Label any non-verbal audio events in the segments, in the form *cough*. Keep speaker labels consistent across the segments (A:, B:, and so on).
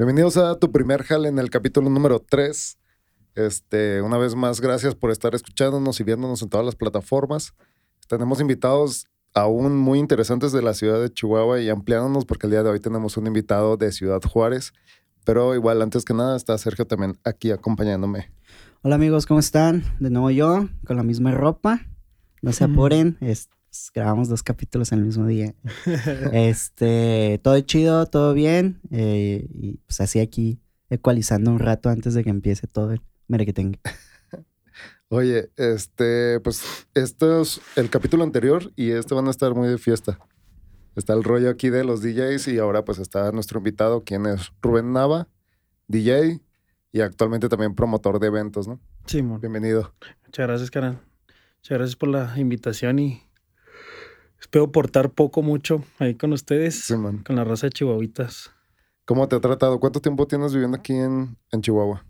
A: Bienvenidos a tu primer jale en el capítulo número 3. Este, una vez más, gracias por estar escuchándonos y viéndonos en todas las plataformas. Tenemos invitados aún muy interesantes de la ciudad de Chihuahua y ampliándonos porque el día de hoy tenemos un invitado de Ciudad Juárez. Pero igual, antes que nada, está Sergio también aquí acompañándome.
B: Hola amigos, ¿cómo están? De nuevo yo, con la misma ropa. No se apuren, es, pues, grabamos dos capítulos en el mismo día. este, todo chido, todo bien. eh, y pues así aquí, ecualizando un rato antes de que empiece todo el merequetengue.
A: Oye, este, pues este es el capítulo anterior y este van a estar muy de fiesta. Está el rollo aquí de los DJs y ahora pues está nuestro invitado, quien es Rubén Nava, DJ y actualmente también promotor de eventos, ¿no?
C: Simón.
A: Bienvenido.
C: Muchas gracias, Karan. Muchas gracias por la invitación y espero portar poco, mucho ahí con ustedes, con la raza de chihuahuitas.
A: ¿Cómo te ha tratado? ¿Cuánto tiempo tienes viviendo aquí en, en Chihuahua?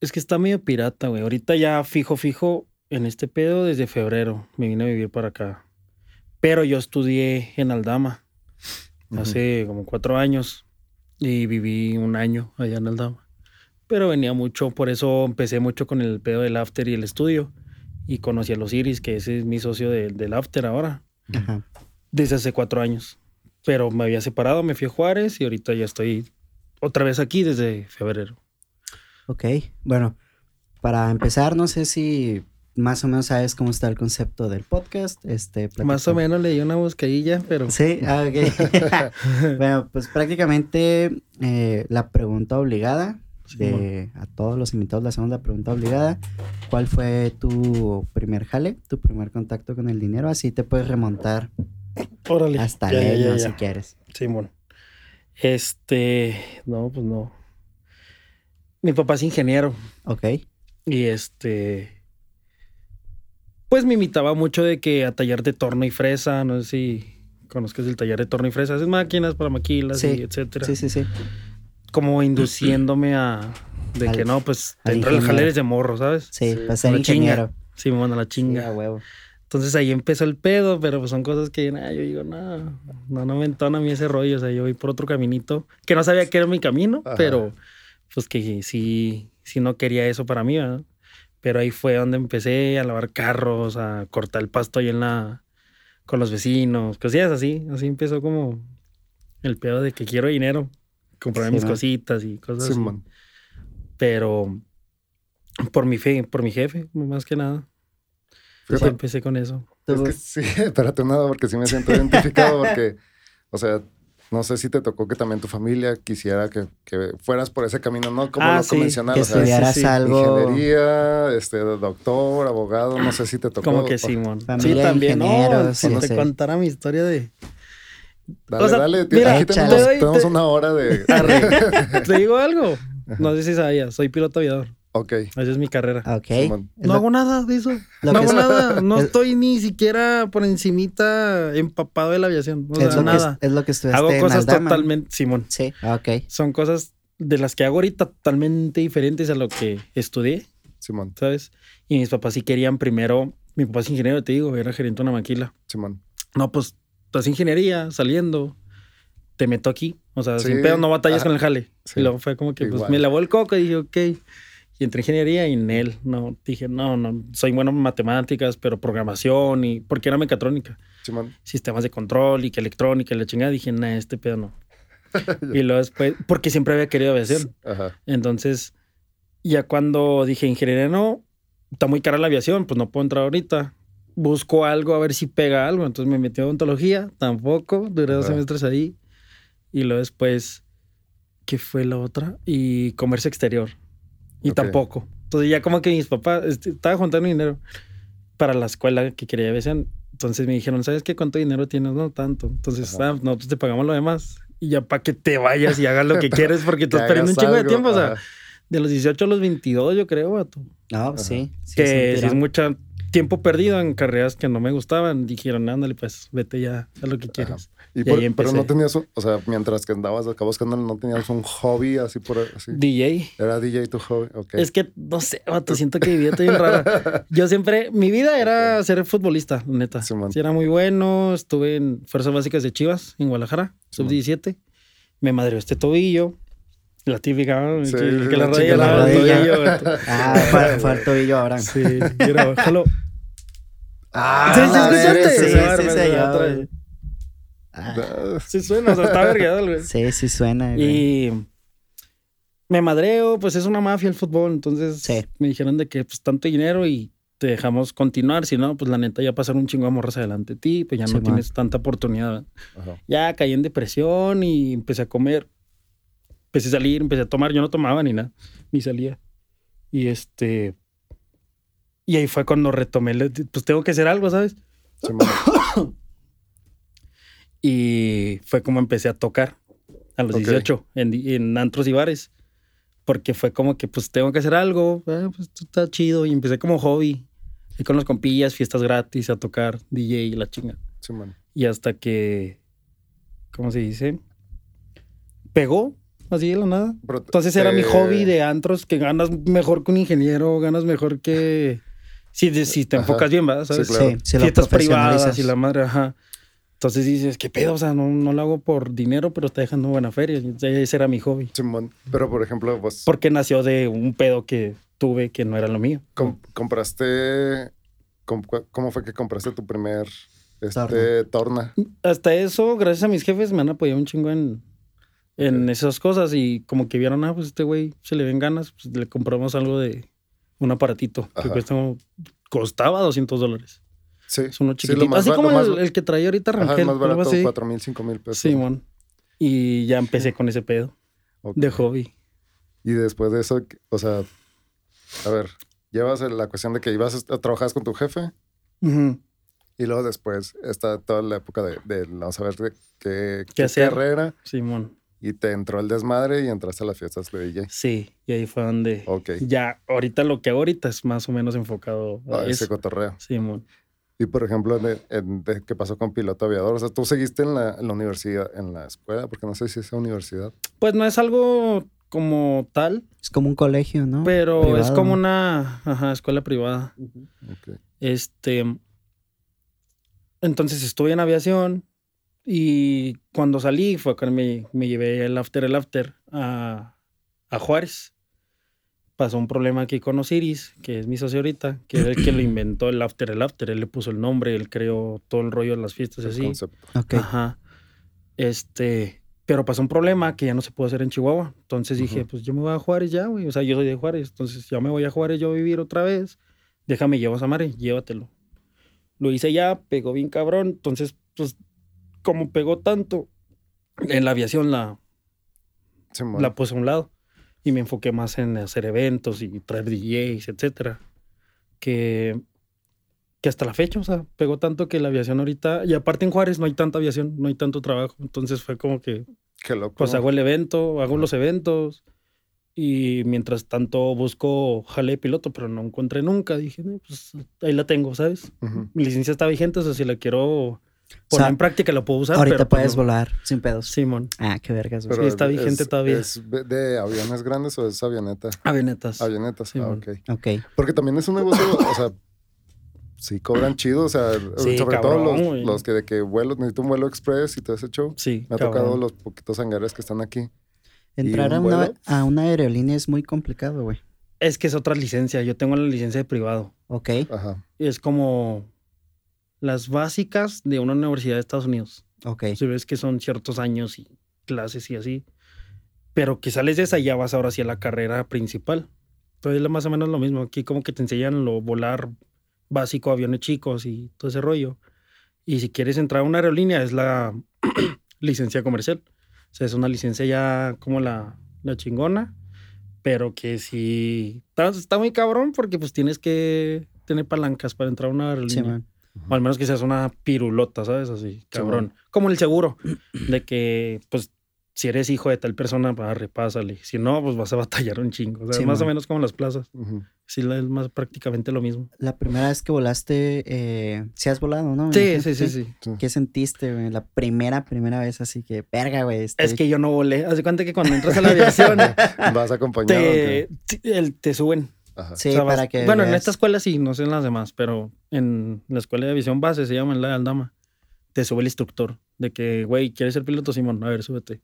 C: Es que está medio pirata, güey. Ahorita ya fijo, fijo en este pedo desde febrero. Me vine a vivir para acá. Pero yo estudié en Aldama hace como cuatro años y viví un año allá en Aldama. Pero venía mucho, por eso empecé mucho con el pedo del after y el estudio. Y conocí a los Iris, que ese es mi socio de- del after ahora.
B: Ajá.
C: desde hace cuatro años. Pero me había separado, me fui a Juárez y ahorita ya estoy otra vez aquí desde febrero.
B: Ok, bueno, para empezar, no sé si más o menos sabes cómo está el concepto del podcast. Este,
C: Más o menos leí una buscadilla, pero
B: Sí, ah, ok. *laughs* *laughs* bueno, pues prácticamente eh, la pregunta obligada de a todos los invitados la pregunta obligada. ¿Cuál fue tu primer jale, tu primer contacto con el dinero? Así te puedes remontar
C: órale.
B: hasta
C: Ya,
B: el
C: ya,
B: si quieres.
C: Simón. Este, no, pues no. Mi papá es ingeniero
B: Ok,
C: y este, pues me invitaba mucho de que a taller de torno y fresa, no sé si conozcas el taller de torno y fresa, haces máquinas para maquilas
B: Sí,
C: y etcétera.
B: sí, sí, sí.
C: Como induciéndome a de
B: Al-
C: que no, pues
B: al
C: dentro del
B: ingeniero.
C: jale eres de morro, ¿sabes?
B: Sí,
A: Sí,
B: para ser
C: chinga.
B: ingeniero.
C: Sí, me mandan la
B: Sí,
C: chinga.
B: a huevo.
C: Entonces ahí empezó el pedo, pero pues son cosas que nah, yo digo, no, no, no me entona a mí ese rollo. O sea, yo voy por otro caminito, que no sabía que era mi camino,
A: Ajá.
C: pero pues que sí, sí no quería eso para mí, ¿verdad? Pero ahí fue donde empecé a lavar carros, a cortar el pasto ahí en la, con los vecinos, cosillas así. Así empezó como el pedo de que quiero dinero, comprar
B: Sí,
C: mis
B: ¿no?
C: cositas y cosas así.
A: Simón.
C: Pero por mi fe, por mi jefe, más que nada. Sí, empecé con eso.
A: Es que sí, *laughs* espérate nada, porque sí me siento identificado, porque, o sea, no sé si te tocó que también tu familia quisiera que, que fueras por ese camino, ¿no? Como
C: Ah,
A: lo
C: sí,
A: convencional,
B: que
A: o sea,
B: estudiaras
C: sí, sí.
B: algo.
A: ingeniería, este, doctor, abogado, no sé si te tocó.
C: Como que Simón. Sí,
B: de
C: también. No, si
B: sí,
C: te
B: sí.
C: contara mi historia de.
A: Dale,
C: o sea,
A: dale,
C: mira,
A: aquí tenemos,
C: Te doy-
A: tenemos
C: te-
A: una hora de... *laughs*
C: Arre. *laughs* ¿Te digo algo? No sé si sabías, soy piloto aviador.
A: ok,
C: Esa es mi carrera.
B: Ok.
C: No
B: lo-
C: hago nada de eso.
B: lo
C: no hago
B: es-
C: nada. *laughs* No
B: es-
C: estoy ni siquiera por encimita empapado de la aviación. O
B: es,
C: sea,
B: lo
C: nada.
B: que, es lo que estudiaste
C: Hago cosas
B: Aldama.
C: totalmente. Simón.
B: Sí, ok.
C: Son cosas de las que hago ahorita totalmente diferentes a lo que estudié,
A: Simón,
C: ¿sabes? Y mis papás sí querían primero. Mi papá es ingeniero, te digo, era gerente de una maquila.
A: Simón.
C: No, pues, estás ingeniería, saliendo, te meto aquí. O sea,
A: Sí,
C: sin pedo, no batallas
A: ajá.
C: con el jale.
A: Sí,
C: Y luego fue como que, pues, me lavó el coco y dije, ok. Y entré en ingeniería y en él, no, dije, no, no, soy bueno en matemáticas, pero programación y, porque era mecatrónica,
A: Simón.
C: sistemas de control y que electrónica y la chingada, dije, nah, este pedo no. *laughs* y luego después, porque siempre había querido aviación.
A: Ajá.
C: Entonces, ya cuando dije ingeniería no, está muy cara la aviación, pues no puedo entrar ahorita. Busco algo a ver si pega algo. Entonces me metí a odontología, tampoco. Duré dos
A: Ajá.
C: semestres ahí. Y luego después, ¿qué fue la otra? Y comercio exterior. Y
A: Ok.
C: tampoco. Entonces ya como que mis papás, este, estaba juntando dinero para la escuela que quería aviación. Entonces me dijeron, ¿sabes qué? ¿Cuánto dinero tienes? No, tanto. Entonces,
A: Ajá.
C: ah, nosotros te pagamos lo demás. Y ya para que te vayas y hagas lo que *laughs* quieres porque
A: Que
C: estás perdiendo un chingo de tiempo. O sea,
A: ajá.
C: de los 18 a los 22, yo creo, vato.
B: No, sí. sí,
C: que
B: sí,
C: si es
B: tirón.
C: Tiempo perdido en carreras que no me gustaban. Dijeron, ándale, pues vete ya a lo que quieres.
A: Y
C: Y
A: por-
C: ahí
A: pero no tenías, un- o sea, mientras que andabas acá buscando, no tenías un hobby así por así.
C: DJ.
A: Era DJ tu hobby, ok.
C: Es que, no sé, vato, siento que mi vida está bien rara. *laughs* Yo siempre, mi vida era ser futbolista, neta.
A: Simón.
C: Sí, era muy bueno. Estuve en Fuerzas Básicas de Chivas, en Guadalajara,
A: Simón.
C: sub-17. Me madreó este tobillo. La típica, ¿no?
A: Sí,
C: que,
A: sí,
C: que la
A: la
C: rodilla,
A: chica,
C: la
B: la rodilla.
C: rodilla, güey.
B: Ah, fue, el *laughs* tobillo ahora.
C: Sí, mira, bájalo.
A: Ah,
C: sí, sí, escuchaste.
B: sí,
C: Se
B: sí, sí, güey. Ah,
A: Ah,
C: Sí suena, o sea, está vergueado, güey.
B: sí, sí suena. güey.
C: Y me madreo, pues es una mafia el fútbol, entonces
B: Sí.
C: me dijeron de que pues tanto dinero y te dejamos continuar, si no, pues la neta ya pasaron un chingo de morras adelante de ti, pues ya no
B: Sí, man.
C: tienes tanta oportunidad.
A: ajá.
C: Ya caí en depresión y empecé a comer, empecé a salir, empecé a tomar, yo no tomaba ni nada, ni salía. Y este... Y ahí fue cuando retomé, pues tengo que hacer algo, ¿sabes?
A: Simón. *coughs*
C: Y fue como empecé a tocar a los
A: Ok.
C: 18 en, antros y bares. Porque fue como que pues tengo que hacer algo, ah, pues está chido. Y empecé como hobby. Y con los compillas, fiestas gratis, a tocar DJ y la chinga.
A: Simón.
C: Y hasta que, ¿cómo se dice? Pegó, así de la nada. Entonces era mi hobby de antros, que ganas mejor que un ingeniero, ganas mejor que... Si, si te
A: Ajá.
C: enfocas bien, ¿verdad? ¿Sabes?
A: claro.
B: Sí, si
C: fiestas privadas y la madre, ajá. Entonces dices, ¿qué pedo? O sea, no, no lo hago por dinero, pero está dejando buena feria. Ese era mi hobby.
A: Simón. Pero, por ejemplo, vos
C: Porque nació de un pedo que tuve que no era lo mío.
A: com- compraste... com- ¿Cómo fue que compraste tu primer
B: Torna.
A: este, torna?
C: Hasta eso, gracias a mis jefes, me han apoyado un chingo en, en esas cosas. Y como que vieron, ah, pues este güey se le ven ganas, pues le compramos algo de un aparatito que
A: Ajá.
C: cuesta, como- costaba 200 dólares.
A: Sí.
C: Es uno
A: Sí,
C: chiquitito.
A: más
C: Así como
A: más-
C: el, el que traía ahorita
A: Ajá,
C: Rangel.
A: el más barato, cuatro mil, cinco mil pesos.
C: Simón. Y ya empecé con ese pedo de hobby.
A: Y después de eso, o sea, a ver, llevas la cuestión de que ibas a trabajar con tu jefe
C: Ujú.
A: y luego después está toda la época de, de vamos a ver, de qué, qué
C: hacer?
A: carrera
C: Simón.
A: Y te entró el desmadre y entraste a las fiestas de DJ.
C: Sí, y ahí fue donde
A: Ok.
C: ya ahorita lo que hago ahorita es más o menos enfocado a
A: Ah, ese
C: eso.
A: cotorreo.
C: Simón.
A: Y por ejemplo, de, en- de qué pasó con piloto aviador. O sea, tú seguiste en la, en la universidad, en la escuela, porque no sé si es universidad.
C: Pues no es algo como tal,
B: Es como un colegio, ¿no?
C: pero es como una ajá, escuela privada.
A: Ok.
C: Este. Entonces estuve en aviación y cuando salí fue cuando me, me llevé el after, el after a, a Juárez. Pasó un problema aquí con Osiris, que es mi socio ahorita, que es el que lo *clears throat* inventó el after, el after. Él le puso el nombre, él creó todo el rollo de las fiestas y así.
A: concepto.
B: Ok.
C: Ajá. Este, pero pasó un problema que ya no se pudo hacer en Chihuahua. Entonces dije,
A: Ujú.
C: pues yo me voy a Juárez ya, güey. O sea, yo soy de Juárez. Entonces ya me voy a Juárez yo a vivir otra vez. Déjame, llevo a Samare, llévatelo. Lo hice ya, pegó bien cabrón. Entonces, pues, como pegó tanto, en la aviación la, la puse a un lado. Y me enfoqué más en hacer eventos y traer DJs, etcétera. Que, que hasta la fecha, o sea, pegó tanto que la aviación ahorita. Y aparte en Juárez no hay tanta aviación, no hay tanto trabajo. Entonces fue como que,
A: Qué loco.
C: pues hago el evento, hago los eventos. Y mientras tanto busco jale piloto, pero no encontré nunca. Dije, pues ahí la tengo, ¿sabes?
A: Ujú.
C: Mi licencia está vigente, o sea, si la quiero
B: O
C: poner
B: sea,
C: en práctica, la puedo usar.
B: Ahorita
C: pero,
B: puedes
C: no.
B: volar sin pedos.
C: Simón,
B: Ah, qué vergas, güey.
C: Sí, está vigente
A: es-
C: todavía.
A: ¿Es de aviones grandes o es avioneta?
C: avionetas.
A: Avionetas, ah,
C: Simón.
A: ok.
B: Ok.
A: Porque también es un negocio, o sea, sí cobran chido, o sea,
C: Sí,
A: sobre
C: cabrón,
A: todo los, los que de que vuelo, necesito un vuelo express y todo ese show.
C: Sí,
A: Me ha
C: cabrón.
A: tocado los poquitos hangares que están aquí.
B: Entrar
A: un
B: a una, a una aerolínea es muy complicado, güey.
C: Es que es otra licencia. Yo tengo la licencia de privado.
B: Ok.
A: Ajá.
C: Es como las básicas de una universidad de Estados Unidos.
B: Ok.
C: Si ves que son ciertos años y clases y así. Pero que sales de esa y ya vas ahora hacia la carrera principal. Entonces es más o menos lo mismo. Aquí como que te enseñan lo volar básico, aviones chicos y todo ese rollo. Y si quieres entrar a una aerolínea es la *clears throat* licencia comercial. O sea, es una licencia ya como la, la chingona. Pero que sí... Está, está muy cabrón porque pues tienes que tener palancas para entrar a una aerolínea.
B: Sí, man.
C: O al menos que seas una pirulota, ¿sabes? Así, cabrón. Como el seguro, *clears throat* de que, pues, si eres hijo de tal persona, va, repásale. Si no, pues vas a batallar un chingo. O sea,
B: Sí,
C: más o menos como las plazas.
A: Ujú.
C: Sí, la- es más prácticamente lo mismo.
B: La primera vez que volaste, eh, sí has volado, ¿no?
C: Sí, sí, sí, sí.
A: Sí.
B: ¿Qué sentiste, güey? La primera, primera vez así que, verga, güey. estoy-
C: Es que yo no volé. Haz de cuenta que cuando entras a la *laughs* aviación,
A: ¿Vas acompañado?
C: te, el- te suben.
A: Ajá.
B: Sí,
C: O sea, vas-
B: para que.
C: Bueno, en
B: veas.
C: esta escuela sí, no sé en las demás, pero en la escuela de aviación base, se llama en la de Aldama, te sube el instructor de que, güey, ¿quieres ser piloto, Simón? A ver, súbete.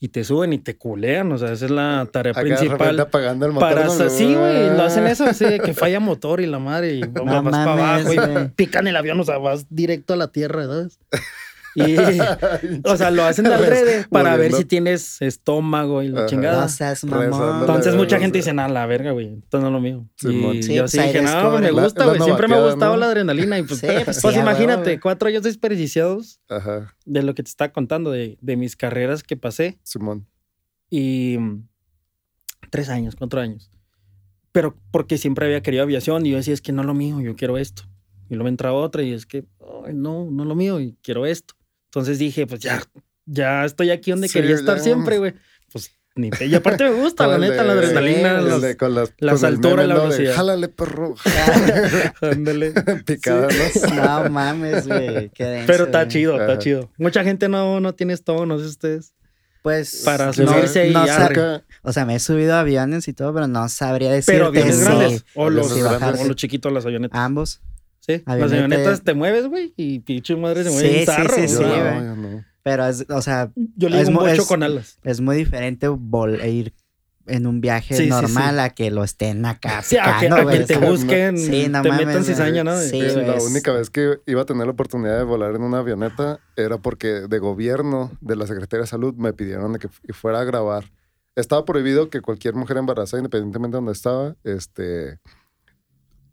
C: y te suben y te culean. O sea, esa es la tarea
A: Acá
C: principal.
A: apagando el motor.
C: Para
A: ¿no?
C: sí, güey, lo hacen eso, así de que *laughs* falla motor y la madre, y vas
B: No
C: para
B: mames,
C: abajo y
B: güey.
C: pican el avión, o sea, vas directo a la tierra, ¿sabes? Y, *laughs* *laughs* o sea, lo hacen de adrede para ver si tienes estómago y la
A: Ajá.
C: chingada.
B: No seas
A: Rezando
B: mamón.
C: Entonces mucha gente dice, nada, la verga, güey, esto no es lo mío. Y
B: Sí,
C: yo
B: pues
C: sí dije, no,
B: descubre.
C: me gusta, güey, siempre me ha gustado
A: ¿no?
C: la adrenalina. Y pues,
B: Sí, pues
C: pues imagínate,
B: güey.
C: cuatro años desperdiciados
A: Ajá,
C: de lo que te estaba contando, de, de mis carreras que pasé.
A: Simón.
C: y tres años, cuatro años. Pero porque siempre había querido aviación y yo decía, es que no es lo mío, yo quiero esto. Y luego me entraba otra y es que, "Ay, no, no es lo mío y quiero esto. Entonces dije, pues ya, ya estoy aquí donde
A: Sí,
C: quería estar
A: ya.
C: siempre, güey. Pues ni pe- Y aparte me gusta, *laughs* la neta, la adrenalina,
A: el
C: los-
A: de con las,
C: las
A: con
C: alturas la
A: ¿no? de,
C: velocidad.
A: Jálale, perro. *laughs*
C: ándale. *laughs*
A: Picada, ¿no?
B: No mames, güey.
C: Pero está chido, está chido. Mucha gente no, no tiene esto, no sé ustedes.
B: Pues.
C: Para
B: no-
C: subirse y
B: no sab-
A: Acá,
B: O sea, me he subido a aviones y todo, pero no sabría decirte
C: Pero aviones grandes. O los,
A: aviones grandes.
C: o los chiquitos, las avionetas.
B: Ambos.
C: Sí, las
B: Avioneta-
C: avionetas te mueves, güey, y pinche madre se mueve
B: sí, sí, sí,
A: no, no.
B: Pero es, o sea,
C: Yo le
B: Es
C: digo un bocho
B: es-
C: con alas.
B: es muy diferente vol- e ir en un viaje
C: Sí,
B: normal
C: sí.
B: a que lo estén acá. *laughs*
C: Sí, a que,
B: picando,
C: a que te busquen,
B: Sí, no
C: te
B: mames,
C: metan cizaña, ¿no?
B: Sí,
A: Sí,
B: güey,
A: la
B: es-
A: única vez que iba a tener la oportunidad de volar en una avioneta era porque de gobierno, de la Secretaría de Salud, me pidieron de que fu- fuera a grabar. Estaba prohibido que cualquier mujer embarazada, independientemente de donde estaba, este,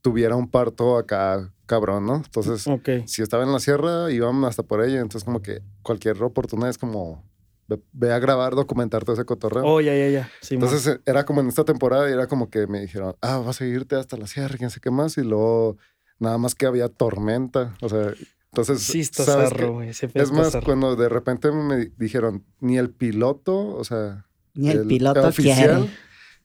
A: tuviera un parto acá cabrón, ¿no? Entonces, si estaba en la sierra, iban hasta por ella. Entonces, como que cualquier oportunidad es como, ve, ve a grabar, documentar todo ese cotorreo.
C: Oh, ya, ya, ya. Sí,
A: Entonces eh, era como en esta temporada y era como que me dijeron, ah, vas a irte hasta la sierra, quién sé qué más. Y luego nada más que había tormenta. O sea, entonces,
C: sí, está
A: ¿sabes
C: zarro,
A: Es más,
C: zarro.
A: cuando de repente me dijeron, ni el piloto, o sea,
B: Ni el, piloto
A: oficial,
B: quiere.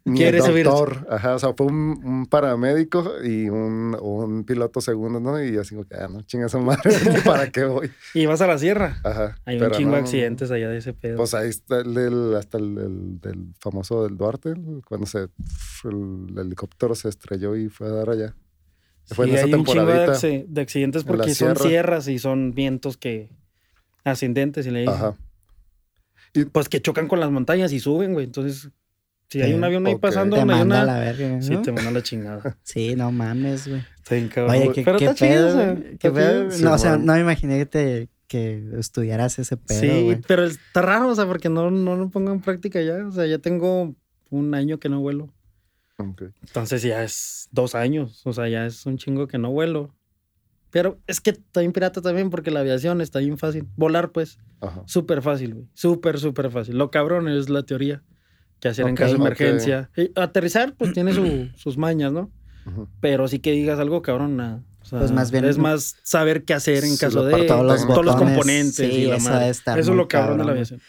A: Ni
C: Quiere
A: el doctor. Ajá, o sea, fue un, un paramédico y un, un piloto segundo, ¿no? Y así como que, ah, no, chinga esa madre, *laughs* ¿para qué voy?
C: Y vas a la sierra.
A: Ajá.
C: Hay un chingo de
A: no,
C: accidentes allá de ese pedo.
A: Pues ahí está el del, hasta el, el- famoso del Duarte, el- cuando se, el, helicóptero se estrelló y fue a dar allá. Fue
C: Sí,
A: en esa
C: hay un chingo de, accidentes porque son
A: sierra.
C: sierras y son vientos que ascendentes y le dicen.
A: Ajá.
C: Pues que chocan con las montañas y suben, güey. Entonces, si hay
B: Sí,
C: un avión ahí pasando,
B: Te manda a
C: una.
B: la verga,
C: Sí,
B: ¿no?
C: te manda la chingada. *laughs*
B: Sí, no mames, güey.
C: Está bien cabrón.
B: Oye. ¿qué,
C: Pero
B: qué
C: está chido,
B: pedo, güey? ¿Qué pedo? No, o sea, no me imaginé que, te, que estudiaras ese pedo,
C: Sí,
B: güey.
C: pero está raro, o sea, porque no, no lo pongo en práctica ya. O sea, ya tengo un año que no vuelo.
A: Ok.
C: Entonces ya es dos años. O sea, ya es un chingo que no vuelo. Pero es que está bien pirata también porque la aviación está bien fácil. Volar, pues,
A: Ajá.
C: súper fácil, güey. Súper, súper fácil. Lo cabrón es la teoría que hacer en caso de emergencia. Y aterrizar, pues tiene su- *clears throat* sus mañas, ¿no? Pero sí que digas algo, cabrón. O sea,
B: Pues más bien-
C: Es más saber qué hacer en caso de
B: Todos los
C: todos los componentes
B: sí,
C: y la
B: eso
C: madre. Eso es lo cabrón de la aviación.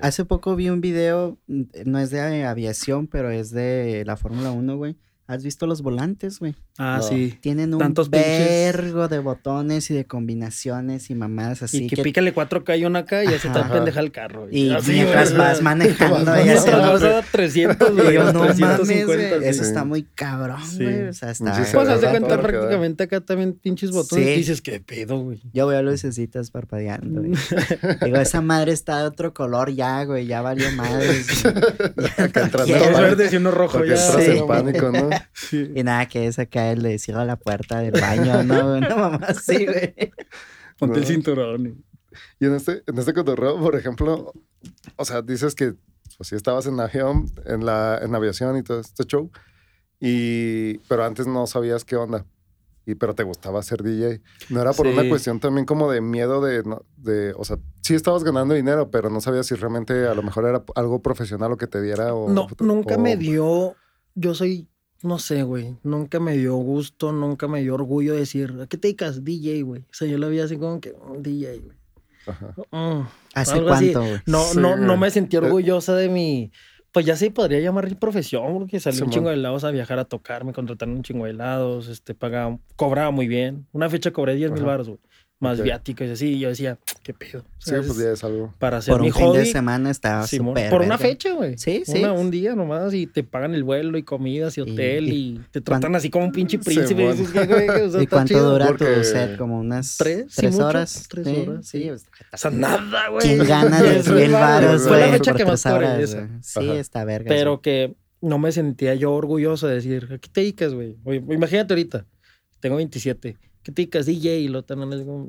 B: Hace poco vi un video, mm, no es de aviación, pero es de la Fórmula 1, güey. ¿Has visto los volantes, güey?
C: Ah,
A: No.
C: sí.
B: Tienen un
C: Tantos pinches-
B: vergo de botones y de combinaciones y mamadas así.
C: y que,
B: que-
C: pícale cuatro acá y una acá y ya se te pendeja el carro.
B: y
C: así,
B: mientras
C: güey.
B: vas *laughs* manejando,
A: manejando.
C: vas a 300, güey.
B: Y yo, no
C: 350,
B: mames, güey. Eso está muy cabrón,
C: Sí.
B: güey. O sea, está.
A: Sí, se
C: Pues
A: ve
C: haz de
A: rato
C: cuenta prácticamente acá también pinches botones.
B: Sí.
C: y dices, ¿qué pedo, güey?
B: Yo veo lucecitas parpadeando. güey. *laughs* Digo, esa madre está de otro color ya, güey. Ya valió madres.
A: De
C: Dos
A: Vale.
C: verdes y uno rojo ya.
A: entras en pánico, ¿no? *laughs*
B: Y nada, que es acá el de cierra la puerta del baño, ¿no? *laughs* Una mamá así, güey.
C: Ponte el cinturón.
A: Y en este, en este cotorreo, por ejemplo, o sea, dices que pues sí estabas en avión, en la en aviación y todo este show, y, pero antes no sabías qué onda. Y, pero te gustaba ser DJ. No era por
C: Sí.
A: una cuestión también como de miedo de, no- de, o sea, sí estabas ganando dinero, pero no sabías si realmente a lo mejor era algo profesional lo que te diera o...
C: No, nunca
A: o-
C: me dio. Yo soy, no sé, güey. Nunca me dio gusto, nunca me dio orgullo decir, ¿a qué te dedicas? DJ, güey. O sea, yo lo vi así como que, "Mm, DJ, güey.
A: Ajá.
C: Mm.
B: ¿Hace cuánto, güey?
C: No,
A: Sí,
C: no, no me sentí
A: Eh,
C: orgullosa de mi. Pues ya se podría llamar profesión, porque salí un
A: Simón.
C: chingo de helados a viajar a tocar, me contrataron un chingo de helados, este, pagaba, cobraba muy bien. Una fecha cobré 10 mil baros, güey. Más
A: Ok.
C: viáticos y así. Y yo decía, ¿qué pedo? O
A: Sí, pues
C: es-
A: ya es algo.
C: Para hacer
B: Por
C: mi
B: un fin de
C: hobby.
B: semana está súper.
C: por una
B: verga.
C: fecha, güey.
B: Sí, sí.
C: Una- un día nomás y te pagan el vuelo y comidas y
B: Y-
C: hotel y,
B: y
C: te tratan
B: cuán-
C: así como un pinche *laughs* príncipe. y dices, ¿qué, güey? O sea, *laughs*
B: ¿Y cuánto
C: chido.
B: dura
A: Porque-
B: tu set? Como unas
C: ¿Tres? Sí,
B: tres
C: mucho.
B: horas.
C: Tres
B: Sí,
C: horas,
B: Sí,
C: sí. O sea, nada, güey.
B: ¿Quién gana *laughs*
C: Es
B: 10 mil
C: varos,
B: baros,
C: Fue la
B: güey,
C: fecha que más
B: horas, güey? Sí, está verga.
C: Pero que no me sentía yo orgulloso de decir, ¿a qué te dedicas, güey? Oye, Imagínate ahorita, tengo 27. ¿Qué? DJ y lo tan es como...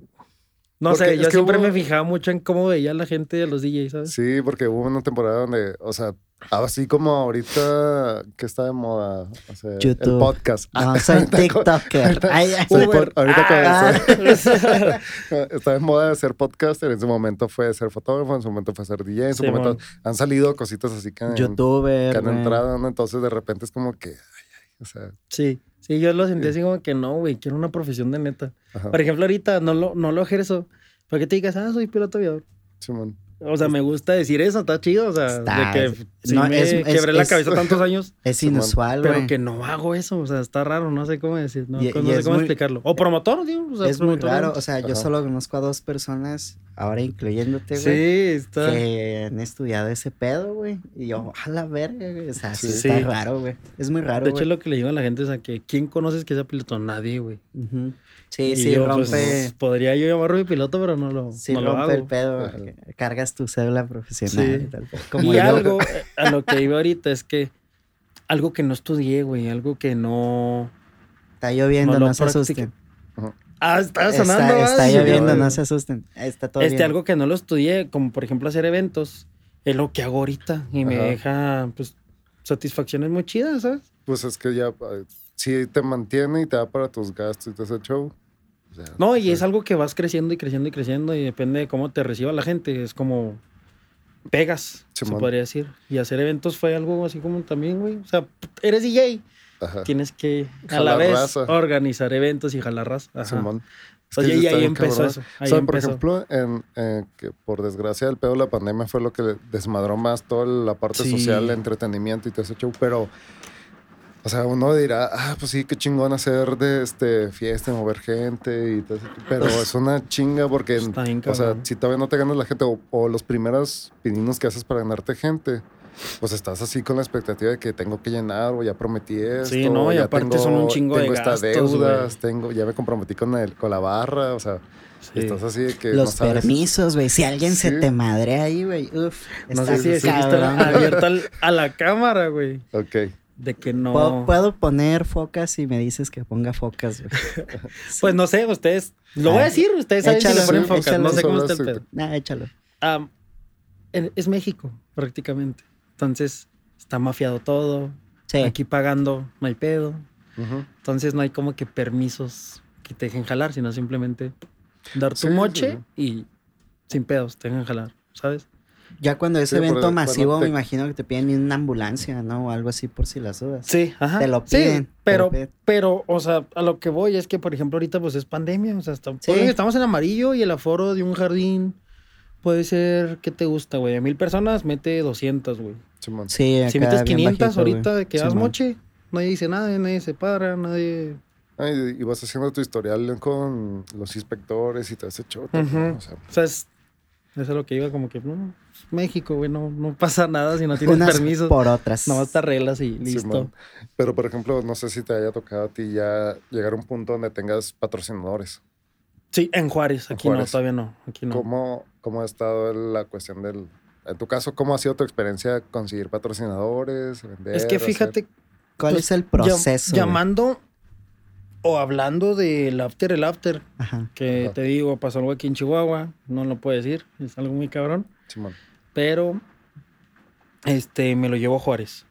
C: No
A: Porque
C: sé, yo
A: que
C: siempre
A: hubo-
C: me fijaba mucho en cómo veía la gente de los DJs, ¿sabes?
A: Sí, porque hubo una temporada donde, o sea, así como ahorita que está de moda, o sea, el
B: YouTube.
A: podcast.
B: No, soy *laughs* TikToker. Ay.
A: Soy pod- ahorita
C: Ah.
A: comenzó- *laughs* está de moda de ser podcaster, en su momento fue ser fotógrafo, en su momento fue ser DJ, en su
C: Sí,
A: momento
C: mon.
A: han salido cositas así que, han- que
B: YouTuber.
A: han entrado, ¿no? Entonces de repente es como que, ay, ay, o sea,
C: Sí, sí, yo lo sentí así como que no, güey, quiero una profesión de neta.
A: ajá,
C: Por ejemplo, ahorita no lo, no lo ejerzo. ¿Por qué te digas, ah, soy piloto aviador?
A: Simón.
C: O sea, me gusta decir eso, está chido. O sea,
B: Está-
C: de que sí
B: no,
C: me
B: es- es-
C: quebré la
B: es-
C: cabeza tantos años, *laughs*
B: Es inusual,
C: pero
B: güey.
C: que no hago eso. O sea, está raro, no sé cómo decir, no,
B: Y-
C: no
B: y
C: sé cómo
B: muy-
C: explicarlo. O promotor, tío. O sea,
B: es muy raro. O sea, yo
A: Ajá.
B: solo conozco a dos personas, ahora incluyéndote,
C: Sí,
B: güey.
C: está.
B: que han estudiado ese pedo, güey. Y yo, a la verga, güey. O sea, sí,
A: Sí.
B: está
C: Sí.
B: raro, güey. Es muy raro,
C: De hecho, lo que le digo a la gente es a que ¿quién conoces que sea piloto? Nadie, güey.
B: Ujú. Sí,
C: Y
B: sí,
C: yo,
B: rompe.
C: pues, podría yo llamarlo mi piloto, pero no lo,
B: sí,
C: no lo
B: rompe el
C: hago.
B: pedo.
A: Ajá.
B: güey. Cargas tu cédula profesional.
C: Sí.
B: y tal, como
C: y
B: yo.
C: algo *laughs* eh, a lo que iba ahorita es que algo que no estudié, güey, algo que no.
B: Está lloviendo,
C: no
B: no,
C: lo
B: se asusten.
C: Ah, está sonando.
B: Está, está lloviendo, no se asusten. Está todo
C: Este,
B: bien.
C: algo que no lo estudié, como por ejemplo hacer eventos, es lo que hago ahorita y me deja, pues, satisfacciones muy chidas, ¿sabes?
A: Pues es que ya, eh, sí te mantiene y te da para tus gastos y todo ese show. Sea,
C: No, y
A: sí.
C: es algo que vas creciendo y creciendo y creciendo y depende de cómo te reciba la gente. Es como pegas, se podría decir. Y hacer eventos fue algo así como también, güey. O sea, eres DJ,
A: Ajá.
C: tienes que a la vez
A: raza.
C: organizar eventos y jalar raza. Ajá.
A: Es que
C: y ahí empezó
A: cabrón.
C: eso.
A: O
C: Ahí
A: sea, por
C: empezó.
A: ejemplo, en, eh, que por desgracia el pedo de la pandemia fue lo que desmadró más toda la parte
C: Sí.
A: social, el entretenimiento y todo ese show, pero, o sea, uno dirá, ah, pues sí, qué chingón hacer de este fiesta, mover gente y todo eso, pero es una chinga porque,
C: Está bien
A: o sea, si todavía no te ganas la gente o, o los primeros pininos que haces para ganarte gente, pues estás así con la expectativa de que tengo que llenar o ya prometí esto.
C: Sí, no, y
A: ya
C: aparte son un chingo de
A: tengo estas
C: gastos,
A: deudas, tengo, ya me comprometí con, el, con la barra, o sea,
C: Sí.
A: estás así de que
B: Los
A: no sabes.
B: permisos, güey. Si alguien se
A: Sí.
B: te madre ahí, güey. Uf.
C: No
B: está
C: sé
B: güey.
C: abierto al- a la cámara, güey.
A: Ok.
C: De que no.
B: ¿Puedo, puedo poner focas y me dices que ponga focas, güey. *laughs*
C: Pues no sé, ustedes. Lo voy a
B: Ah,
C: decir, ustedes saben si
B: échalo,
C: le ponen focas.
B: échalo.
C: No sé cómo está el pedo.
B: Nah, échalo.
C: En- es México, prácticamente. Entonces, está mafiado todo.
B: Sí.
C: Aquí pagando, no hay pedo.
A: Ujú.
C: Entonces, no hay como que permisos que te dejen jalar, sino simplemente dar tu
A: Sí,
C: moche
A: sí.
C: y sin pedos, te dejan jalar, ¿sabes?
B: Ya cuando es
A: Sí,
B: evento masivo,
A: te-
B: me imagino que te piden una ambulancia, ¿no? O algo así por si las dudas.
C: Sí, ajá.
B: Te lo
C: Sí,
B: piden, te
C: pero,
B: lo piden.
C: pero, o sea, a lo que voy es que, por ejemplo, ahorita pues es pandemia, o sea, está-
B: Sí.
C: estamos en amarillo y el aforo de un jardín puede ser, ¿qué te gusta, güey? A mil personas mete 200, güey.
B: Sí,
C: Si metes
B: bien
C: 500
B: bajito, güey.
C: ahorita de que das moche, nadie dice nada, nadie se para, nadie...
A: Ay, y vas haciendo tu historial con los inspectores y todo ese show.
C: Ujú.
A: también, o sea,
C: O sea, es, eso es lo que iba como que, no, México, güey, no, no pasa nada si no tienes
B: Unas
C: permiso.
B: por otras.
C: Nomás te arreglas y listo.
A: Pero, por ejemplo, no sé si te haya tocado a ti ya llegar a un punto donde tengas patrocinadores.
C: Sí, en Juárez,
A: En
C: aquí no, todavía no, aquí no.
A: ¿Cómo, ¿Cómo ha estado la cuestión del... En tu caso, ¿cómo ha sido tu experiencia conseguir patrocinadores? Vender,
C: Es que
A: hacer?
C: fíjate,
B: ¿Cuál
C: pues,
B: es el proceso? güey?
C: llamando o hablando del after, el after,
B: Ajá.
C: que
A: Ajá.
C: te digo, pasó algo aquí en Chihuahua, no lo puedo decir, es algo muy cabrón,
A: Simón.
C: pero este, me lo llevó a Juárez.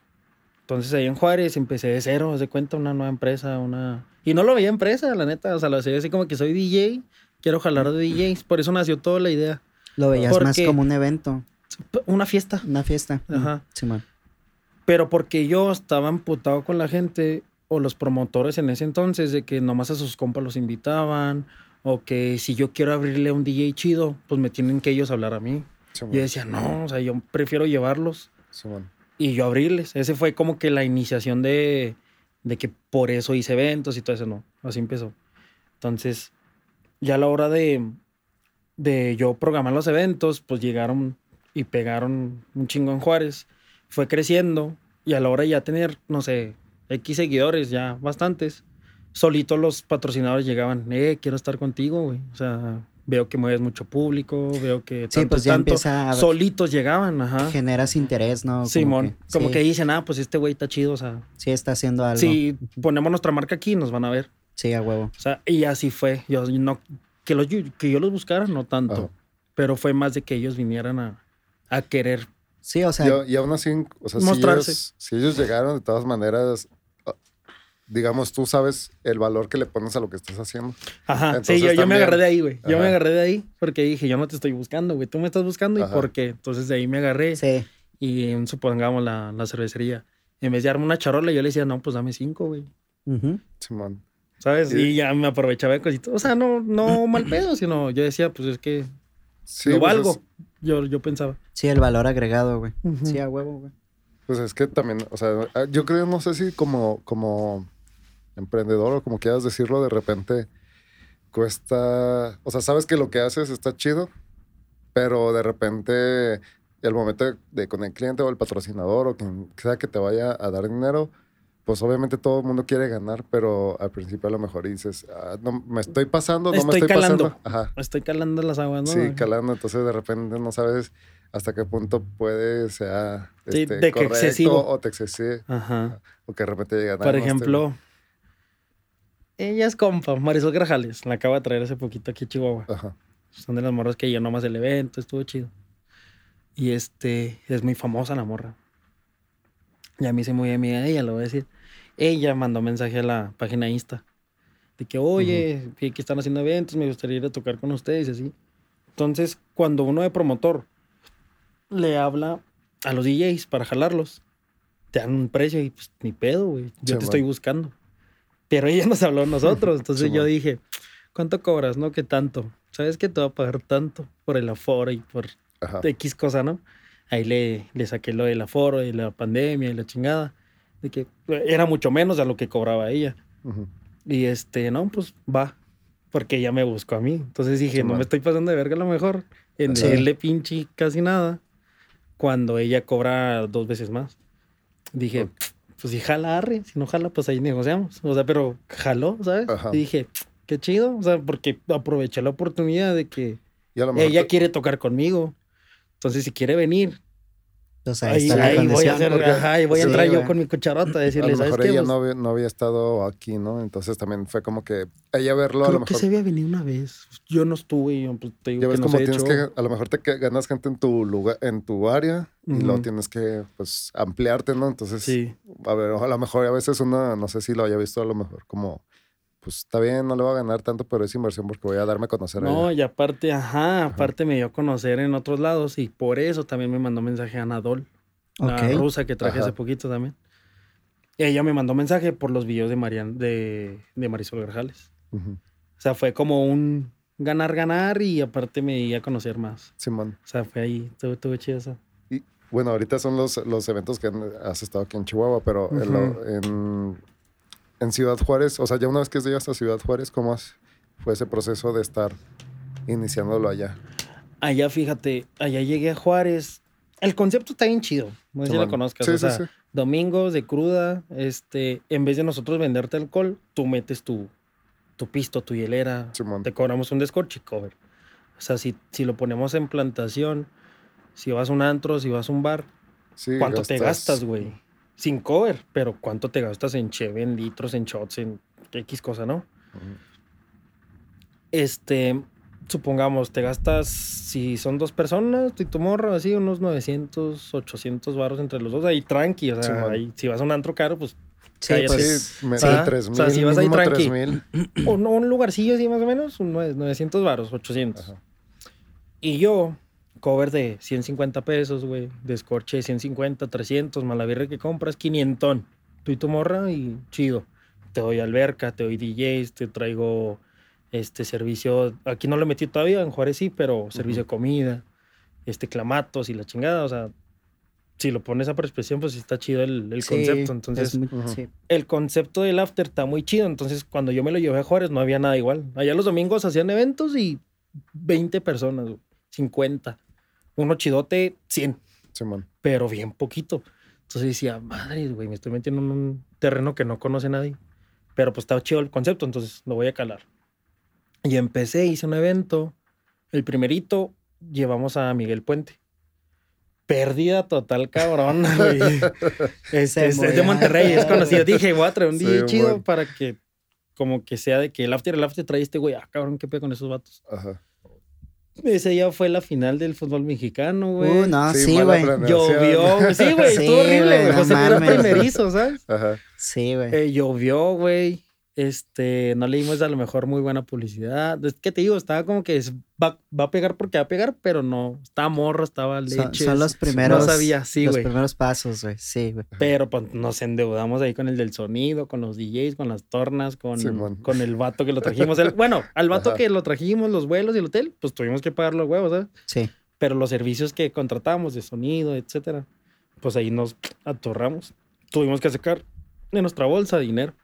C: Entonces ahí en Juárez empecé de cero, de cuenta, una nueva empresa, una... Y no lo veía empresa, la neta, o sea, lo hacía así como que soy DJ, quiero jalar de DJs, por eso nació toda la idea.
B: Lo veías más como un evento,
C: Una fiesta.
B: una fiesta.
C: Ajá.
B: Simón.
C: Pero porque yo estaba emputado con la gente o los promotores en ese entonces de que nomás a sus compas los invitaban o que si yo quiero abrirle a un DJ chido, pues me tienen que ellos hablar a mí.
A: Simón.
C: Yo decía, no, o sea, yo prefiero llevarlos y yo abrirles. Ese fue como que la iniciación de, de que por eso hice eventos y todo eso, no. Así empezó. Entonces, ya a la hora de, de yo programar los eventos, pues llegaron y pegaron un chingo en Juárez. Fue creciendo y a la hora de ya tener, no sé, X seguidores, ya bastantes, solitos los patrocinadores llegaban, eh, quiero estar contigo, güey. O sea, veo que mueves mucho público, veo que
B: Sí,
C: tanto,
B: pues ya
C: tanto.
B: empieza a-
C: Solitos llegaban, ajá.
B: Generas interés, ¿no? Como
C: Simón,
B: que-
C: como
B: sí,
C: que dicen, ah, pues este güey está chido, o sea,
B: Sí, está haciendo algo.
C: si ponemos nuestra marca aquí, nos van a ver.
B: Sí, a huevo.
C: O sea, y así fue. Yo no, que, los, que yo los buscara, no tanto. Pero fue más de que ellos vinieran a, a querer.
B: Sí, o sea,
A: Y, aún así, o sea, si
C: Mostrarse.
A: ellos, si ellos llegaron, de todas maneras, digamos, tú sabes el valor que le pones a lo que estás haciendo.
C: Ajá.
A: Entonces
C: sí, yo, yo me agarré de ahí, güey. Yo
A: Ajá.
C: me agarré de ahí porque dije, yo no te estoy buscando, güey. Tú me estás buscando y por qué. Entonces de ahí me agarré.
B: sí.
C: Y supongamos la, la cervecería. En vez de darme una charola, yo le decía, no, pues dame cinco, güey.
B: Ujú.
A: Simón.
C: ¿Sabes?
A: Y-
C: Y ya me aprovechaba de cositas. O sea, no, no *coughs* mal pedo, sino yo decía, pues es que
A: Sí,
C: lo
A: pues
C: valgo.
A: es-
C: Yo, yo pensaba.
B: Sí, el valor agregado, güey. Sí, a huevo, güey.
A: Pues es que también, o sea, ah, yo creo, no sé si como, como emprendedor o como quieras decirlo, de repente cuesta, o sea, sabes que lo que haces está chido, pero de repente el momento de, con el cliente o el patrocinador o quien sea que te vaya a dar dinero, pues obviamente todo el mundo quiere ganar, pero al principio a lo mejor dices, ah, no, me estoy pasando, no me
C: Estoy
A: estoy
C: calando.
A: pasando. Ajá.
C: Estoy calando las aguas, ¿no?
A: Sí, calando, entonces de repente no sabes hasta qué punto puede sea
C: Sí,
A: este,
C: de que
A: correcto
C: excesivo.
A: o te excesive,
C: Ajá.
A: o que de repente llega
C: Por ejemplo, ella es compa, Marisol Grajales. La acaba de traer hace poquito aquí a Chihuahua.
A: Ajá.
C: Son de las morras que llenó más el evento, estuvo chido. Y este, es muy famosa la morra. Y a mí se muy amiga de ella, lo voy a decir. Ella mandó mensaje a la página Insta. De que, oye, vi que están haciendo eventos, me gustaría ir a tocar con ustedes así. Entonces, cuando uno de promotor le habla a los DJs para jalarlos, te dan un precio y pues ni pedo, güey. Yo te estoy buscando. Pero ella nos habló a nosotros. *laughs* Entonces yo dije, ¿cuánto cobras? No, que tanto. ¿Sabes que te va a pagar tanto por el aforo y por
A: Ajá.
C: X cosa, no? Ahí le, le saqué lo del aforo y la pandemia y la chingada. De que era mucho menos a lo que cobraba ella. Y este, no, pues va. Porque ella me buscó a mí. Entonces dije, no
A: Simón.
C: me estoy pasando de verga a lo mejor. En
A: Sí.
C: decirle pinche casi nada. Cuando ella cobra dos veces más. Dije. Pues si jala, arre. Si no jala, pues ahí negociamos. O sea, pero jaló, ¿sabes?
A: Ajá.
C: Y dije, qué chido. O sea, porque aproveché la oportunidad de que ella
A: te-
C: quiere tocar conmigo. Entonces, si quiere venir,
B: Entonces ahí,
C: ahí,
B: está la
C: ahí voy a hacer,
A: porque-
C: ajá, ahí voy a
B: Sí,
C: entrar yo con mi cucharota a
A: a
C: decirle,
A: lo
C: ¿sabes
A: mejor
C: qué?
A: ella
C: Pues,
A: no había, no había estado aquí, ¿no? Entonces también fue como que ella verlo a lo
C: creo que
A: mejor.
C: se había venido una vez. Yo no estuve y yo, pues, te digo
A: Ya
C: que
A: ves
C: no
A: como tienes
C: hecho,
A: que, a lo mejor te que- ganas gente en tu lugar, en tu área, y
C: Ujú.
A: luego tienes que, pues, ampliarte, ¿no? Entonces,
C: Sí,
A: a ver, a lo mejor a veces una, no sé si lo haya visto, a lo mejor como, pues, está bien, no le voy a ganar tanto, pero es inversión porque voy a darme a conocer a
C: no, y aparte, ajá, aparte me dio a conocer en otros lados y por eso también me mandó mensaje a Anadol, la
B: Ok.
C: rusa que traje
A: Ajá.
C: hace poquito también. Y ella me mandó mensaje por los videos de Marian, de, de Marisol Grajales.
A: Ujú.
C: O sea, fue como un ganar, ganar y aparte me di a conocer más.
A: Simón.
C: O sea, fue ahí, estuvo, estuvo chido eso.
A: Y bueno, ahorita son los, los eventos que has estado aquí en Chihuahua, pero en, lo- en, en Ciudad Juárez, o sea, ya una vez que llegas a Ciudad Juárez, ¿cómo fue ese proceso de estar iniciándolo allá?
C: Allá, fíjate, allá llegué a Juárez. El concepto está bien chido. No sé si lo conozcas.
A: Sí,
C: o
A: sí,
C: sea,
A: sí.
C: domingos de cruda, este, en vez de nosotros venderte alcohol, tú metes tu, tu pisto, tu hielera,
A: Simón.
C: te cobramos un descorche cover. O sea, si, si lo ponemos en plantación, si vas a un antro, si vas a un bar, ¿cuánto te gastas, güey? Sin cover, pero ¿cuánto te gastas en cheve, en litros, en shots, en X cosa, no?
A: Ujú.
C: Este, supongamos, te gastas, si son dos personas, tú y tu morra, así, unos 900, 800 baros entre los dos, ahí tranqui, o sea,
A: Simón.
C: ahí, si vas a un antro caro, pues,
B: Sí, pues,
A: Sí, me
C: sí.
A: da
C: Ah,
A: 3
C: o sea, si vas ahí tranqui.
A: 3000.
C: un, un lugarcillo así más o menos, un nueve- 900 baros, 800.
A: Ajá.
C: Y yo, cover de 150 pesos, güey, descorche de 150, 300, malavirre que compras, 500. Tú y tu morra y chido. Te doy alberca, te doy DJs, te traigo este servicio. Aquí no lo metí todavía, en Juárez sí, pero servicio de comida, este clamatos y la chingada, o sea, si lo pones a expresión, pues sí está chido el, el
B: Sí,
C: concepto. Entonces,
B: muy-
C: el concepto del after está muy chido. Entonces, cuando yo me lo llevé a Juárez, no había nada igual. Allá los domingos hacían eventos y 20 personas, güey, 50. Uno chidote, 100,
A: Simón.
C: pero bien poquito. Entonces decía, madre, güey, me estoy metiendo en un terreno que no conoce nadie. Pero pues estaba chido el concepto, entonces lo voy a calar. Y empecé, hice un evento. El primerito, llevamos a Miguel Puente. Pérdida total, cabrón, *laughs*
B: Se
C: es, es de. Monterrey, es conocido. Dije, voy a traer un
A: Sí,
C: DJ chido
A: bueno.
C: para que, como que sea de que el after, el after trae este güey. Ah, cabrón, qué pedo con esos vatos.
A: Ajá.
C: Ese día fue la final del fútbol mexicano, güey.
B: Uh, no,
A: Sí,
B: güey.
C: Llovió, güey. Sí, güey, *laughs*
B: Sí,
C: estuvo horrible,
B: no
C: José era
B: mames.
C: primerizo, ¿sabes?
A: Ajá.
B: Sí, güey.
C: Eh, llovió, güey. Este, no le dimos a lo mejor muy buena publicidad. Es que te digo, estaba como que es- va, va a pegar porque va a pegar, pero no. Estaba morro, estaba leche.
B: son, son los primeros.
C: No sabía, sí,
B: Los
C: güey.
B: primeros pasos, güey. Sí, güey.
C: Pero pues nos endeudamos ahí con el del sonido, con los DJs, con las tornas, con, con el vato que lo trajimos. El- bueno, al vato
A: Ajá.
C: que lo trajimos, los vuelos y el hotel, pues tuvimos que pagar los huevos, ¿sabes?
B: Sí.
C: Pero los servicios que contratamos de sonido, etcétera, pues ahí nos atorramos. Tuvimos que sacar de nuestra bolsa dinero.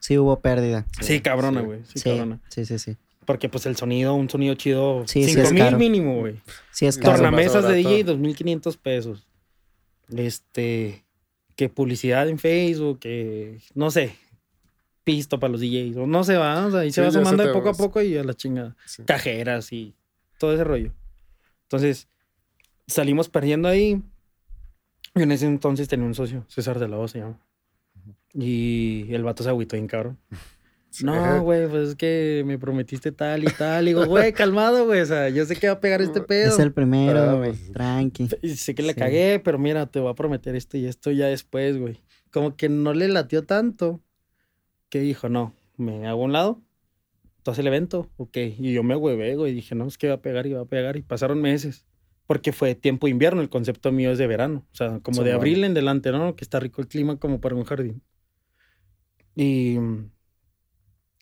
B: Sí hubo pérdida.
C: Sí, cabrona,
A: sí.
C: güey. Sí,
B: Sí,
C: cabrona.
B: sí, sí, sí.
C: Porque pues el sonido, un sonido chido,
B: Sí, sí
C: 5
B: es
C: mil
B: caro.
C: mínimo, güey.
B: Sí, es caro.
A: Torna-
C: Tornamesas de. DJ, 2.500 pesos. Este, que publicidad en Facebook, que no sé, pisto para los DJs, o no se va, o sea, ahí se
A: Sí,
C: va sumando de poco a poco y a la chingada.
A: Sí.
C: Cajeras y todo ese rollo. Entonces, salimos perdiendo ahí. Y en ese entonces tenía un socio, César de la Voz se llama. Y el vato se agüitó bien cabrón.
A: Sí.
C: No, güey, pues es que me prometiste tal y tal. Y digo, güey, *laughs* calmado, güey. O sea, yo sé que va a pegar este pedo.
B: Es el primero,
A: Ah,
B: güey.
A: pues.
B: Tranqui.
C: Y sé que le
B: Sí.
C: cagué, pero mira, te voy a prometer esto y esto ya después, güey. Como que no le latió tanto que dijo, no, me hago a un lado, tú haces el evento, ok. Y yo me huevé, güey. Dije, no, es que va a pegar y va a pegar. Y pasaron meses. Porque fue tiempo invierno, el concepto mío es de verano. O sea, como
A: Sí,
C: de
A: bueno.
C: abril en delante, ¿no? Que está rico el clima como para un jardín. Y mm,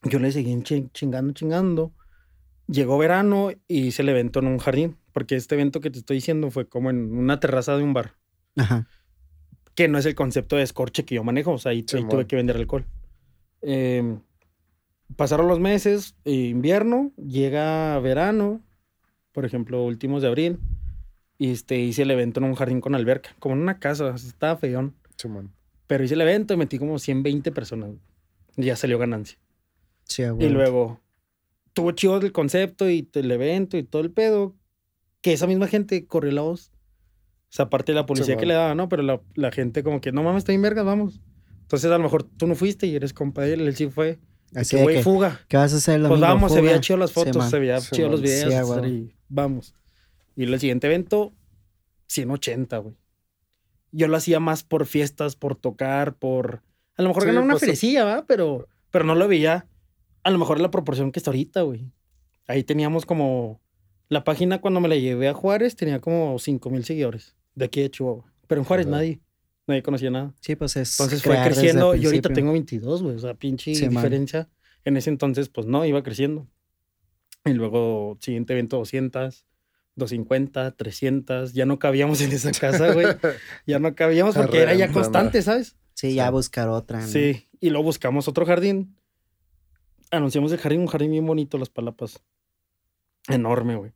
C: yo le seguí chi- chingando, chingando. Llegó verano y hice el evento en un jardín. Porque este evento que te estoy diciendo fue como en una terraza de un bar.
B: Ajá.
C: Que no es el concepto de escorche que yo manejo. O sea, ahí, tuve que vender alcohol. Eh, pasaron los meses, eh, invierno, llega verano, por ejemplo, últimos de abril. Y este, hice el evento en un jardín con alberca, como en una casa, estaba feón.
A: Simón.
C: Pero hice el evento y metí como 120 personas. Y ya salió ganancia.
B: Sí,
C: Y luego tuvo chido el concepto y el evento y todo el pedo. Que esa misma gente corrió la voz. O sea, aparte de la policía que le daba, ¿no? Pero la, la gente como que, no mames, está bien vergas, vamos. Entonces a lo mejor tú no fuiste y eres compa de él, él sí fue.
B: Así
C: que güey, fuga.
B: ¿qué vas a hacer
C: Pues vamos, se
B: Fuga.
C: veía chido las fotos, se veía
A: Sí,
C: chido los
A: man.
C: videos.
B: Sí, a huevo.
C: y vamos. Y el siguiente evento, 180, güey. Yo lo hacía más por fiestas, por tocar, por... A lo mejor
A: Sí,
C: ganar una
A: pues,
C: ferecilla, ¿va? Pero, pero no lo veía. A lo mejor en la proporción que está ahorita, güey. Ahí teníamos como... La página cuando me la llevé a Juárez tenía como 5 mil seguidores de aquí de Chihuahua. Pero en Juárez nadie. Nadie conocía nada.
B: Sí, pues es.
C: Entonces fue creciendo. Yo ahorita tengo 22, güey. O sea, pinche
B: Sí, man.
C: diferencia. En ese entonces, pues no, iba creciendo. Y luego, siguiente evento, 200, 250, 300. Ya no cabíamos en esa casa, güey. *laughs* Ya no cabíamos porque era ya constante, ¿sabes?
B: Sí, ya buscar otra. ¿no?
C: Sí. Y luego buscamos otro jardín. Anunciamos el jardín, un jardín bien bonito, Las Palapas. Enorme, güey.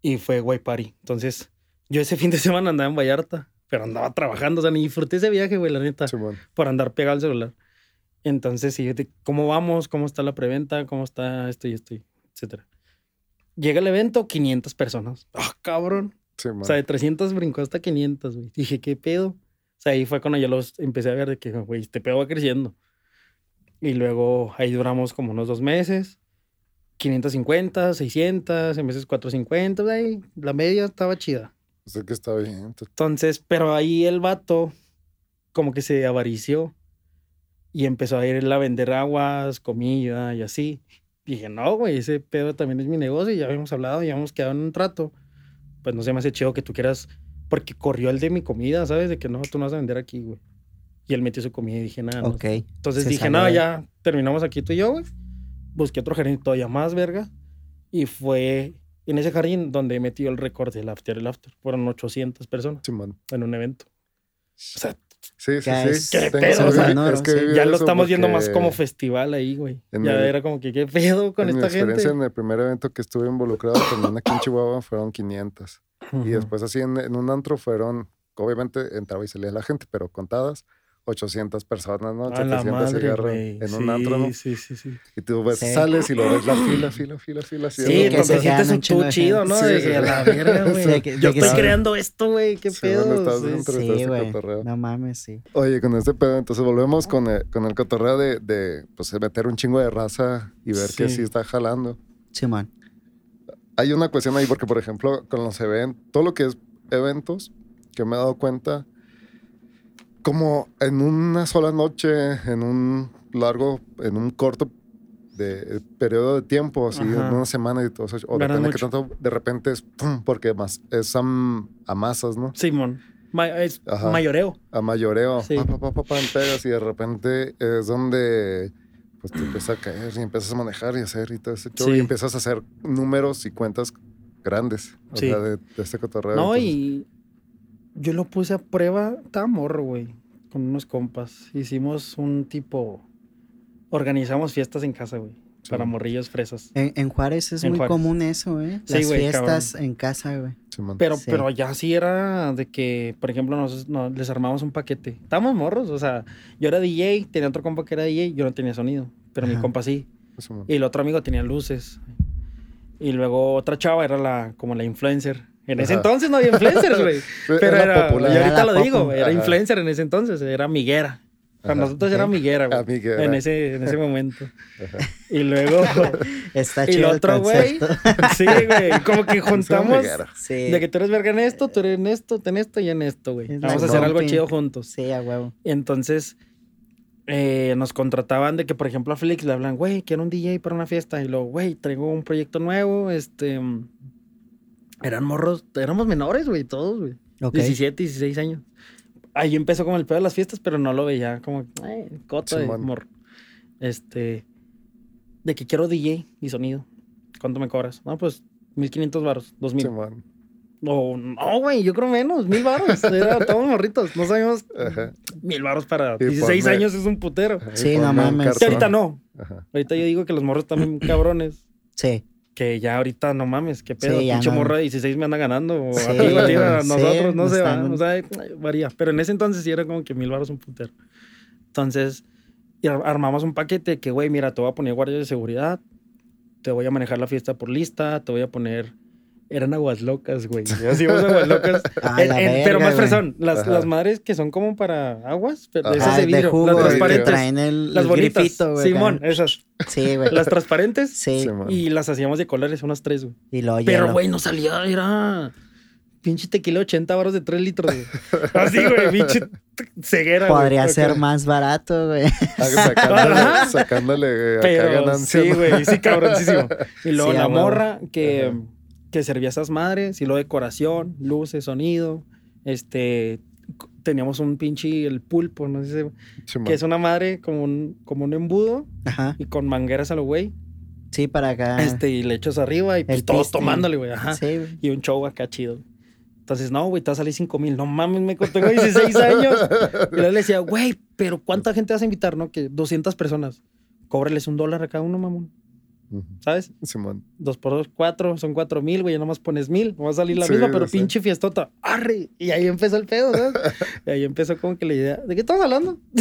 C: Y fue Guay Party. Entonces, yo ese fin de semana andaba en Vallarta, pero andaba trabajando. O sea, ni disfruté ese viaje, güey, la neta por andar pegado al celular. Entonces, sí, cómo vamos, cómo está la preventa, cómo está esto y esto, y etcétera. Llega el evento, 500 personas. ¡Ah, cabrón!
A: Simón.
C: O sea, de 300 brincó hasta 500, güey. Dije, ¿qué pedo? O sea, ahí fue cuando ya los empecé a ver de que, güey, este pedo va creciendo. Y luego ahí duramos como unos dos meses. 550, 600, en veces 450, ahí la media estaba chida.
A: O sea que está bien.
C: Entonces, pero ahí el vato como que se avarició y empezó a ir él a vender aguas, comida y así. Dije, no, güey, ese pedo también es mi negocio y ya habíamos hablado, ya habíamos quedado en un trato. Pues no se me hace chido que tú quieras, porque corrió el de mi comida, ¿sabes? De que no, tú no vas a vender aquí, güey. Y él metió su comida y dije, nada, no.
B: Ok.
C: Entonces
B: Se
C: dije, no,
B: de-
C: ya terminamos aquí tú y yo, güey. Busqué otro jardín todavía más verga. Y fue en ese jardín donde metió el récord del after, el after. Fueron 800 personas
A: Simón.
C: en un evento. O sea,
A: Sí, sí,
B: Ya
A: sí.
B: es-
C: ¿Qué pedo, o sea,
B: no,
A: es que
B: sí.
C: ya lo estamos viendo más como festival ahí, güey.
A: en
C: Ya
A: el-
C: era como que, ¿qué pedo con
A: en mi
C: esta
A: experiencia
C: gente?
A: en el primer evento que estuve involucrado también aquí en Chihuahua fueron 500. Y
C: Ujú.
A: después así en, en un antro fueron, obviamente entraba y salía la gente, pero contadas 800 personas, ¿no?
C: A la
A: 700
C: madre,
A: cigarros en
C: sí,
A: un antro, ¿no?
C: Sí, sí, sí.
A: Y tú ves,
B: Sí.
A: sales y lo ves la fila, *laughs* fila, fila, fila.
C: Sí,
A: ¿no?
B: que se
C: te sientes
B: un
C: tú chido. ¿no?
A: Sí,
C: de
A: sí.
C: que la verga, *laughs* güey.
B: De que-
C: Yo
B: que
C: estoy
B: sí.
C: creando esto, güey. ¿Qué
A: Sí,
C: pedo?
A: bueno, estás
C: Sí.
A: dentro
B: Sí,
A: ese
B: güey. No mames, sí.
A: Oye, con este pedo, entonces volvemos con el, con el cotorreo de, de pues, meter un chingo de raza y ver que
C: Sí.
A: sí está jalando.
B: Simón.
A: Hay una cuestión ahí, porque por ejemplo, con los eventos, todo lo que es eventos, que me he dado cuenta, como en una sola noche, en un largo, en un corto de, periodo de tiempo, así,
C: Ajá.
A: en una semana y todo eso, o
C: Ganas
A: depende de qué
C: mucho.
A: tanto, de repente es pum, porque más, es am- a masas, ¿no?
C: Simón. Ma- es
A: Ajá.
C: mayoreo.
A: A mayoreo,
C: Sí.
A: pa, pa, pa, pegas y de repente es donde pues te empieza a caer y empiezas a manejar y hacer y todo ese show
C: Sí.
A: y empiezas a hacer números y cuentas grandes, o sea, de, de este cotorreo.
C: No,
A: entonces,
C: y yo lo puse a prueba, estaba morro, güey, con unos compas. Hicimos un tipo, organizamos fiestas en casa, güey,
A: Sí.
C: para morrillos fresas.
B: En, en Juárez es
C: En
B: muy
C: Juárez.
B: común eso, ¿eh?
C: Sí,
B: Las
C: güey,
B: fiestas en casa, güey.
C: Pero,
B: Sí.
C: pero ya sí era de que, por ejemplo, nos, no- les armamos un paquete. Estábamos morros, o sea, yo era DJ, tenía otro compa que era DJ, yo no tenía sonido, pero mi compa sí. Y el otro amigo tenía luces. Y luego otra chava era la, como la influencer. En ese
A: Ajá.
C: entonces no había influencers, güey. *laughs* Pero era,
A: popular.
C: y ahorita
B: Era
C: lo digo,
B: popu.
C: era
A: Ajá.
C: influencer en ese entonces, era miguera. Para
A: Ajá.
C: nosotros era miguera, güey.
A: Amiguera.
C: En ese, en ese momento.
A: Ajá.
C: Y luego, *laughs*
B: Está
C: y
B: chido
C: el
B: el
C: otro güey, *laughs* sí, güey, como que juntamos.
B: Sí.
C: de que tú eres verga en esto, tú eres en esto, tú en esto y en esto, güey.
B: Es
C: Vamos a hacer algo chido juntos.
B: Sí, a huevo.
C: Y entonces eh, nos contrataban de que, por ejemplo, a Félix le hablan, güey, quiero un DJ para una fiesta. Y luego, güey, traigo un proyecto nuevo. Este. Eran morros, éramos menores, güey, todos, güey.
B: Ok.
C: 17, 16 años. Ahí empezó como el pedo de las fiestas, pero no lo veía como, eh, coto de morro. Este. De que quiero DJ y sonido. ¿Cuánto me cobras? No, pues 1500 baros, 2000.
A: Simón.
C: No, no, güey, yo creo menos, mil baros. Era *laughs* todos morritos. No sabíamos.
A: Ajá.
C: Mil baros para
A: Y
C: 16
A: ponme-
C: años es un putero.
B: Sí, no mames.
C: Que ahorita no.
A: Ajá.
C: Ahorita yo digo que los morros también cabrones.
B: Sí.
C: Que ya ahorita no mames, qué pedo.
B: Sí,
C: Pinche
B: no.
C: morro de 16 me anda ganando. O
B: Sí,
C: a ti, o a ti, a
B: sí,
C: nosotros, no
B: no
C: sé, O sea, varía. Pero en ese entonces sí era como que mil baros un putero. Entonces, armamos un paquete que, güey, mira, te voy a poner guardias de seguridad. Te voy a manejar la fiesta por lista. Te voy a poner. Eran aguas locas, güey. *laughs* Así aguas locas. En- pero más fresón. Las, las madres que son como para aguas, pero de
A: Ajá.
C: esas de
B: de
C: vidrio.
B: jugo,
C: las transparentes.
B: traen el,
C: Las
B: el
C: bonitas.
B: grifito, güey.
C: Simón,
B: acá.
C: esas.
B: Sí, güey.
C: Las transparentes.
B: Sí.
C: Y las hacíamos de colores, unas tres, güey.
B: Y lo
C: Pero,
B: hielo.
C: güey, no salía, era pinche tequila 80 baros de 3 litros, güey. *laughs* Así, güey, pinche ceguera.
B: Podría ser más barato, güey.
A: Sacándole, sacándole eh, acá
C: Pero
A: ganancia.
C: sí, güey, sí, cabroncísimo. Y luego
B: Sí,
C: la morra que,
A: Ajá.
C: Que servía esas madres, y luego decoración, luces, sonido. Este, teníamos un pinche, el pulpo, no sé, si-
A: Simón.
C: que es una madre como un, como un embudo
B: Ajá.
C: y con mangueras a lo güey.
B: Sí, para acá.
C: Este, y le echas arriba y pues, todos
B: piste.
C: tomándole, güey, ajá.
B: Sí, güey.
C: Y un show acá chido. Entonces, no, güey, te va a salir 5 mil. No mames, me tengo 16 años. Y luego le decía, güey, pero ¿cuánta gente vas a invitar, no? Que 200 personas. Cóbrales un dólar a cada uno, mamón. ¿Sabes?
A: Simón.
C: Dos por dos, cuatro, son cuatro mil, güey, ya nomás pones mil, no va a salir la
A: Sí,
C: misma, pero pinche fiestota, arre, y ahí empezó el pedo, ¿sabes? *laughs* y ahí empezó como que la idea, ¿de qué estamos hablando? *laughs*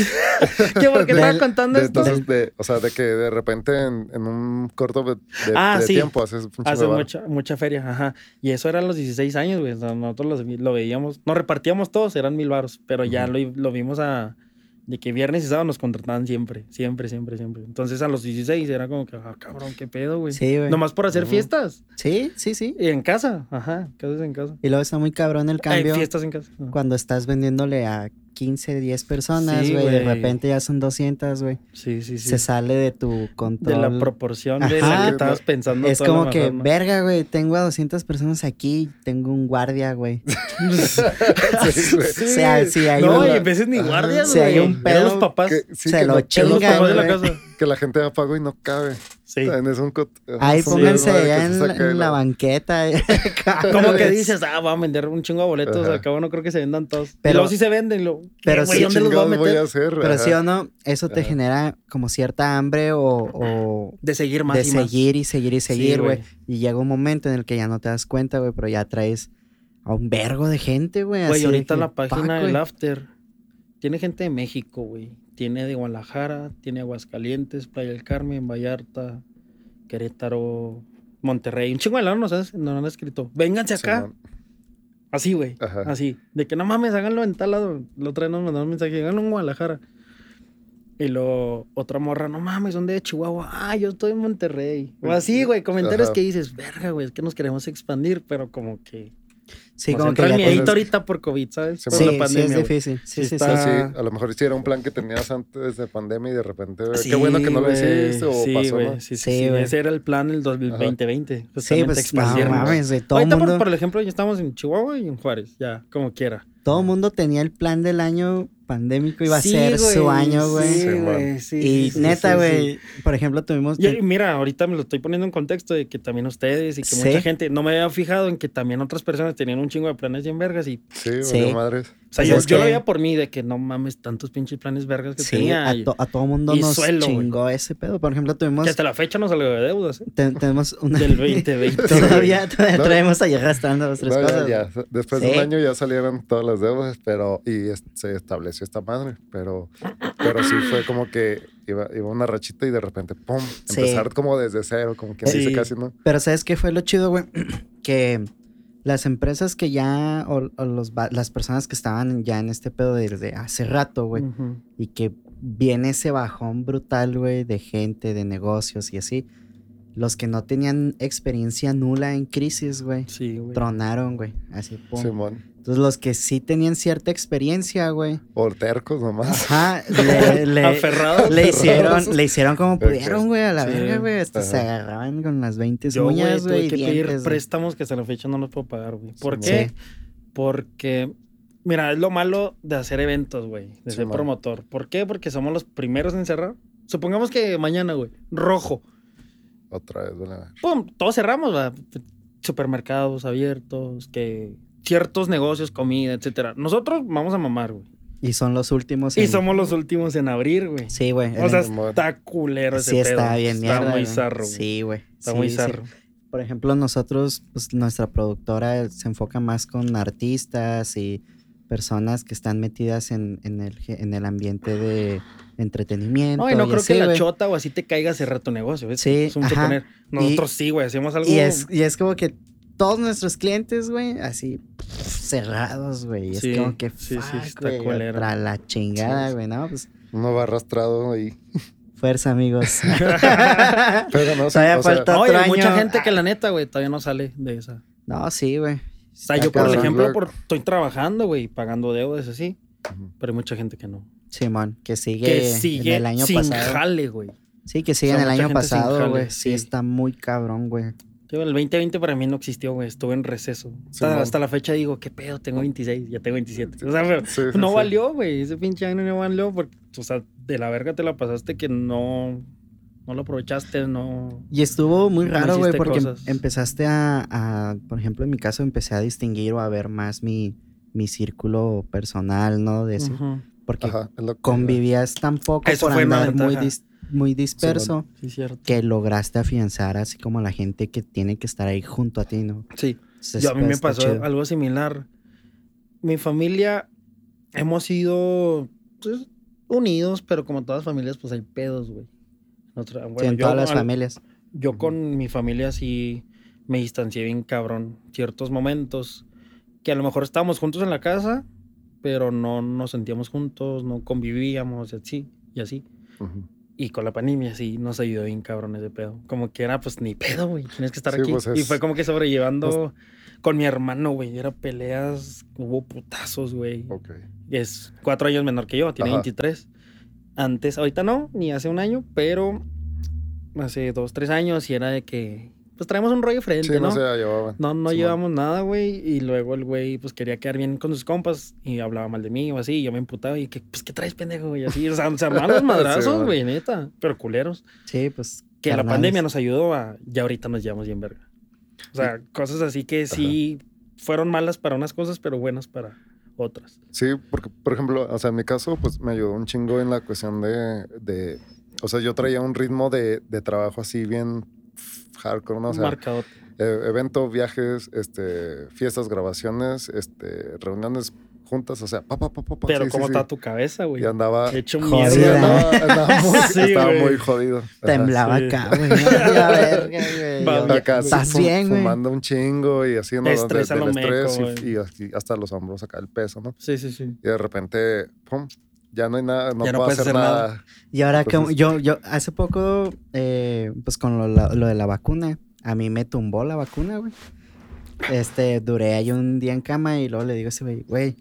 C: ¿Qué, ¿Por qué estaba contando
A: De-
C: esto?
A: entonces, de- o sea, de que de repente en, en un corto de, de-
C: Ah, sí.
A: tiempo haces un
C: Hace mucha, mucha feria, ajá. Y eso era a los 16 años, güey. o sea, nosotros los lo, veíamos, nos repartíamos todos, eran mil baros, pero ya lo, lo vimos a... De que viernes y sábado nos contrataban siempre, siempre, siempre, siempre. Entonces a los 16 era como que, ah, cabrón, qué pedo, güey.
B: Sí, güey.
C: Nomás por hacer fiestas.
B: Sí, sí, sí.
C: Y en casa, ajá, casas en casa.
B: Y luego está muy cabrón el
C: Hay
B: cambio
C: fiestas en casa.
B: cuando estás vendiéndole a 15, 10 personas,
C: Sí,
B: güey. de
C: güey.
B: repente ya son 200, güey.
C: Sí, sí, sí.
B: Se sale de tu
C: de
B: control.
C: la proporción de la
B: Ajá.
C: que estabas pensando.
B: es como que,
C: mejor, ¿no?
B: verga, güey, tengo a 200 personas aquí, tengo un guardia, güey. *laughs*
A: Sí, güey.
C: Sí.
B: O sea, si hay
C: no,
B: un-
C: y a veces ni guardias,
B: Si hay
C: güey.
B: un pedo
C: los papás.
A: Que- sí,
B: se
A: que
B: lo
C: los
B: chingan,
C: papás de la
B: güey.
C: casa.
A: Que la gente ya pagó y no cabe.
C: Sí.
A: También es un cot-
B: Ahí
A: es un
B: pónganse allá en, la banqueta. *laughs*
C: Como que dices, ah, voy a vender un chingo de boletos,
A: Ajá.
C: al cabo no creo que se vendan todos. Pero luego sí se venden, lo,
B: pero sí,
C: ¿dónde los voy a
A: chingados
C: meter?
A: voy a hacer?
B: Pero
A: Ajá.
B: sí o no, eso te
A: Ajá.
B: genera como cierta hambre o, o
C: De seguir más
B: de
C: y más.
B: seguir y seguir y seguir, güey. y llega un momento en el que ya no te das cuenta, güey, pero ya traes a un vergo de gente, güey.
C: Güey, ahorita
B: que,
C: la página del. After tiene gente de México, güey. Tiene de Guadalajara, tiene Aguascalientes, Playa del Carmen, Vallarta, Querétaro, Monterrey. Un chingo de lados nos han, nos han escrito. Vénganse acá. Así, güey. Así. De que no mames, háganlo en tal lado. La otra vez nos mandaron un mensaje, háganlo en Guadalajara. Y lo otra morra, no mames, ¿dónde de Chihuahua? Ah, yo estoy en Monterrey. O así, güey, comentarios
A: Ajá.
C: que dices, verga, güey, es que nos queremos expandir, pero como que.
B: Sí,
C: nos
B: como que
C: miedito
A: pues,
C: ahorita por COVID, ¿sabes?
A: Sí,
C: Por
B: Sí,
C: la
B: sí,
C: pandemia,
B: es
C: güey.
B: difícil. Sí,
C: Sí
B: sí,
C: está-
B: sí.
A: Sí, a lo mejor sí era un plan que tenías antes de pandemia y de repente,
C: Sí,
A: qué bueno que no lo hiciste o
C: sí,
A: pasó,
C: güey,
A: ¿no?
C: Sí, sí,
B: Sí,
C: sí. Ese era el plan el 2020.
B: Sí, pues no mames, güey. Todo
C: Ahorita, por,
B: mundo,
C: por ejemplo, ya estamos en Chihuahua y en Juárez, ya, como quiera.
B: Todo mundo tenía el plan del año pandémico, iba a
C: Sí,
B: ser su
C: güey,
B: año, güey.
C: Sí, güey, sí,
B: y
C: sí,
B: neta, güey,
C: sí.
B: por ejemplo, tuvimos...
C: Y, y mira, ahorita me lo estoy poniendo en contexto de que también ustedes y que
B: Sí.
C: mucha gente, no me había fijado en que también otras personas tenían un chingo de planes bien vergas y,
A: Sí,
B: Sí.
A: valió madres.
C: o sea,
B: Pues
C: yo, yo lo veía por mí de que no mames tantos pinches planes vergas que
B: Sí,
C: tenía
B: a, to- a todo mundo
C: y
B: nos
C: suelo, güey.
B: chingó ese pedo. Por ejemplo, tuvimos...
C: que hasta la fecha no salió de deudas, ¿eh?
B: te- tenemos una...
C: Del 2020. *laughs*
B: todavía todavía
A: No.
B: traemos allá gastando las tres
A: No,
B: cosas.
A: ya. Después de un año ya salieron todas las deudas, pero y es- se estableció esta madre, pero pero sí fue como que iba, iba una rachita y de repente pum,
B: Sí.
A: empezar como desde cero, como que
C: Sí.
A: dice casi no.
B: Pero ¿sabes qué fue lo chido, güey? *clears throat* que las empresas que ya, o, o los, las personas que estaban ya en este pedo desde hace rato, güey, y que viene ese bajón brutal, güey, de gente, de negocios y así, los que no tenían experiencia nula en crisis, güey,
C: Sí, güey.
B: tronaron, güey, así, pum.
A: Simón.
B: Entonces los que sí tenían cierta experiencia, güey,
A: O tercos nomás.
B: ajá, *laughs* le, le-
C: Aferrados.
B: le hicieron, le hicieron como pudieron, güey, a la
C: Sí.
B: verga, güey. Hasta se agarraban con las 20
C: Yo, güey,
B: uñas,
C: tuve
B: güey, y
C: que pedir
B: dientes, güey.
C: préstamos que hasta la fecha no los puedo pagar, güey. ¿Por
A: Sí,
C: qué?
B: Sí.
C: Porque, mira, es lo malo de hacer eventos, güey, de
A: Sí,
C: ser
A: man.
C: promotor. ¿Por qué? Porque somos los primeros en cerrar. Supongamos que mañana, güey, rojo.
A: Otra vez, ¿verdad?
C: Pum, todos cerramos, ¿verdad? Supermercados abiertos, que ciertos negocios, comida, etcétera. Nosotros vamos a mamar, güey.
B: Y son los últimos.
C: Y
B: en-
C: somos los últimos en abrir, güey.
B: Sí, güey.
C: O sea, está culero ese
B: sí
C: pedo.
B: está bien
C: Está
B: mierda.
C: muy
B: güey.
C: zarro, güey.
B: Sí, güey.
C: Está
B: Sí,
C: muy
B: sí.
C: zarro.
B: Por ejemplo, nosotros, pues nuestra productora se enfoca más con artistas y personas que están metidas en, en el, en el ambiente de entretenimiento.
C: No, y no
B: y
C: creo
B: así,
C: que la chota o así te caiga a cerrar tu negocio, ¿ves?
B: Sí,
C: Es un
B: ajá.
C: Nosotros sí, güey, hacemos algo.
B: Y es, y es como que todos nuestros clientes, güey, así cerrados, güey.
C: Sí,
B: Es como que,
C: sí, sí, está
B: la chingada,
A: Sí,
B: güey, ¿no? Pues
A: Uno va arrastrado ahí.
B: fuerza, amigos. *laughs*
A: Pero no, sí,
B: Todavía
A: o sea,
B: falta-
C: No, y
B: otro
C: hay mucha gente que la neta, güey, todavía no sale de esa.
B: no, sí, güey.
C: O sea, yo, por ejemplo, por, estoy trabajando, güey, pagando deudas así. Pero hay mucha gente que no.
B: Simón, que sigue,
C: Que sigue
B: en el año
C: sin
B: pasado.
C: jale, güey.
B: Sí, que sigue
C: O sea,
B: en el año pasado, güey. Sí.
C: sí.
B: está muy cabrón, güey.
C: El 2020 para mí no existió, güey. Estuve en receso.
A: Sí,
C: hasta, la fecha digo, ¿qué pedo? Tengo 26, ya tengo 27. O sea, pero
A: Sí, sí,
C: no
A: sí.
C: valió, güey. Ese pinche año no valió porque, o sea, de la verga te la pasaste que no, no lo aprovechaste, no...
B: Y estuvo muy
C: No
B: raro, güey, porque em-
C: cosas.
B: empezaste a, a, por ejemplo, en mi caso, empecé a distinguir o a ver más mi, mi círculo personal, ¿no? De ese-. Porque
A: Ajá, que-
B: convivías tan poco
C: Eso
B: por andar muy, dis- muy disperso
C: Sí, cierto.
B: que lograste afianzar así como la gente que tiene que estar ahí junto a ti, ¿no?
C: Sí.
B: Entonces,
C: Yo, a mí
B: pues,
C: me pasó
B: chido.
C: algo similar. Mi familia, hemos sido pues, unidos, pero como todas las familias, pues hay pedos, güey. Otra-
B: Sí,
C: bueno,
B: en
C: yo,
B: todas las
C: al-
B: familias.
C: yo con mi familia sí me distancié bien cabrón. Ciertos momentos que a lo mejor estábamos juntos en la casa, pero no nos sentíamos juntos, no convivíamos y así, y así.
A: Ujú.
C: Y con la pandemia sí nos ayudó bien cabrón ese pedo. Como que era pues ni pedo, güey. Tienes que estar
A: Sí,
C: aquí.
A: pues,
C: Y fue como que sobrellevando con mi hermano, güey. Era peleas, hubo putazos, güey.
A: Ok.
C: Es cuatro años menor que yo, tiene
A: Ajá.
C: 23. Antes, ahorita no, ni hace un año, pero hace dos, tres años y era de que pues traemos un rollo diferente,
A: Sí, no,
C: ¿no?
A: se llevaban.
C: No, no
A: Simón.
C: llevamos nada, güey. Y luego el güey, pues quería quedar bien con sus compas y hablaba mal de mí o así. Y yo me emputaba y que, pues, ¿qué traes, pendejo? Y así, o sea, se armaban los *laughs* madrazos, güey, neta. Pero culeros.
B: Sí, pues.
C: Que la
B: carnales.
C: pandemia nos ayudó a. Ya ahorita nos llevamos bien verga. O sea, cosas así que sí fueron malas para unas cosas, pero buenas para otras.
A: Sí, porque, por ejemplo, o sea, en mi caso, pues me ayudó un chingo en la cuestión de. de o sea, yo traía un ritmo de, de trabajo así bien hardcore, ¿no? O sea,
C: Marcador.
A: eh, evento, viajes, este, fiestas, grabaciones, este, reuniones juntas, o sea, pa, pa, pa, pa, pa,
C: Pero
A: sí,
C: ¿cómo
A: sí,
C: está
A: sí.
C: tu cabeza, güey?
A: Y andaba.
C: Hecho
B: Jodida.
A: Sí,
C: mierda.
A: andaba, *laughs* andaba muy,
C: Sí,
A: estaba
C: güey.
A: muy jodido.
B: Temblaba
C: Sí.
B: acá, güey. no.
A: Acá, sí,
B: ¿Estás bien, güey?
A: Fumando un chingo y así, ¿no?
C: Te
A: De-
C: estresa
A: del
C: lo meco,
A: estrés y, y hasta los hombros acá el peso, ¿no?
C: Sí, sí, sí.
A: Y de repente, pum, ya no hay nada, no
C: Ya no
A: puedo
C: puedes
A: hacer
C: hacer
A: nada.
C: nada.
B: Y ahora que
A: Entonces-
B: yo, yo hace poco, eh, pues con lo, lo de la vacuna, a mí me tumbó la vacuna, güey. Este, duré ahí un día en cama y luego le digo a ese güey, güey,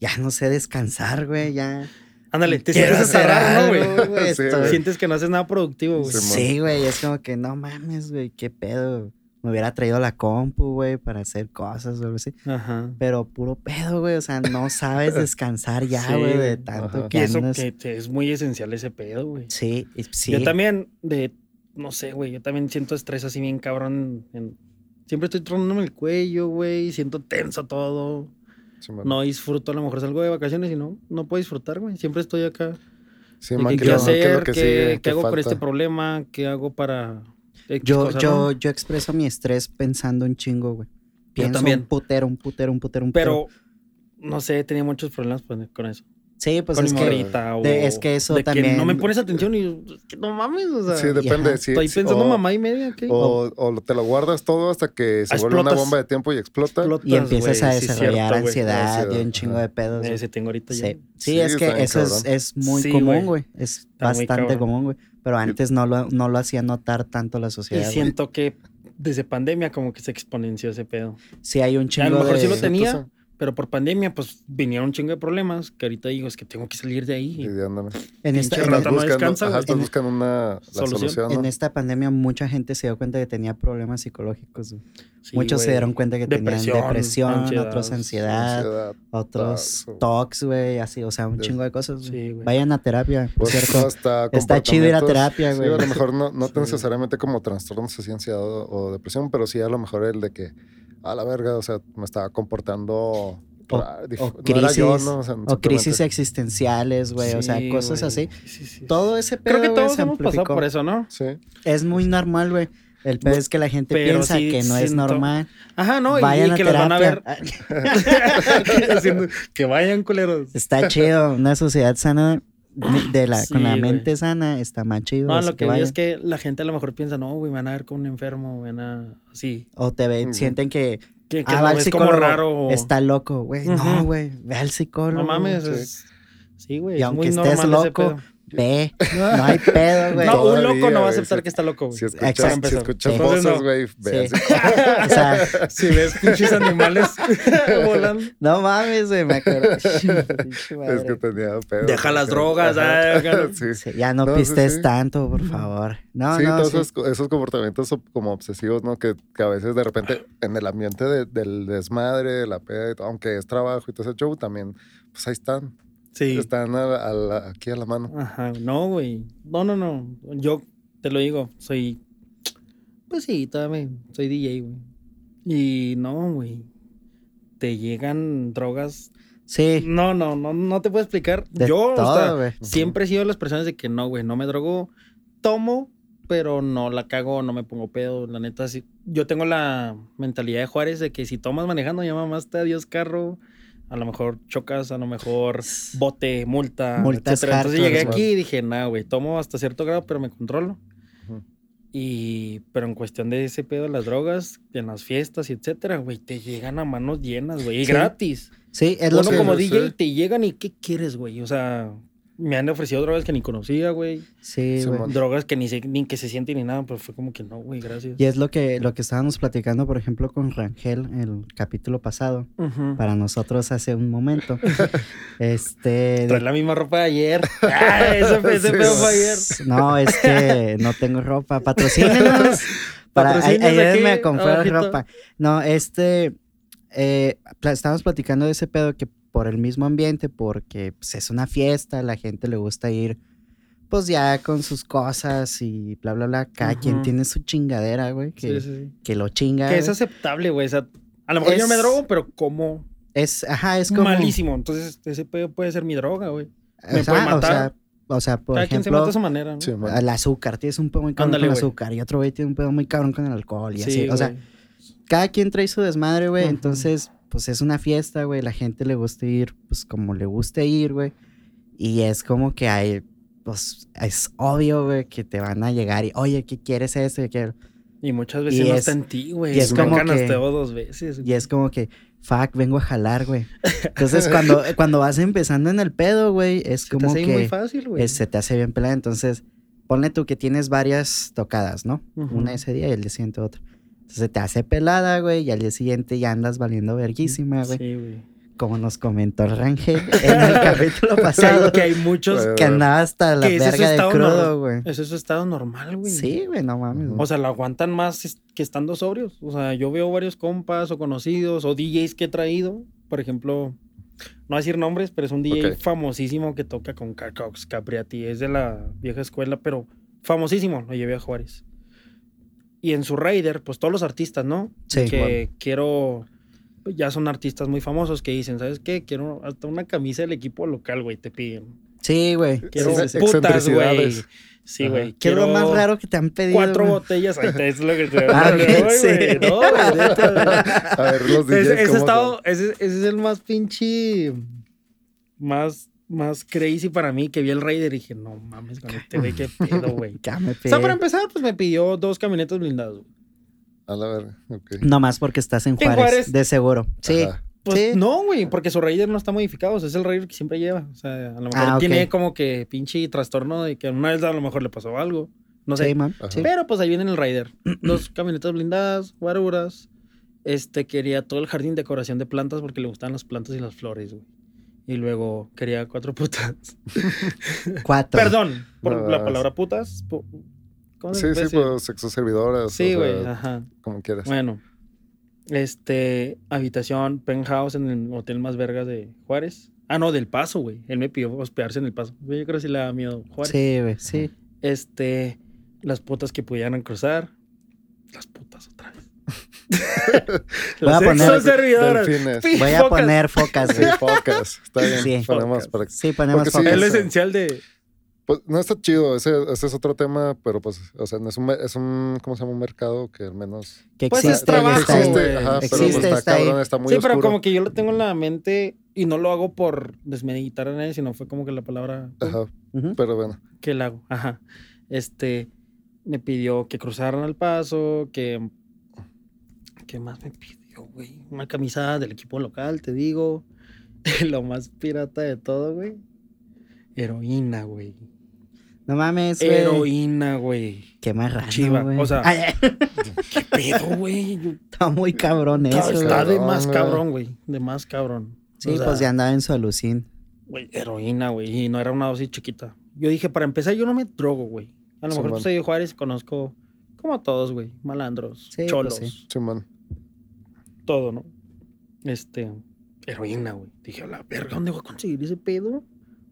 B: ya no sé descansar, güey, ya.
C: Ándale, te sientes
B: hacer
C: raro, ¿no,
B: algo,
C: güey?
B: güey,
A: Sí,
B: estoy-
A: güey.
C: Sientes que no haces nada productivo, güey.
A: Sí,
B: Sí, güey, es como que no mames, güey, qué pedo. Me hubiera traído la compu, güey, para hacer cosas o algo así.
C: Ajá.
B: Pero puro pedo, güey, o sea, no sabes *laughs* descansar ya,
C: Sí,
B: güey, de tanto
A: Ajá.
B: que
C: Y eso
B: andas-
C: que te- es muy esencial ese pedo, güey.
B: Sí, sí.
C: Yo también, de, no sé, güey, yo también siento estrés así bien cabrón. en- siempre estoy tronándome el cuello, güey, siento tenso todo.
A: Sí.
C: No disfruto, a lo mejor salgo de vacaciones y no, no puedo disfrutar, güey. Siempre estoy acá.
A: Sí,
C: ¿Y
A: man,
C: ¿Qué
A: ¿qué es lo
C: hacer?
A: que
C: ¿Qué,
A: sigue?
C: qué
A: ¿Qué
C: hago por
A: falta?
C: este problema? ¿Qué hago para...?
B: Yo, yo, yo expreso mi estrés pensando un chingo, güey. Pienso
C: también.
B: un putero, un putero, un putero, un putero.
C: Pero, no sé, tenía muchos problemas con con eso.
B: Sí, pues
C: con
B: es que,
C: o...
B: de- es que eso
C: de
B: también-
C: no me pones atención y... es que no mames, o sea...
A: Sí, depende.
B: ajá.
A: sí,
C: estoy
A: sí,
C: pensando
A: o-
C: mamá y media, ¿qué?
A: O, o te lo guardas todo hasta que se vuelve una
C: Explotas.
A: bomba de tiempo y explota.
C: Explotas,
B: y empiezas a
C: sí,
B: desarrollar
C: cierto,
B: ansiedad y un chingo de pedos. güey.
C: Ese tengo ahorita ya.
B: Sí, sí,
A: Sí,
B: es que eso es, muy
C: Sí,
B: común,
C: güey.
B: Es
C: Está
B: bastante común, güey. Pero antes no lo, no lo hacía notar tanto la
C: Y
B: sociedad. güey.
C: siento que desde pandemia como que se exponenció ese pedo.
B: Sí, hay un
C: a
B: chingo
C: lo mejor
B: de...
C: sí lo
A: Sí,
C: tenía, pero por pandemia pues vinieron un chingo de problemas que ahorita digo es que tengo que salir de ahí.
A: Y.
B: En esta, en,
C: rata
A: Estás
C: no
A: buscando,
C: descansa,
A: ajá,
C: güey.
A: estás
B: En-
A: buscando una la
C: Solución.
A: solución,
B: en
A: ¿no?
B: esta pandemia mucha gente se dio cuenta que tenía problemas psicológicos.
C: Sí,
B: Muchos se dieron cuenta que tenían
C: Depresión, ansiedad,
B: otros ansiedad,
A: Ansiedad.
B: otros
A: Tox, o-
B: talks, güey, así, o sea, un chingo de cosas.
C: Sí, güey.
B: Vayan a terapia, por
A: Pues
B: cierto.
A: hasta
B: Está chido ir a terapia, güey.
A: Sí, a lo mejor no, no *laughs*
C: Sí.
A: necesariamente como trastornos así, ansiedad o, o depresión, pero sí a lo mejor el de que, a la verga, o sea, me estaba comportando...
B: O- o
A: no era yo,
B: crisis-
A: ¿no? O, sea,
B: O crisis existenciales, güey, o sea, cosas así.
C: Sí, sí, sí.
B: Todo ese pedo,
C: Creo que todos
B: se
C: hemos pasado por eso, ¿no?
A: Sí.
B: Es muy normal, güey. El pedo es que la gente
C: Pero
B: piensa
C: sí
B: que no es normal.
C: Ajá, no, y-
B: Vayan
C: y,
B: a
C: que los van a ver. *laughs* *laughs*
B: terapia.
C: Haciendo- que vayan culeros.
B: Está chido. Una sociedad sana de la, con la
C: güey.
B: mente sana está más chido.
C: No, lo que,
B: vayan.
C: es que la gente a lo mejor piensa, no, güey, me van a ver como un enfermo, van a... Sí.
B: O te ven, sienten que,
C: Que, que
B: ah, va al
C: como raro.
B: está loco, güey. No, güey, ve al psicólogo.
C: No mames,
A: sí.
C: es... Sí, güey,
B: Y
C: es
B: aunque
C: muy
B: estés loco, Ve, no hay pedo, *laughs* güey.
C: No, un loco no va a aceptar que está loco, güey.
A: Si escuchas,
B: Exacto.
A: si escuchas voces, güey, ve
B: Sí. *laughs* O sea, *laughs*
C: Si ves pinches animales volando.
B: no mames, güey, me acuerdo.
A: Es que tenía pedo.
C: Deja las drogas, ah.
A: Sí.
B: Sí, ya no,
A: No,
B: pistes
A: sí.
B: tanto, por favor. No,
A: sí,
B: no,
A: todos
B: sí.
A: Esos, esos comportamientos como obsesivos, ¿no? Que, que a veces de repente en el ambiente de- del desmadre, de la peda, y todo, aunque es trabajo y todo ese show, también, pues ahí están.
C: Sí.
A: Están a- a la- aquí a la mano.
C: Ajá, no, güey. No, no, no. Yo te lo digo, soy. Pues sí, también. Soy DJ, güey. Y no, güey. Te llegan drogas.
B: Sí,
C: No, no, no, no te puedo explicar.
B: de
C: Yo, o sea,
B: todo, güey.
C: siempre he sido de las personas de que no, güey, no me drogo. Tomo, pero no la cago, no me pongo pedo. La neta, sí. Yo tengo la mentalidad de Juárez de que si tomas manejando, ya mamaste, adiós carro. A lo mejor chocas, a lo mejor *laughs* bote, multa,
B: Multas
C: etcétera. Entonces llegué aquí y dije, nah, güey, tomo hasta cierto grado, pero me controlo. Y, pero en cuestión de ese pedo de las drogas, en las fiestas y etcétera, güey, te llegan a manos llenas, güey, y
B: Sí.
C: gratis.
B: Sí, es lo
C: Uno
B: que...
C: como. DJ te llegan y ¿qué quieres, güey? O sea, me han ofrecido drogas que ni conocía, güey.
B: Sí, güey.
C: Drogas que ni, se, ni que se sienten ni nada, pero fue como que no, güey, gracias.
B: Y es lo que, lo que estábamos platicando, por ejemplo, con Rangel el capítulo pasado, para nosotros hace un momento. *laughs* este.
C: Trae la misma ropa de ayer. *laughs* Ah, ese, ese
A: Sí,
C: pedo fue ayer.
B: No, es que no tengo ropa. Patrocínenos. *laughs* Para, ayúdenme
C: aquí,
B: a comprar
C: abajito.
B: ropa. No, este. eh, estábamos platicando de ese pedo que por el mismo ambiente, porque pues, es una fiesta, la gente le gusta ir, pues ya con sus cosas y bla, bla, bla. Cada quien tiene su chingadera, güey, que,
C: Sí, sí, sí.
B: que lo chinga.
C: Que es aceptable, güey. O sea, a lo mejor yo no me drogo, pero como
B: Es, ajá, es como.
C: malísimo. Entonces, ese pedo puede ser mi droga, güey. me
B: Ajá,
C: puede
B: o
C: matar.
B: sea, o sea, por
C: Cada quien se
B: ejemplo,
C: mata a su manera, ¿no?
A: Sí,
B: el azúcar, tienes un pedo muy cabrón
C: Ándale,
B: con el azúcar y otro güey tiene un pedo muy cabrón con el alcohol y
C: Sí,
B: así. O sea, cada quien trae su desmadre, güey. Entonces, pues es una fiesta, güey. La gente le gusta ir, pues como le guste ir, güey. Y es como que hay, pues es obvio, güey, que te van a llegar y, oye, ¿qué quieres esto? ¿Qué quiero?
C: Y muchas veces
B: Y
C: no
B: es-
C: está en ti, güey.
B: y es como que-
C: dos veces.
B: Y es como que, fuck, vengo a jalar, güey. *laughs* Entonces, cuando, cuando vas empezando en el pedo, güey, es
C: Se te
B: como
C: hace muy
B: que
C: fácil, güey.
B: es- se te hace bien pelada. Entonces, ponle tú que tienes varias tocadas, ¿no?
C: Ujú.
B: Una ese día y el día siguiente otra. Entonces, se te hace pelada, güey, y al día siguiente ya andas valiendo verguísima, güey.
C: Sí, güey.
B: como nos comentó el Rangel en el *laughs* capítulo pasado,
C: que hay muchos...
B: Que andaba hasta la verga de
C: estado
B: crudo, güey.
C: Eso es estado normal, güey.
B: Sí, güey, no mames.
C: O sea, lo aguantan más que estando sobrios. O sea, yo veo varios compas o conocidos o DJs que he traído. Por ejemplo, no voy a decir nombres, pero es un DJ famosísimo que toca con Cacox Capriati. Es de la vieja escuela, pero famosísimo. Lo llevé a Juárez. Y en su Raider, pues todos los artistas, ¿no?
B: Sí.
C: Que quiero. pues, Ya son artistas muy famosos que dicen, ¿sabes qué? Quiero hasta una camisa del equipo local, güey, te piden.
B: Sí, güey.
C: Quiero
A: Sí, sí,
C: putas, güey. Sí, güey.
B: ¿Qué es lo más raro que te han pedido?
C: Cuatro
B: güey?
C: botellas. Ahí te- es lo que te *laughs*
B: Ah,
C: güey,
B: sí.
C: No. *laughs*
A: A ver, los DJs.
C: Ese, ese
A: ¿cómo
C: estado, ese es el más pinche. Más, más crazy para mí que vi el Raider y dije, no mames, con este güey, qué *laughs* pedo, güey.
B: Ya me
C: O sea, para empezar, pues me pidió dos camionetas blindadas. güey.
A: A la verga, ok.
B: Nomás porque estás en
C: En
B: Juárez,
C: Juárez.
B: de seguro. Sí.
A: Ajá.
C: Pues
B: Sí.
C: no, güey, porque su Raider no está modificado. o sea, es el Raider que siempre lleva. O sea, a lo mejor
B: Ah,
C: tiene como que pinche trastorno de que una vez a lo mejor le pasó algo. No sé.
B: Sí, man.
C: Pero pues ahí viene el Raider. *clears throat* Dos camionetas blindadas, guaruras. Este quería todo el jardín decoración de plantas porque le gustan las plantas y las flores, güey. Y luego quería cuatro putas. *laughs*
B: Cuatro.
C: Perdón por
A: No,
C: la palabra putas. pu- ¿Cómo se
A: Sí, sí, pues sexo servidoras.
C: Sí, güey, ajá.
A: Como quieras.
C: Bueno, este, habitación, penthouse en el hotel más vergas de Juárez. Ah, no, del Paso, güey. Él me pidió hospedarse en el Paso. Yo creo que sí le da miedo Juárez.
B: Sí, güey, sí.
C: Este, las putas que pudieran cruzar. Las putas. *laughs*
B: Voy a poner-.
A: Delfines.
C: Pi-
B: Voy a
C: focas.
B: poner focas,
A: Sí, focas. Está bien.
B: Sí.
A: Ponemos
C: Focas.
A: para
B: Sí, ponemos
A: Porque sí,
B: focas.
C: Es lo esencial de.
A: Pues no está chido, ese, ese es otro tema, pero pues, o sea, no es un, es un, ¿cómo se llama? Un mercado que al menos...
B: que
C: Pues es
B: existe, y
C: trabajo,
B: está ahí.
A: existe, ajá, pero
B: Existe,
A: pues está
B: está
A: cabrón, está muy
C: sí,
A: oscuro.
C: pero como que yo lo tengo en la mente y no lo hago por desmeditar a nadie, sino fue como que la palabra
A: Ajá,
B: Ujú.
A: pero bueno.
C: que la hago. Ajá. Este me pidió que cruzaran al paso, que. ¿Qué más me pidió, güey? Una camisa del equipo local, te digo. *laughs* lo más pirata de todo, güey. Heroína, güey.
B: No mames, güey.
C: Heroína, güey.
B: Qué más raro,
C: Chiva,
B: güey.
C: o sea,
B: Ay, *laughs*
C: ¿Qué pedo, güey?
B: Está muy cabrón eso,
C: está de más cabrón, güey. De más cabrón.
B: Sí,
C: O sea,
B: pues ya andaba en su alucín.
C: Güey, heroína, güey. Y no era una dosis chiquita. Yo dije, para empezar, yo no me drogo, güey. A lo
A: Sí,
C: mejor
A: man.
C: soy de Juárez, conozco como a todos, güey. Malandros,
B: Sí, pues
C: cholos,
B: sí.
A: Simón.
C: todo, ¿no? Este, heroína, güey. Dije, a la verga, ¿dónde voy a conseguir ese pedo?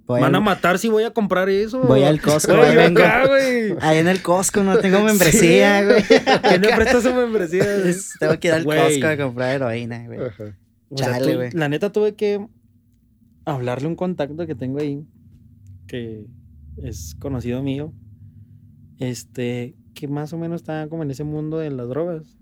B: Voy
C: Van a matar si voy a comprar eso.
B: voy al Costco,
C: Güey,
B: ahí vengo.
C: acá, güey.
B: Ahí en el Costco no tengo *laughs* membresía,
C: Sí.
B: güey. *laughs*
C: ¿Quién me presta su membresía?
B: Tengo que ir al
C: Güey.
B: Costco a comprar heroína, güey.
A: Ajá.
C: O sea,
B: Chale, güey.
C: la neta tuve que hablarle a un contacto que tengo ahí, que es conocido mío, este, que más o menos está como en ese mundo de las drogas.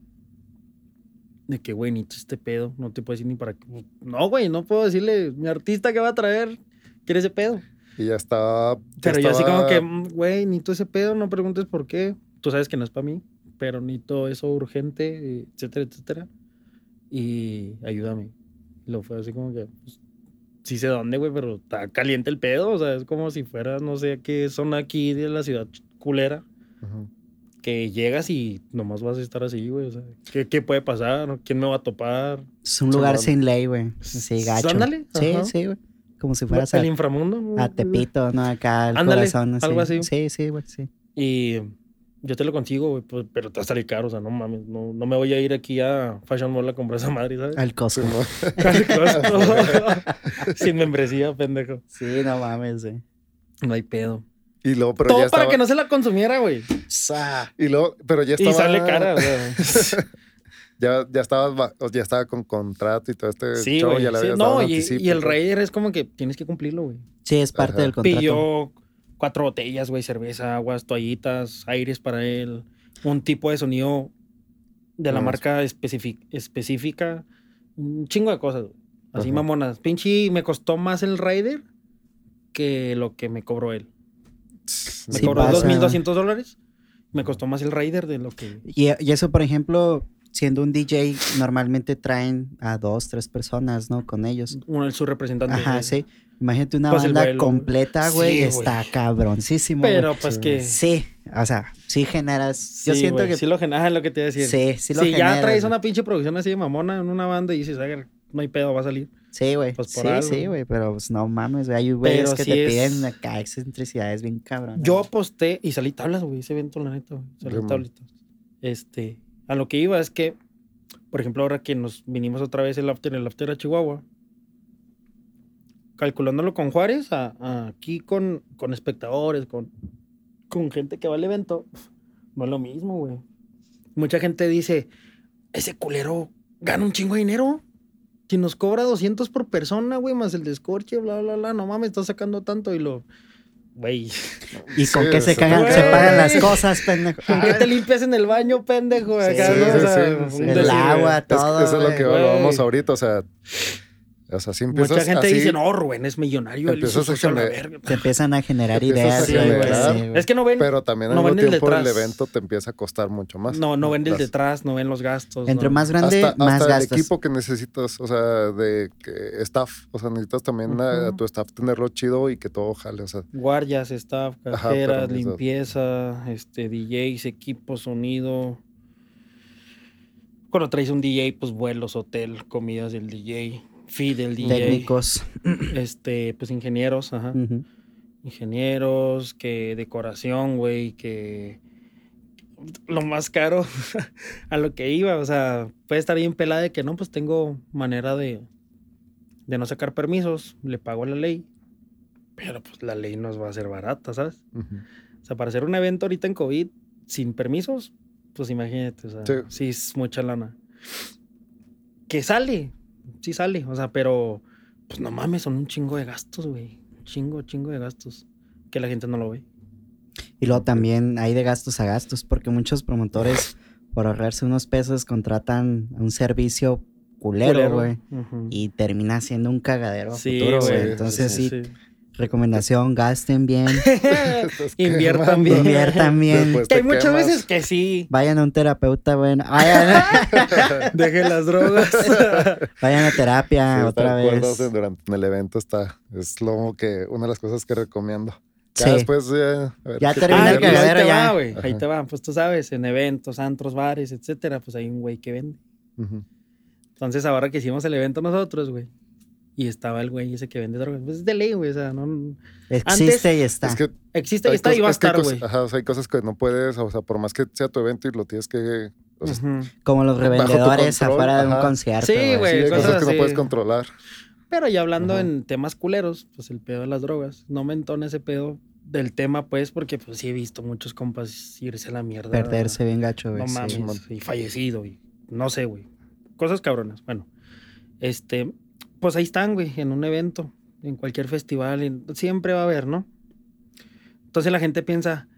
C: De que, güey, ni este pedo, no te puedo decir ni para qué. No, güey, no puedo decirle, mi artista que va a traer, quiere ese pedo.
A: Y ya estaba... ya
C: Pero yo así como
A: estaba-
C: que, mm, güey, ni tú ese pedo, no preguntes por qué. Tú sabes que no es para mí, pero ni todo eso urgente, etcétera, etcétera. Y ayúdame. Lo fue así como que, pues, sí sé dónde, güey, pero está caliente el pedo. O sea, es como si fuera, no sé qué zona aquí de la ciudad culera.
A: Ujú.
C: Que llegas y nomás vas a estar así, güey. O sea, ¿qué, qué puede pasar? ¿Quién me va a topar?
B: Es un lugar sin ley, güey. Sí, gacho.
C: Ándale,
B: Sí,
C: ajá.
B: sí, güey. Como si fueras
C: el
B: a,
C: inframundo.
B: a Tepito, ¿no? Acá el
C: Ándale,
B: corazón así.
C: algo así.
B: Sí, sí, güey, sí.
C: Y yo te lo consigo, güey, pues, pero te va a salir caro, o sea, no mames, no, no me voy a ir aquí a Fashion Mall a comprar esa madre, ¿sabes?
B: Al Costco. *laughs* *laughs*
C: Al Costco. *laughs* Sin membresía, pendejo.
B: Sí, no mames, güey.
C: No hay pedo.
A: Y luego, pero
C: Todo
A: ya
C: para
A: estaba,
C: que no se la consumiera, güey.
A: y luego, pero ya estaba.
C: Y sale cara. *laughs*
A: Ya, ya estabas, ba- o ya estaba con contrato y todo este
C: Sí,
A: show,
C: güey.
A: ya le
C: sí, no, y, el. Raider es como que tienes que cumplirlo, güey.
B: Sí, es parte
A: Ajá.
B: del contrato.
C: Pidió cuatro botellas, güey, cerveza, aguas, toallitas, aires para él, un tipo de sonido de la marca específica, un chingo de cosas, güey. Así
A: Ajá.
C: mamonas. Pinche, me costó más el Raider que lo que me cobró él. Me
B: Sí
C: cobró
B: pasa.
C: 2.200 dólares. Me costó más el Raider de lo que...
B: Y, y eso, por ejemplo, siendo un DJ, normalmente traen a dos, tres personas, ¿no? Con ellos.
C: Uno, su representante.
B: Ajá,
C: güey.
B: sí. Imagínate una
C: Pues
B: banda completa, güey.
C: Sí,
B: está cabroncísimo.
C: Pero pues
A: Sí.
C: que...
B: Sí, o sea, sí generas. yo siento
C: güey,
B: que.
C: Sí lo genera, es *laughs* lo que te iba a decir.
B: Sí, sí lo
C: si ya
B: generas,
C: traes
B: güey.
C: una pinche producción así de mamona en una banda y dices, "Ay, no hay pedo, va a salir.
B: Sí, güey.
C: pues, por
B: sí,
C: algo.
B: sí, güey. Pero pues no mames, güey. Hay güeyes que
C: sí
B: te
C: es-
B: piden acá excentricidades bien cabrón.
C: Yo aposté y salí tablas, güey, ese evento, la neta, güey. Salí tablitas. Este, a lo que iba es que, por ejemplo, ahora que nos vinimos otra vez el after, el after a Chihuahua, calculándolo con Juárez, a- a aquí con, con espectadores, con, con gente que va al evento, *laughs* no es lo mismo, güey. Mucha gente dice, ese culero gana un chingo de dinero. Si nos cobra 200 por persona, güey, más el descorche, bla, bla, bla, no mames, está sacando tanto y lo... Güey, *laughs*
B: ¿Y con
A: Sí,
B: qué se, cagan, se pagan las cosas, pendejo?
C: ¿Con qué te limpias en el baño, pendejo?
B: Sí,
C: Acá,
B: sí,
C: ¿no? O
A: sí,
C: sea.
B: El agua,
A: Es-
B: todo.
A: eso es lo que hablábamos
C: Güey.
A: ahorita, o sea, o sea, si empiezas
C: Mucha gente
A: así,
C: dice, no, Rubén es millonario.
A: Empiezas a gener-
C: verga".
B: Se empiezan a generar ideas,
A: a
C: Sí,
B: güey.
A: generar,
B: sí, güey.
C: Es que no ven,
A: pero también al
C: no
A: mismo
C: ven el
A: tiempo el
C: detrás.
A: evento te empieza a costar mucho más.
C: no, no ven el detrás, no ven los gastos.
B: Entre
C: no.
B: más grande,
A: hasta,
B: más
A: hasta el
B: gastas.
A: equipo que necesitas, o sea, de que staff, o sea, necesitas también a, tu staff tenerlo chido y que todo jale, o sea,
C: Guardias, staff, cajeras, limpieza, este, DJs, equipo, sonido. Cuando traes un DJ, pues vuelos, hotel, comidas del DJ, feed del DJ.
B: Técnicos.
C: Este, pues ingenieros, ajá. Ingenieros, que decoración, güey, que lo más caro *laughs* a lo que iba, o sea, puede estar bien pelada de que no, pues tengo manera de, de no sacar permisos, le pago la ley, pero pues la ley nos va a ser barata, ¿sabes? O sea, para hacer un evento ahorita en COVID sin permisos, pues imagínate, o sea,
A: Sí.
C: sí, es mucha lana. Que sale, sí sale, o sea, pero pues no mames, son un chingo de gastos, güey. Un chingo, chingo de gastos que la gente no lo ve.
B: Y luego también hay de gastos a gastos, porque muchos promotores, por ahorrarse unos pesos, contratan un servicio culero, güey. Y termina siendo un cagadero
C: Sí,
B: futuro,
C: güey,
A: sí,
B: Entonces, sí,
C: sí.
B: Recomendación, gasten bien, *laughs* *laughs*
C: Inviertan bien.
B: inviertan bien.
C: Que hay muchas
A: quemas.
C: veces que sí.
B: Vayan a un terapeuta, bueno. *laughs* Vayan,
C: Deje las drogas.
B: vayan a terapia
A: Sí,
B: otra vez.
A: en- durante el evento está, es lo que, una de las cosas que recomiendo. Ya
B: Sí.
A: después, ya, a ver
B: Ya
A: qué
B: termina
C: Ah,
B: el
A: cambiarle.
C: ahí
B: cagadero
C: te
B: ya.
C: va, güey. Ahí te va. Pues tú sabes, en eventos, antros, bares, etcétera, pues hay un güey que vende. Entonces, ahora que hicimos el evento nosotros, güey, y estaba el güey ese que vende drogas, pues es de ley, güey, o sea, no...
B: Existe
C: Antes-
B: y está.
A: Es que
C: Existe y está y va a estar, güey.
A: Ajá, o sea, hay cosas que no puedes, o sea, por más que sea tu evento y lo tienes que... o sea,
C: Ujú.
B: Como los revendedores
A: control,
B: afuera de un
A: ajá.
B: concierto.
C: Sí,
A: sí,
C: güey,
A: hay
C: cosas
A: cosas que
C: así.
A: no puedes controlar.
C: Pero ya hablando
A: Ajá.
C: en temas culeros, pues el pedo de las drogas. No me entona ese pedo del tema, pues, porque pues sí he visto muchos compas irse a la mierda.
B: Perderse bien gacho, güey.
C: No
B: sí.
C: mames, y fallecido, y no sé, güey. Cosas cabronas. Bueno, este, pues ahí están, güey, en un evento, en cualquier festival, en- siempre va a haber, ¿no? Entonces la gente piensa,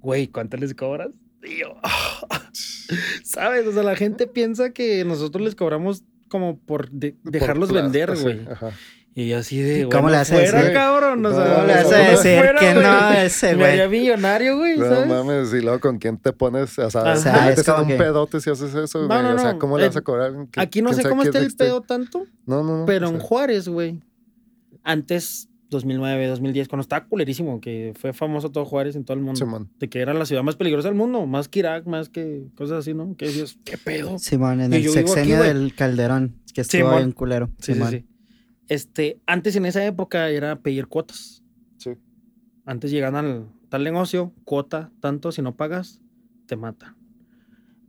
C: güey, ¿cuánto les cobras? Y yo, *laughs* ¿sabes? O sea, la gente piensa que nosotros les cobramos como por de-
A: Por
C: dejarlos vender,
A: sí,
C: güey.
A: ajá.
C: Y yo así de,
B: ¿Cómo
C: bueno,
B: le vas a
C: fuera,
B: decir?
C: cabrón. O
A: No,
C: sea,
B: ¿Cómo le vas a
C: bueno,
B: decir
C: fuera,
B: que
C: güey.
B: no ese,
C: Me
B: güey?
C: haría millonario, güey,
A: No
C: ¿sabes?
A: mames, y luego con quién te pones, o sea,
C: Ajá.
A: te
B: Es
A: metes en
B: como
A: un
B: que-
A: pedote si haces eso,
C: No,
A: güey.
C: no,
A: O sea,
C: no.
A: ¿cómo le vas
C: Eh,
A: a cobrar?
C: Aquí no sé cómo está el pedo tanto,
A: No, no, no.
C: pero
A: o
C: en
A: sea,
C: Juárez, güey. Antes, 2009, 2010, cuando estaba culerísimo, que fue famoso todo Juárez en todo el mundo.
A: Simón.
C: De que era la ciudad más peligrosa del mundo, más que Irak, más que cosas así, ¿no? Que decías, ¿qué pedo?
B: Simón, en
C: Y
B: el
C: aquí,
B: sexenio del Calderón, que estuvo
C: Simón.
B: bien culero.
C: Sí, sí,
B: Simón.
C: sí. Este, antes en esa época era pedir cuotas.
A: Sí.
C: Antes llegaban al tal negocio, cuota, tanto, si no pagas, te matan.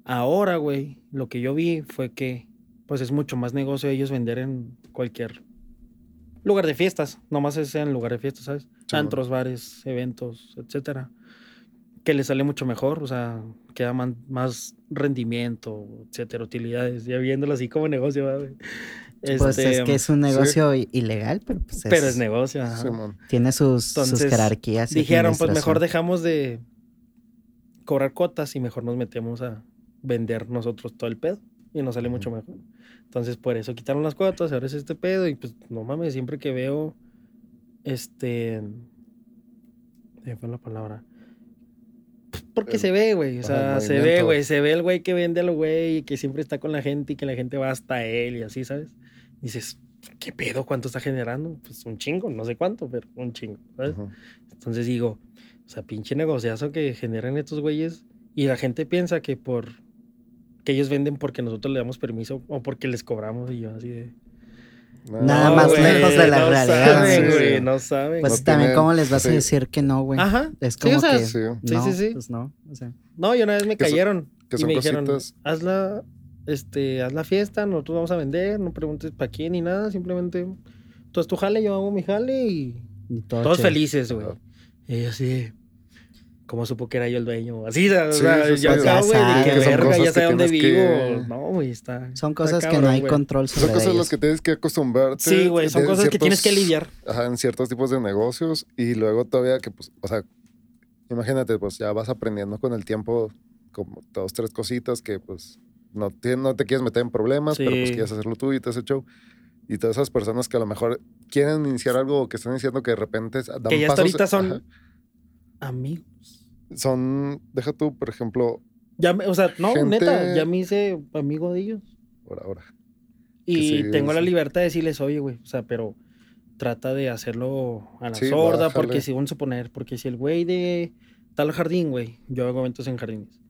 C: Ahora, güey, lo que yo vi fue que, pues es mucho más negocio ellos vender en cualquier lugar de fiestas. Nomás es en lugar de fiestas, ¿sabes?
A: Sí,
C: Antros, bares, eventos, etcétera. Que les sale mucho mejor, o sea, que da más rendimiento, etcétera, utilidades. Ya viéndolo así como negocio, ¿verdad, güey.
B: Pues
C: Este,
B: es que es un negocio ilegal, pero pues es,
C: Pero es negocio, ajá.
B: Tiene sus, sus jerarquías. y
C: Dijeron, pues mejor dejamos de cobrar cuotas y mejor nos metemos a vender nosotros todo el pedo. Y nos sale mucho mejor. Entonces, por eso quitaron las cuotas, ahora es este pedo. Y pues, no mames, siempre que veo, este... ¿Qué fue la palabra? Porque
A: El-
C: se ve, güey. O sea, se ve, güey. Se ve el güey que vende a lo güey y que siempre está con la gente y que la gente va hasta él y así, ¿sabes? Dices, ¿qué pedo? ¿Cuánto está generando? Pues un chingo, no sé cuánto, pero un chingo. Entonces digo, o sea, pinche negociazo que generan estos güeyes y la gente piensa que por que ellos venden porque nosotros le damos permiso o porque les cobramos y yo así de
B: Nada más
C: güey,
B: lejos de la
C: no
B: realidad.
C: Saben,
A: Sí,
C: güey,
A: sí.
C: no saben.
B: Pues
A: No
B: también,
A: tienen-
B: ¿cómo les vas a decir que no, güey?
C: Ajá.
B: Es
C: Sí,
B: como
C: o sea,
B: que.
A: Sí.
C: Sí,
B: no,
C: sí, sí.
B: Pues no. O sea,
C: No, y una vez me
A: Que son-
C: cayeron
A: que
C: y
A: son
C: me dijeron,
A: cositas-
C: haz la, este, haz la fiesta, nosotros vamos a vender, no preguntes para quién ni nada, simplemente tú haz tu jale, yo hago mi jale y
B: y todo
C: todos felices, güey. Y yo así, ¿cómo supo que era yo el dueño? Así, o
A: Sí,
C: sea,
A: sí, sí.
C: yo acá, güey, de
B: sabes.
C: que verga, ya
A: que
C: sé dónde vivo.
A: que-
C: No, güey, está.
B: Son
C: está
B: cosas que no hay control sobre
A: Son cosas a
B: ellos.
A: las que tienes que acostumbrarte.
C: Sí, güey, son cosas que tienes que lidiar.
A: Ajá, en ciertos tipos de negocios y luego todavía que, pues, o sea, imagínate, pues ya vas aprendiendo con el tiempo como dos, tres cositas que, pues, no te, no te quieres meter en problemas, pero pues quieres hacerlo tú y todo ese show. Y todas esas personas que a lo mejor quieren iniciar algo o que están diciendo que de repente dan
C: Que ya hasta ahorita son
A: ajá,
C: amigos.
A: son, deja tú, por ejemplo,
C: Ya, me- o sea, no,
A: Gente-
C: neta, ya me hice amigo de ellos.
A: por ahora.
C: Y
A: sí,
C: tengo la libertad de decirles, oye, güey, o sea, pero trata de hacerlo a la
A: Sí,
C: sorda, porque si vamos a suponer, porque si el güey de tal jardín, güey, yo hago eventos en jardines.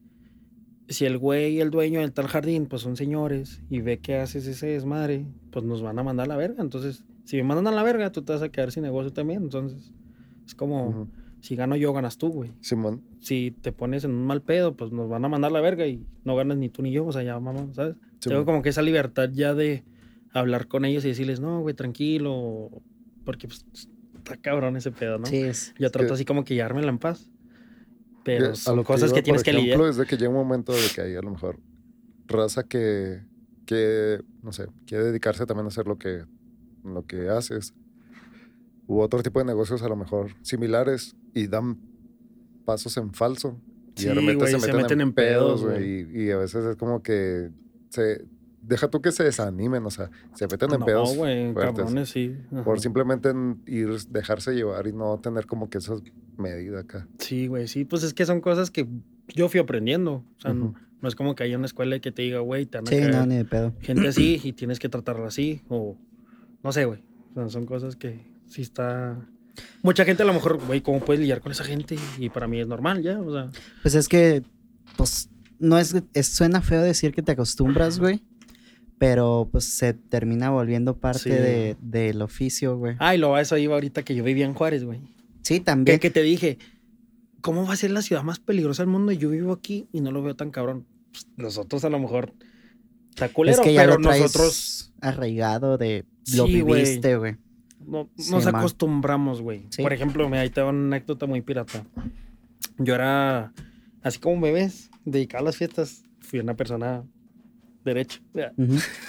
C: Si el güey y el dueño del tal jardín, pues son señores, y ve que haces ese desmadre, pues nos van a mandar a la verga. Entonces, si me mandan a la verga, tú te vas a quedar sin negocio también. Entonces, es como, si gano yo, ganas tú, güey.
A: Simón,
C: Si te pones en un mal pedo, pues nos van a mandar a la verga y no ganas ni tú ni yo, o sea, ya, mamá, ¿sabes? Tengo como que esa libertad ya de hablar con ellos y decirles, no, güey, tranquilo, porque pues está cabrón ese pedo, ¿no?
B: Sí, es.
C: Yo trato
A: que-
C: así como que llevármela en paz.
A: Que
C: Pero
A: a
C: son
A: lo
C: cosas
A: iba,
C: que tienes
A: por
C: que
A: ejemplo,
C: lidiar.
A: es de que llega un momento de que hay a lo mejor raza que, que, no sé, quiere dedicarse también a hacer lo que, lo que haces. U otro tipo de negocios a lo mejor similares y dan pasos en falso. Y de repente
C: güey, se meten en pedos,
A: güey. Y, y a veces es como que se... Deja tú que se desanimen, o sea, se meten en
C: No,
A: pedos
C: güey,
A: fuertes.
C: cabrones, sí. Ajá.
A: por simplemente en ir, dejarse llevar y no tener como que esa medida acá.
C: Sí, güey, sí, pues es que son cosas que yo fui aprendiendo. O sea, no-
A: Ujú.
C: no, es como que haya una escuela que te diga, güey, te van a
B: Sí, no, ni de pedo. *clears throat*
C: gente así y tienes que tratarla así. O no sé, güey. O sea, son cosas que sí está. Mucha gente a lo mejor, güey, ¿cómo puedes lidiar con esa gente? Y para mí es normal ya, o sea.
B: Pues es que, pues, no es, es- suena feo decir que te acostumbras, güey. Pero pues se termina volviendo parte
C: Sí.
B: de, del oficio, güey.
C: Ay, lo a eso iba ahorita que yo vivía en Juárez, güey.
B: Sí,
C: Que,
B: también.
C: que te dije, ¿cómo va a ser la ciudad más peligrosa del mundo? Y yo vivo aquí y no lo veo tan cabrón. Pues, nosotros a lo mejor está culero,
B: es que ya
C: pero
B: lo traes
C: nosotros
B: arraigado de lo
C: Sí,
B: viviste, güey.
C: no-
B: Sí,
C: nos
B: man.
C: acostumbramos, güey.
B: Sí.
C: Por ejemplo, mira, ahí te va una anécdota muy pirata. Yo era, así como bebés, dedicado a las fiestas, fui una persona derecha.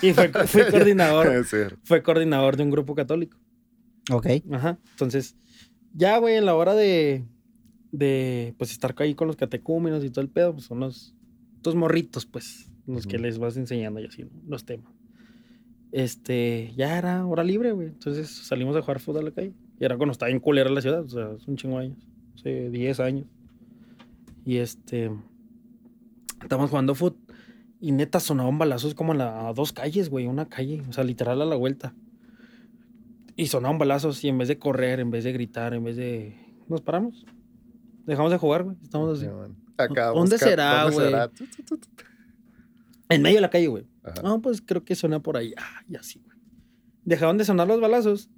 C: Y fue, fui *laughs* coordinador, fue coordinador de un grupo católico.
B: Ok.
C: Ajá. Entonces, ya, güey, en la hora de, de, pues, estar ahí con los catecúmenos y todo el pedo, pues, son los, los morritos, pues, los que les vas enseñando y así, ¿no? los temas. Este, ya era hora libre, güey. Entonces salimos a jugar fútbol a la calle. Y era cuando estaba en culera la ciudad, o sea, es un chingo de años. Hace 10 años. Y este, estábamos jugando fútbol. Y neta sonaban balazos como a, la, a dos calles, güey, una calle, o sea, literal a la vuelta. Y sonaban balazos y en vez de correr, en vez de gritar, en vez de... Nos paramos. Dejamos de jugar, güey. Estamos así.
A: Acá,
C: ¿Dónde
A: busca-
C: será,
A: ¿dónde
C: güey? En medio de la calle, güey. No, pues creo que suena por ahí. Ah, y así, güey. Dejaron de sonar los balazos.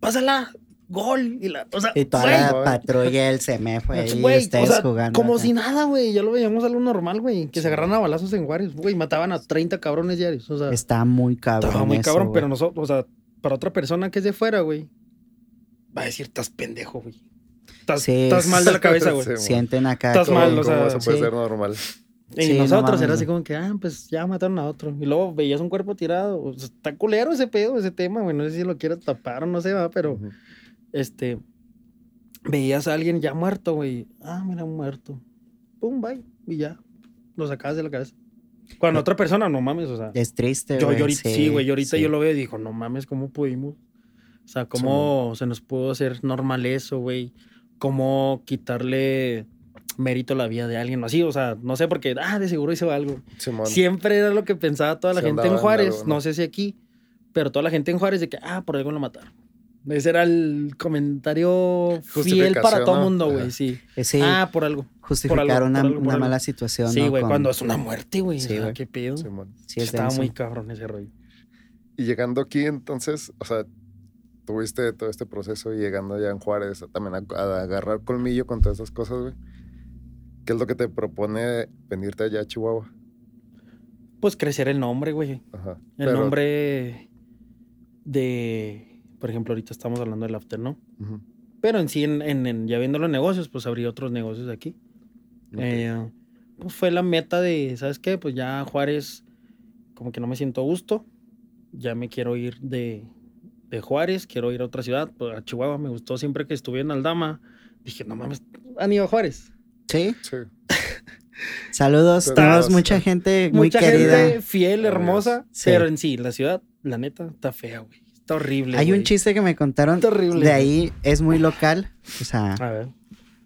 C: Pásala. gol. Y, la, o sea,
B: Y toda
C: güey,
B: la patrulla del CEMEF *laughs* ahí,
C: güey,
B: ustedes
C: o sea,
B: jugando.
C: como
B: acá.
C: si nada, güey. Ya lo veíamos algo normal, güey. Que se agarran a balazos en Juárez, güey. Mataban a 30 cabrones diarios. O sea,
B: Está muy cabrón.
C: estaba muy cabrón, pero nosotros, o sea, para otra persona que es de fuera, güey, va a decir, estás pendejo, güey. Estás,
B: Sí,
C: mal de la cabeza, güey. *laughs*
B: Sienten acá.
C: Estás
B: que-
A: ¿Cómo,
C: mal, o
A: cómo
C: sea,
A: eso puede
B: sí.
A: ser normal?
C: Y
B: Sí,
C: nosotros era así como que, ah, pues ya mataron a otro. Y luego veías un cuerpo tirado. O sea, está culero ese pedo, ese tema, güey. No sé si lo quieres tapar o no sé, va, pero este. Veías a alguien ya muerto, güey. Ah, mira, muerto. Pum, bye. Y ya. Lo sacabas de la cabeza. Cuando otra persona, no mames, o sea.
B: Es triste,
C: Yo,
B: güey.
C: yo ahorita, sí, güey, yo ahorita
B: sí.
C: yo lo veo y digo, no mames, ¿cómo pudimos? O sea, ¿cómo se nos pudo hacer normal eso, güey? ¿Cómo quitarle mérito a la vida de alguien así? O sea, no sé, porque, ah, de seguro hizo algo.
A: Simón.
C: Siempre era lo que pensaba toda la
A: Sí
C: gente en
A: en
C: Juárez,
A: algo, ¿no?
C: ¿no? sé si aquí, pero toda la gente en Juárez de que, ah, por algo lo mataron. Ese era el comentario fiel para todo el
A: ¿no?
C: mundo, güey, sí.
B: Sí,
C: Ah, por algo.
B: justificar
C: por algo,
B: una,
C: por algo, por
B: una
C: algo.
B: mala situación.
C: Sí, güey, cuando es una muerte, güey.
B: Sí, güey.
C: qué pedo.
B: Sí, es
C: Estaba muy cabrón ese rollo.
A: Y llegando aquí, entonces, o sea, tuviste todo este proceso y llegando allá en Juárez también a, a agarrar colmillo con todas esas cosas, güey. ¿Qué es lo que te propone venirte allá a Chihuahua?
C: Pues crecer el nombre, güey.
A: Ajá.
C: El
A: Pero-
C: nombre de, por ejemplo, ahorita estamos hablando del after, ¿no?
A: Ujú.
C: Pero en sí, en, en- en- ya viendo los negocios, pues abrí otros negocios aquí. Eh, pues fue la meta de, ¿sabes qué? Pues ya Juárez, como que no me siento a gusto. Ya me quiero ir de, de Juárez, quiero ir a otra ciudad, pues, a Chihuahua. Me gustó siempre que estuve en Aldama. Dije, no mames, han ido a Juárez.
B: Sí,
A: Sí. *laughs*
B: saludos. Tenemos mucha gente muy
C: Mucha
B: querida.
C: gente fiel, hermosa,
B: Sí.
C: pero en sí, la ciudad, la neta, está fea, güey. Está horrible.
B: Hay un chiste que me contaron
C: Está horrible.
B: de ahí, es muy local. O sea,
C: A ver.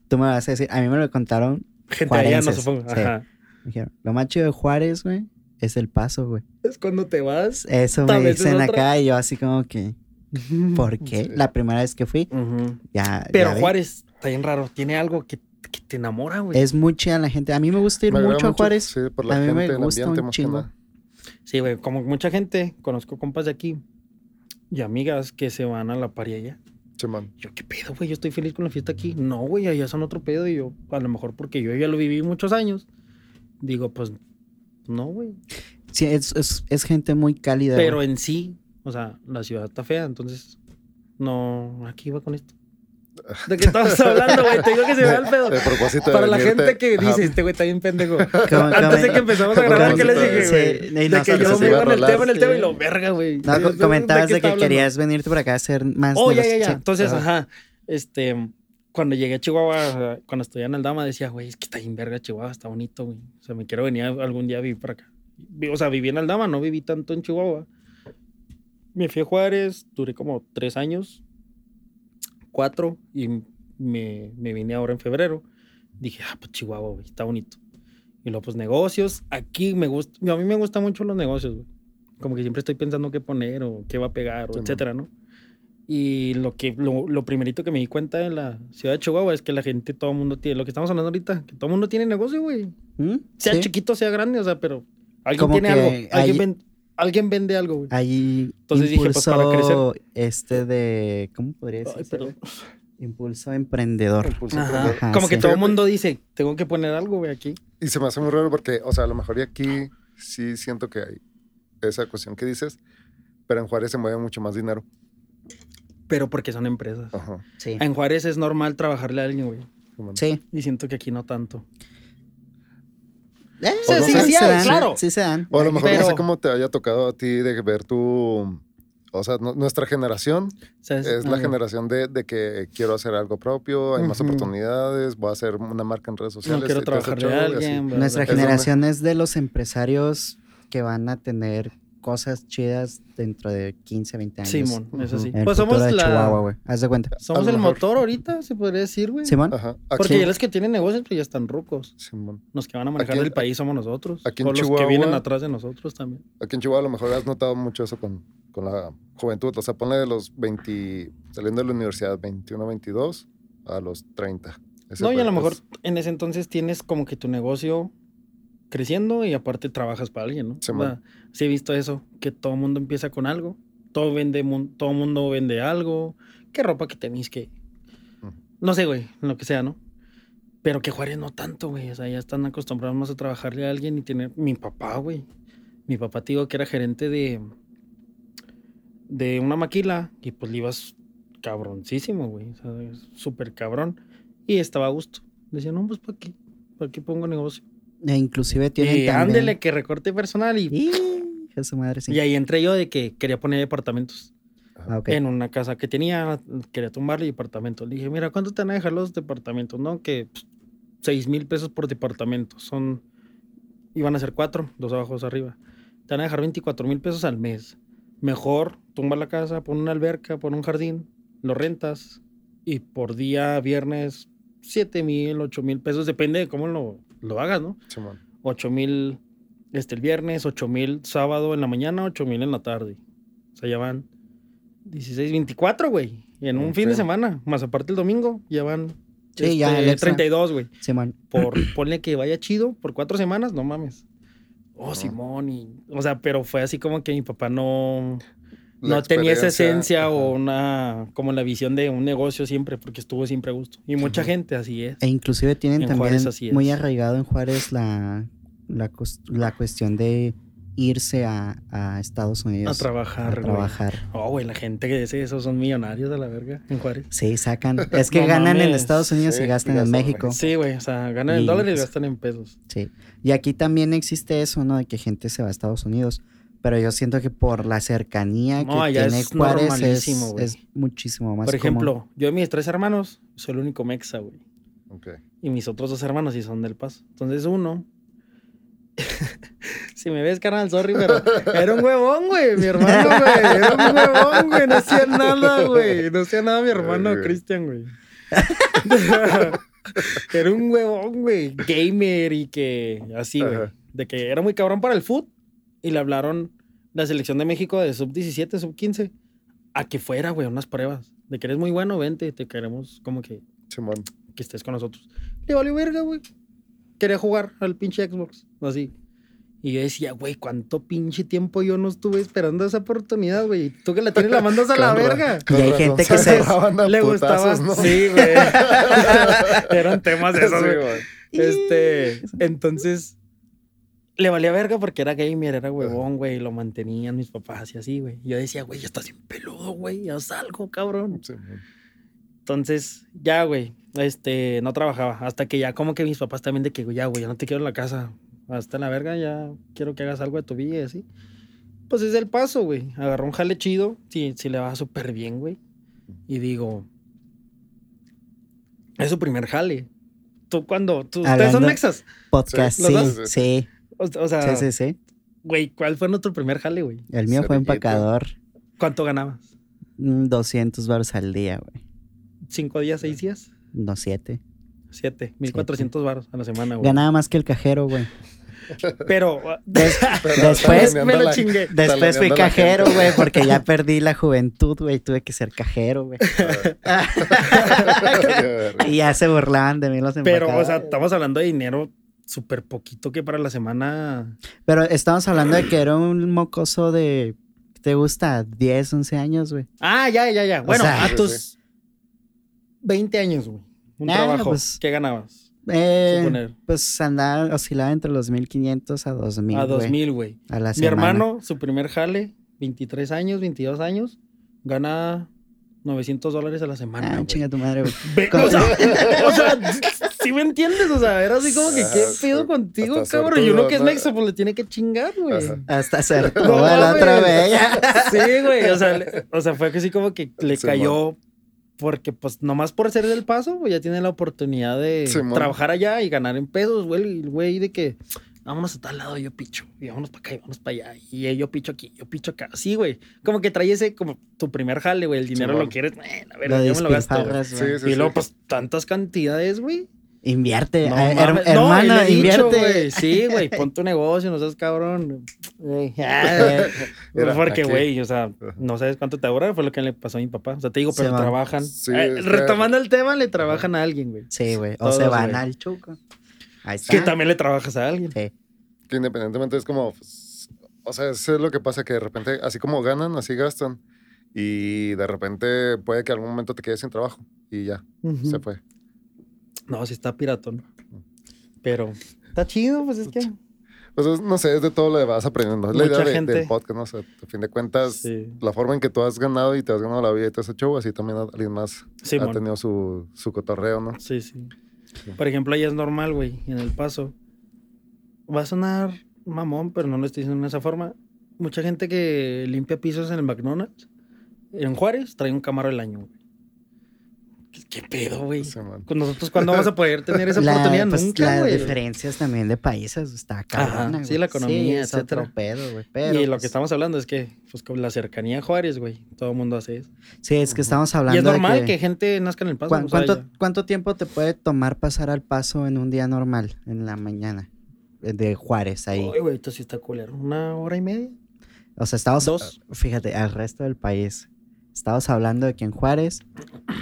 B: tú me vas a decir, a mí me lo contaron.
C: Gente allá, no supongo.
B: sí.
C: Ajá.
B: me dijeron, lo más chido de Juárez, güey, es el paso, güey.
C: Es cuando te vas.
B: Eso me
C: es
B: dicen acá y yo así como que, ¿por qué?
A: Sí.
B: La primera vez que fui, ya.
C: Pero
B: ya.
C: Juárez está bien raro. Tiene algo que, que te enamora, güey.
B: Es muy chida la gente. A mí me gusta ir
A: Me
B: mucho a Juárez.
A: Sí, por la
B: A mí
A: gente,
B: me
A: el
B: gusta
A: ambiente,
B: un chingo.
C: Sí, güey. Como mucha gente, conozco compas de aquí y amigas que se van a la paria allá.
A: Simón.
C: Yo, ¿qué pedo, güey? Yo estoy feliz con la fiesta aquí. No, güey, allá son otro pedo. Y yo, a lo mejor porque yo ya lo viví muchos años, digo, pues, no, güey.
B: Sí, es, es, es gente muy cálida.
C: Pero
B: güey.
C: en sí, o sea, la ciudad está fea, entonces, no, aquí iba con esto. ¿De qué estamos hablando, güey? Te digo que se vea el pedo.
A: De propósito de
C: Para la
A: venirte-
C: gente que
A: Ajá.
C: dice, este güey está bien pendejo. Antes de que empezamos a grabar, ¿qué les dije,
B: Sí,
C: güey?
B: y
C: de que yo me
A: iba
C: en el tema, en el
B: sí.
C: tema y lo verga, güey.
B: No,
C: ¿De-
B: co-
C: de-
B: comentabas de que
C: hablando?
B: querías venirte para acá a hacer más.
C: Oh,
B: de
C: ya, ya, ya.
B: sí.
C: Entonces,
A: Ajá.
C: Este, cuando llegué a Chihuahua, cuando estudié en Aldama, decía, güey, es que está bien verga Chihuahua, está bonito, güey. O sea, me quiero venir algún día a vivir para acá. O sea, viví en Aldama, no viví tanto en Chihuahua. Me fui a Juárez, duré como tres años, cuatro, y me, me vine ahora en febrero. Dije, ah, pues Chihuahua, güey, está bonito. Y luego, pues negocios. Aquí me gusta, a mí me gustan mucho los negocios, güey. Como que siempre estoy pensando qué poner o qué va a pegar, o
A: Sí,
C: etcétera, ¿no? Y lo que lo, lo primerito que me di cuenta en la ciudad de Chihuahua es que la gente, todo el mundo tiene, lo que estamos hablando ahorita, que todo el mundo tiene negocio, güey.
B: ¿Mm?
C: Sea
B: Sí.
C: chiquito, sea grande, o sea, pero alguien
B: Como
C: tiene algo.
B: hay-
C: Alguien, ven- alguien vende algo, güey.
B: Ahí
C: Entonces dije, pues, para
B: impulso este de, ¿cómo podría
C: Ay,
B: decirse?
C: perdón.
B: Impulso emprendedor.
A: Impulso
C: Ajá.
A: emprendedor.
B: Ajá,
C: Como que todo el mundo dice, tengo que poner algo, güey, aquí.
A: Y se me hace muy raro porque, o sea, a lo mejor y aquí sí siento que hay esa cuestión que dices, pero en Juárez se mueve mucho más dinero.
C: Pero porque son empresas.
A: Ajá.
B: Sí.
C: En Juárez es normal trabajarle a alguien, güey.
B: Sí.
C: Y siento que aquí no tanto.
B: Eh,
A: no
C: sí,
A: sé,
C: sí,
B: se dan,
C: claro.
B: Sí se dan.
A: O a lo mejor no sé cómo te haya tocado a ti de ver tu... O sea, no- nuestra generación es la generación de, de que quiero hacer algo propio, hay más oportunidades, voy a hacer una marca en redes sociales.
C: No quiero alguien. bla,
B: Nuestra.
A: Es
B: generación es de los empresarios que van a tener cosas chidas dentro de 15, 20 años.
C: Simón, eso sí.
B: En el
C: Pues somos
B: de
C: la...
B: Chihuahua, güey. Haz de cuenta.
C: Somos el
A: mejor.
C: motor ahorita, se podría decir, güey.
B: Simón.
A: Ajá.
C: Porque ya los que tienen negocios, pues ya están rucos.
A: Simón.
C: Los que van a manejar
A: Aquí-
C: el país somos nosotros.
A: aquí en
C: o los que
A: Chihuahua-
C: vienen atrás de nosotros también.
A: Aquí en Chihuahua a lo mejor has notado mucho eso con, con la juventud. O sea, ponle de los 20, saliendo de la universidad, 21, 22 a los 30. Ese
C: No, y a lo mejor
A: es-
C: en ese entonces tienes como que tu negocio creciendo y aparte trabajas para alguien, ¿no?
A: Sí,
C: O sea,
A: man.
C: sí he visto eso, que todo mundo empieza con algo, todo vende, todo mundo vende algo, que ropa, que tenis, que.
A: Mm.
C: No sé, güey, lo que sea, ¿no? Pero que Juárez no tanto, güey. O sea, ya están acostumbrados más a trabajarle a alguien y tener. Mi papá, güey. Mi papá, te digo, que era gerente de. de una maquila. Y pues le ibas cabroncísimo, güey. O sea, súper cabrón. Y estaba a gusto. Decía, no, pues ¿para qué? ¿Para qué pongo negocio?
B: E inclusive tienen
C: Y ándele que recorte personal y.
B: Y... hija su madre, sí.
C: Y ahí entré yo de que quería poner departamentos.
B: Ah, ok.
C: En una casa que tenía, quería tumbarle departamentos. Le dije, mira, ¿cuánto te van a dejar los departamentos? No, que pues, seis mil pesos por departamento. Son, iban a ser cuatro, dos abajo, dos arriba. Te van a dejar 24 mil pesos al mes. Mejor, tumba la casa, pon una alberca, pon un jardín, lo rentas y por día, viernes, 7 mil, 8 mil pesos, depende de cómo lo, lo hagas, ¿no?
A: Simón.
C: 8 mil este, el viernes, 8 mil sábado en la mañana, 8 mil en la tarde. O sea, ya van 16, 24, güey. Y en un fin de semana, más aparte el domingo, ya van
B: Sí, ya el extra.
C: 32, güey.
B: Simón.
C: Por *clears throat* ponle que vaya chido por cuatro semanas, no mames. Oh,
A: No.
C: Simón, y. O sea, pero fue así como que mi papá no. No tenía esa esencia o una. como la visión de un negocio siempre, porque estuvo siempre a gusto. Y mucha gente así es.
B: E inclusive tienen
C: En
B: también
C: Juárez así es.
B: muy arraigado en Juárez la, la, la cuestión de irse a, a Estados
C: A
B: Unidos
C: trabajar,
B: a
C: güey.
B: trabajar.
C: Oh, güey, la gente que dice eso son millonarios a la verga en Juárez.
B: Sí, sacan. *laughs* Es que
C: No
B: ganan en. Estados Unidos
A: Sí,
B: y gastan
A: y
B: en
A: en
B: México.
C: Sí, güey, o sea, ganan en
B: Y-
C: dólares y gastan en pesos.
B: Sí. Y aquí también existe eso, ¿no? De que gente se va a Estados Unidos. Pero yo siento que por la cercanía
C: No,
B: que tiene
C: es
B: Juárez es, muchísimo más
C: Por
B: común.
C: ejemplo, yo de mis tres hermanos soy el único mexa, güey.
A: Ok.
C: Y mis otros dos hermanos sí son del Paso. Entonces uno. *laughs* si me ves, carnal, sorry, pero era un huevón, güey. Mi hermano, güey. Era un huevón, güey. No hacía nada, güey. No hacía nada mi hermano,
A: Ay, güey.
C: Cristian, *laughs* güey. era un huevón, güey. Gamer y que así, güey. De que era muy cabrón para el foot. Y le hablaron la selección de México de sub 17, sub 15 a que fuera, güey, unas pruebas. De que eres muy bueno, vente, te queremos como que
A: Simón.
C: que estés con nosotros. Le valió verga, güey. Quería jugar al pinche Xbox, así. Y yo decía, güey, ¿cuánto pinche tiempo yo no estuve esperando esa oportunidad, güey? Tú que la tienes, la mandas a la verga.
B: Y hay gente que se-
C: Le gustaba.
A: ¿no? *laughs*
C: Sí, güey. *laughs* Eran temas de esos, güey. Este, entonces, le valía verga porque era gamer, era huevón, güey. Lo mantenían mis papás y así, güey. Yo decía, güey, ya estás bien peludo, güey. Ya salgo, cabrón. Entonces, ya, güey, este, no trabajaba. Hasta que ya como que mis papás también de que, ya, güey, ya no te quiero en la casa. Hasta la verga, ya quiero que hagas algo de tu vida y así. Pues es el paso, güey. Agarró un jale chido. Sí, sí le va súper bien, güey. Y digo, es su primer jale. Tú cuando, tú, ustedes son mexas.
B: Podcast,
A: Sí,
B: sí, sí, sí,
C: O, o sea,
B: sí, sí,
C: güey, ¿cuál fue nuestro primer jale, güey?
B: El mío fue empacador.
C: ¿Cuánto ganabas?
B: mm, 200 baros al día, güey.
C: ¿Cinco días, seis días?
B: No, siete.
C: Siete. Mil cuatrocientos baros a la semana, güey.
B: Ganaba más que el cajero, güey. *laughs*
C: Pero,
B: Des-
A: Pero *laughs*
B: después
C: me lo
A: la-
C: chingué.
B: después fui cajero, güey, porque ya *laughs* perdí la juventud, güey. Tuve que ser cajero, güey. y ya se burlaban de mí los
C: Pero, o sea, estamos hablando de dinero súper poquito que para la semana.
B: Pero estamos hablando de que era un mocoso de. ¿Te gusta? 10, 11 años, güey.
C: Ah, ya, ya, ya. Bueno,
B: sea,
C: a tus 20 años, güey. Un
B: Ah,
C: trabajo.
B: pues,
C: ¿Qué ganabas?
B: Eh, pues andaba, oscilaba entre los 1500 a 2000.
C: A
B: güey,
C: 2000, güey.
B: A la
C: Mi
B: semana.
C: hermano, su primer jale, 23 años, 22 años, gana 900 dólares a la semana.
B: Ah, chinga tu madre, güey.
C: O sea, *laughs* o sea, *laughs* ¿sí me entiendes? O sea, era así como que, ¿qué pedo
A: hasta
C: contigo,
A: suertudo,
C: cabrón? Y uno que es
A: ¿no?
C: mexo, pues le tiene que chingar, güey.
A: Ajá.
B: Hasta *laughs* ser
C: No
B: la otra bella.
C: Sí, güey. O sea, le- o sea, fue que sí como que le
A: Sí,
C: cayó. Porque, pues, nomás por ser del paso, güey, ya tiene la oportunidad de trabajar allá y ganar en pesos, güey. Y el güey de que vámonos a tal lado, yo picho. Y vámonos para acá y vámonos para allá. Y yo picho aquí, yo picho acá. Sí, güey. Como que trae ese, como tu primer jale, güey. El dinero lo quieres, eh, a ver,
B: Lo
C: yo me lo gasto.
A: Sí, sí,
C: y luego,
A: sí.
C: pues, tantas cantidades, güey.
B: Invierte.
C: No,
B: Ah, her-
C: mames. No, y
B: hermano,
C: le he dicho,
B: invierte.
C: güey. Sí, güey, *laughs* pon tu negocio, no seas cabrón. Güey, *laughs* ah, Porque,
A: aquí.
C: güey, o sea, no sabes cuánto te ahorra, fue lo que le pasó a mi papá. O sea, te digo, pero trabajan.
A: Sí,
C: Eh, retomando el tema, le trabajan a alguien, güey.
B: Sí, güey. O
C: Todos,
B: se van
C: güey.
B: al chuco. Ahí está.
C: Que también le trabajas a alguien.
B: Sí.
A: Que independientemente es como, pues, o sea, eso es lo que pasa, que de repente, así como ganan, así gastan. Y de repente puede que algún momento te quedes sin trabajo y ya, se fue.
C: No, sí está piratón. Pero está chido, pues es que.
A: Pues es- no sé, es de todo lo que vas aprendiendo. Es la
C: Mucha
A: idea de-
C: gente-
A: del podcast, ¿no? O sea, a fin de cuentas,
C: Sí.
A: la forma en que tú has ganado y te has ganado la vida y te has hecho, así también alguien más ha tenido su, su cotorreo, ¿no?
C: Sí, sí. Por ejemplo, ahí es normal, güey, en el paso. Va a sonar mamón, pero no lo estoy diciendo de esa forma. Mucha gente que limpia pisos en el McDonald's, en Juárez, trae un camaro del año, güey. ¿Qué, pedo, güey?
A: Sí.
C: Con nosotros, ¿cuándo vamos a poder tener esa *laughs*
B: La-
C: oportunidad?
B: pues,
C: Nunca,
B: las
C: güey.
B: diferencias también de países está cabrona,
C: sí, la economía,
B: otro
C: etcétera.
B: pedo, güey. Pero,
C: y lo
B: pues,
C: que estamos hablando es que, pues, con la cercanía a Juárez, güey, todo el mundo hace eso.
B: Sí, es que estamos hablando
C: Y es
B: de
C: normal que... gente nazca en el paso.
B: ¿Cuán-
C: o sea,
B: ¿Cuánto, ¿Cuánto tiempo te puede tomar pasar al paso en un día normal, en la mañana? De Juárez, ahí.
C: Ay, güey, esto sí está culero. ¿Una hora y media?
B: O sea, estamos,
C: Dos.
B: fíjate, al resto del país. Estamos hablando de que en Juárez,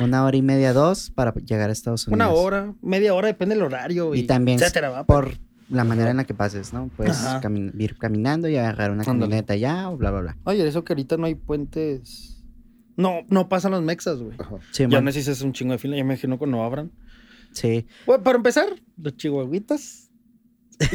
B: una hora y media, dos, para llegar a Estados Unidos.
C: Una hora, media hora, depende del horario.
B: Y también
C: etcétera, ¿va?
B: Por la manera en la que pases, ¿no? Puedes cami- ir caminando y agarrar una
C: Ándale.
B: camioneta ya o bla, bla, bla.
C: Oye, eso que ahorita no hay puentes. No, no pasan los mexas, güey.
A: Ajá.
B: Sí,
C: Ya no sé si es un chingo de fila, ya me imagino cuando abran.
B: sí.
C: Bueno, para empezar, los chihuahuitas.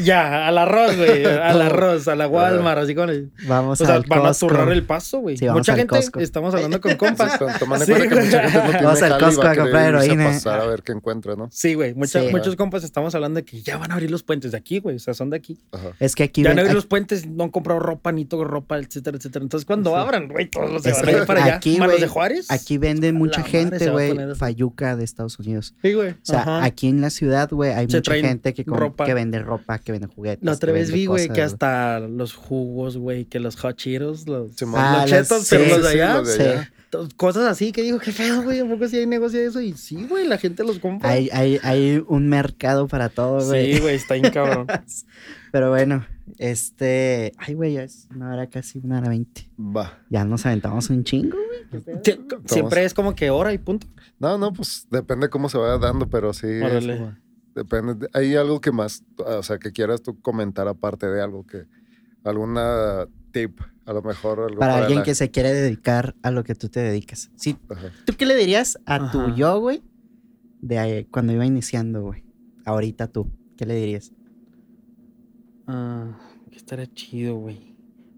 C: Ya, al arroz, güey. *laughs* Al arroz, a la Walmart, así con el.
B: Vamos
C: O sea,
B: al
C: van a turrar el paso, güey.
B: Sí,
C: mucha
B: al
C: gente,
B: Costco.
C: estamos hablando con compas. *laughs*
A: Sí, tomando en cuenta que mucha gente no tiene
B: Vamos al Costco
A: va
B: a comprar heroína.
A: pasar a ver qué encuentra, ¿no?
C: Sí, güey. mucha-
B: Sí.
C: Muchos compas estamos hablando de que ya van a abrir los puentes de aquí, güey. O sea, son de aquí.
A: Ajá.
B: Es que aquí,
C: ya
B: ven-
C: no abrir los puentes, no han comprado ropa, ni todo ropa, etcétera, etcétera. Entonces, cuando abran, güey, todos los se van a ir para allá.
B: aquí,
C: de Juárez.
B: aquí venden mucha gente,
C: a
B: güey, fayuca de Estados Unidos.
C: Sí, güey.
B: O sea, aquí en la ciudad, güey, hay mucha gente que, com-
C: ropa.
B: Que vende ropa, que vende juguetes.
C: La otra vez vi, güey, que hasta los jugos, güey, que los hot Cheetos, los.
B: Ah,
C: los chetos,
B: sí,
C: pero los de
A: sí,
C: allá,
A: los de
B: Sí.
A: allá.
C: to- cosas así que digo, qué feo, güey, ¿a poco sí hay negocio de eso? Y sí, güey, la gente los compra.
B: Hay, hay, hay un mercado para todo, güey.
C: sí, güey, está bien cabrón. *laughs*
B: Pero bueno, este. Ay, güey, ya es una hora casi, una hora veinte.
A: Va.
B: Ya nos aventamos un chingo, güey.
C: Siempre es como que hora y punto.
A: No, no, pues depende cómo se vaya dando, pero sí. es
C: Órale.
A: Depende. de- ¿Hay algo que más, o sea, que quieras tú comentar aparte de algo que, alguna tip, a lo mejor algo
B: Para alguien
A: la-
B: que se quiere dedicar a lo que tú te dedicas. Sí,
A: Ajá.
B: ¿Tú qué le dirías a tu yo, güey? De ahí, cuando iba iniciando, güey. Ahorita tú. ¿Qué le dirías?
C: Ah, que estaría chido, güey.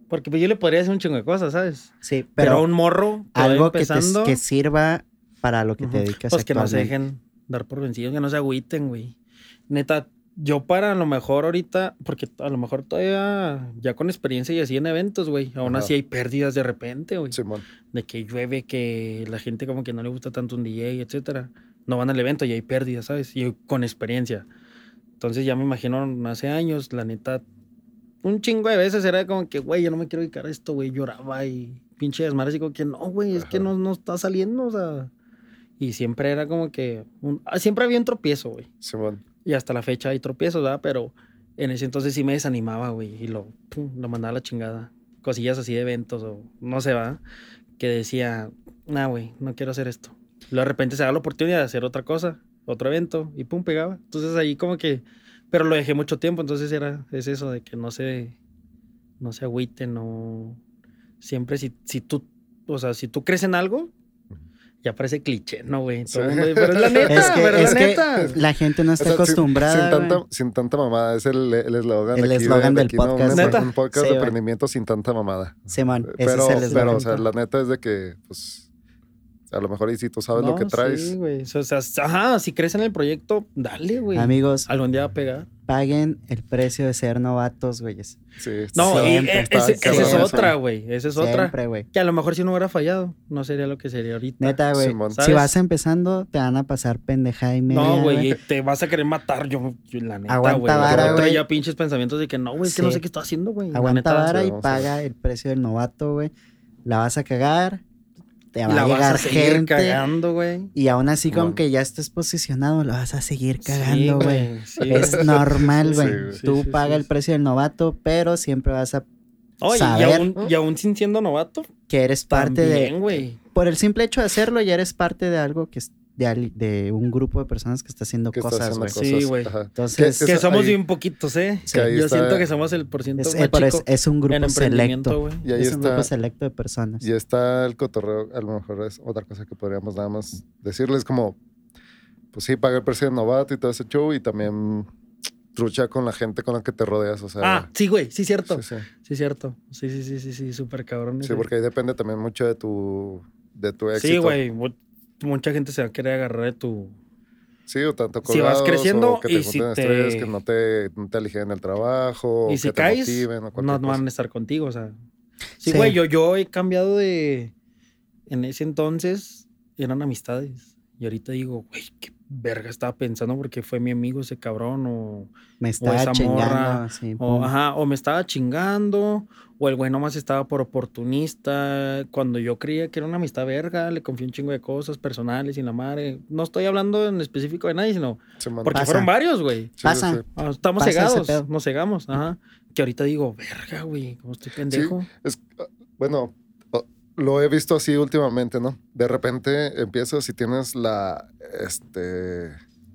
C: Porque pues, yo le podría decir un chingo de cosas, ¿sabes?
B: Sí,
C: Pero, un morro
B: algo que, te, que sirva para lo que te dedicas
C: Pues que no se dejen dar por vencidos, que no se agüiten, güey. Neta, yo para a lo mejor ahorita, porque a lo mejor todavía ya con experiencia y así en eventos, güey, aún
A: Ajá.
C: así hay pérdidas de repente, güey.
A: Simón.
C: De que llueve, que la gente como que no le gusta tanto un DJ, etcétera. No van al evento y hay pérdidas, ¿sabes? Y con experiencia. Entonces ya me imagino hace años, la neta, un chingo de veces era como que, güey, yo no me quiero dedicar a esto, güey. Lloraba y pinche desmadre, así como que no, güey, es que no, no está saliendo, o sea. Y siempre era como que, un- ah, siempre había un tropiezo, güey.
A: Simón.
C: Y hasta la fecha hay tropiezos, ¿verdad? Pero en ese entonces sí me desanimaba, güey. Y lo, lo mandaba a la chingada. Cosillas así de eventos o no sé, va. Que decía, nah, güey, no quiero hacer esto. Luego de repente se da la oportunidad de hacer otra cosa, otro evento, y pum, pegaba. Entonces ahí como que. Pero lo dejé mucho tiempo, entonces era, es eso de que no se. No se no. Siempre si, si tú. O sea, si tú crees en algo. Ya parece cliché, ¿no, güey?
A: Sí.
C: Pero es la *laughs* neta,
B: Es que,
C: pero es la
B: que
C: neta.
B: la gente no
A: O
B: está
A: sea, sin-
B: acostumbrada.
A: Sin, tanta,
B: güey.
A: sin tanta mamada. Es el el eslogan.
B: El
A: de aquí,
B: eslogan
A: de
B: del
A: aquí, ¿no? Un-
B: podcast.
C: ¿Neta?
A: Un podcast
B: Sí,
A: de emprendimiento sin tanta mamada.
B: Simón, ese
A: Pero,
B: es el
A: pero, o sea, la neta es de que, pues, a lo mejor y si tú sabes lo que traes.
C: Sí, güey. O sea, ajá, si crees en el proyecto, dale, güey.
B: Amigos,
C: Algún día va a pegar.
B: paguen el precio de ser novatos, güeyes.
A: Sí,
C: No,
B: Siempre
C: ese- esa es otra, güey. Esa es otra.
B: Siempre, güey.
C: Que a lo mejor si no hubiera fallado, no sería lo que sería ahorita.
B: Neta, güey. Si vas empezando, te van a pasar pendejada y media.
C: No, güey, te vas a querer matar. Yo, yo, la neta,
B: Aguanta
C: güey.
B: vara,
C: Yo
B: güey.
C: traía pinches pensamientos de que no, güey, es que no
B: Sí.
C: sé qué estoy haciendo, güey.
B: Aguanta
C: neta,
B: vara
A: sí,
B: y paga el precio del novato, güey. La vas a cagar. Te va
C: La
B: a
C: vas
B: llegar
C: a seguir
B: gente.
C: cagando, güey.
B: Y aún así, con
A: Simón.
B: que ya estés posicionado, lo vas a seguir cagando, güey.
C: Sí,
B: es normal, *laughs* güey.
C: Sí,
B: Tú
C: sí,
B: paga
C: sí,
B: el precio del novato, pero siempre vas a
C: Oye, y
B: saber
C: aún, y aún sin siendo novato,
B: que eres parte
C: también,
B: de.
C: güey.
B: Por el simple hecho de hacerlo, ya eres parte de algo que es de, un grupo de personas que está haciendo
A: Que
B: cosas, güey.
C: Sí, güey.
B: Entonces,
A: Que
C: somos
A: ahí-
C: bien poquitos, ¿eh?
B: Sí.
C: Yo
A: está-
C: siento que somos el porciento
B: es,
C: más
B: eh, pero es,
C: chico
B: es un grupo selecto.
C: güey.
A: Y ahí
B: Es un grupo selecto de personas.
A: y está el cotorreo, a lo mejor es otra cosa que podríamos nada más decirles como, pues sí, paga el precio de novato y todo ese show y también trucha con la gente con la que te rodeas, o sea.
C: Ah, sí, güey, sí, cierto.
A: sí, sí.
C: Sí, cierto. Sí, sí, sí, sí, sí, súper cabrón.
A: Sí, porque ahí depende también mucho de tu, de tu éxito.
C: Sí, güey. Mu- Mucha gente se va a querer agarrar de tu.
A: Sí, o tanto
C: Si vas creciendo
A: o que te
C: y si
A: junten
C: te-
A: estrés, que no te, no te aligeren el trabajo,
C: Y
A: o
C: si
A: que te
C: caes,
A: motiven, o
C: no van a estar contigo, o sea. Sí,
B: Sí.
C: güey, yo, yo he cambiado de. En ese entonces eran amistades. Y ahorita digo, güey, qué verga estaba pensando porque fue mi amigo ese cabrón o.
B: Me estaba
C: esa
B: chingando.
C: morra,
B: sí,
C: O,
B: pum.
C: ajá, o me estaba chingando, o el güey nomás estaba por oportunista. Cuando yo creía que era una amistad verga, le confié un chingo de cosas personales y la madre. No estoy hablando en específico de nadie, sino porque
B: Pasa.
C: fueron varios, güey.
B: Pasa.
C: Ah, Estamos
B: Pasa
C: cegados, nos cegamos, ajá. Que ahorita digo, verga, güey, ¿cómo estoy pendejo?
A: Es, ah, bueno, lo he visto así últimamente, ¿no? De repente empiezas y tienes la, este,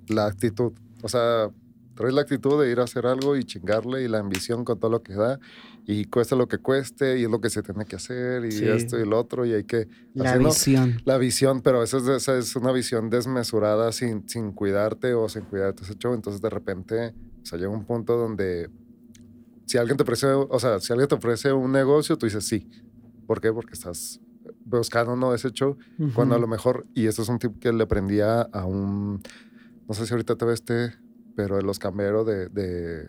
A: la actitud. O sea, traes la actitud de ir a hacer algo y chingarle y la ambición con todo lo que da y cuesta lo que cueste y es lo que se tiene que hacer y
C: Sí.
A: esto y lo otro y hay que...
B: La visión.
A: La visión, pero esa es, esa es una visión desmesurada sin, sin cuidarte o sin cuidarte ese show. Entonces de repente, o sea, llega un punto donde si alguien te ofrece, o sea, si alguien te ofrece un negocio, tú dices sí. ¿Por qué? Porque estás buscando ¿no? ese show. Cuando a lo mejor, y esto es un tip que le aprendí a, un, no sé si ahorita te ves este, pero el Oscambero de, de,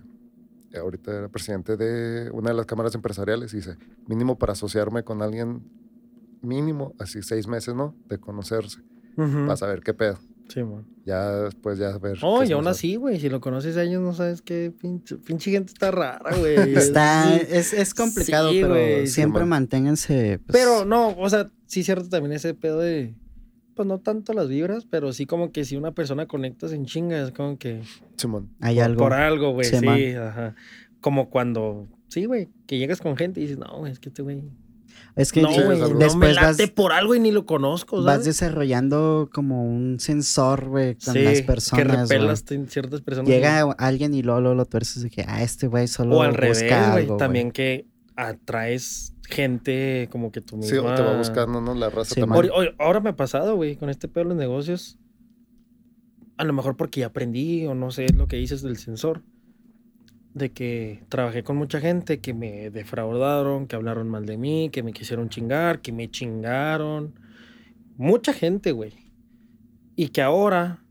A: eh, ahorita era presidente de una de las cámaras empresariales, y dice, mínimo para asociarme con alguien, mínimo, así seis meses, ¿no? De conocerse, para saber qué pedo.
C: Sí, man.
A: Ya después ya ver.
C: Oh,
A: qué
C: y aún así, güey, si lo conoces a años no sabes qué pinche, pinche gente está rara, güey. *laughs*
B: Está,
C: Sí.
B: es, es complicado,
C: Sí,
B: pero
C: güey,
B: siempre manténganse. pues,
C: Pero no, o sea, sí cierto también ese pedo de, pues no tanto las vibras, pero sí como que si una persona conecta en chinga, es como que
A: Simón.
B: hay
C: por,
B: algo.
C: por algo, güey,
B: Sí,
C: sí, ajá. Como cuando, sí, güey, que llegas con gente y dices, no, güey, es que este güey,
B: Es que
C: no,
A: Sí,
C: güey, no me
B: después vas,
C: late por algo y ni lo conozco,
B: vas desarrollando como un sensor, güey, con
C: Sí,
B: las
C: que
B: personas. güey.
C: repelas ciertas personas.
B: Llega alguien y luego, luego lo tuerces de que, ah, este güey solo
C: o al revés,
B: busca
C: güey,
B: algo,
C: también que atraes gente como que tú
A: Sí,
C: misma...
A: o te va buscando, ¿no? La raza
B: Sí,
A: también.
C: Ahora me ha pasado, güey, con este pedo de los negocios. A lo mejor porque ya aprendí o no sé lo que dices del sensor. De que trabajé con mucha gente que me defraudaron, que hablaron mal de mí, que me quisieron chingar, que me chingaron. Mucha gente, güey. Y que ahora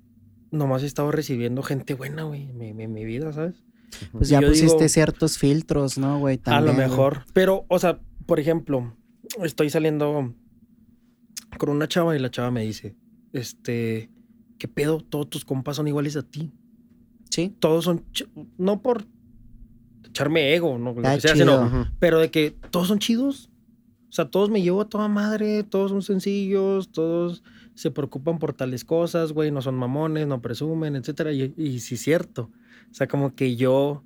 C: nomás he estado recibiendo gente buena, güey, en mi, en mi vida, ¿sabes?
B: Pues
C: Y
B: ya pusiste
C: digo-
B: ciertos filtros, ¿no, güey?
C: A lo
B: güey.
C: mejor. Pero, o sea, por ejemplo, estoy saliendo con una chava y la chava me dice, este, ¿qué pedo? Todos tus compas son iguales a ti.
B: Sí.
C: Todos son, no por echarme ego, no, lo que sea,
B: chido.
C: sino,
A: Ujú.
C: pero de que todos son chidos. O sea, todos me llevo a toda madre, todos son sencillos, todos se preocupan por tales cosas, güey, no son mamones, no presumen, etcétera. Y, y sí es cierto. O sea, como que yo,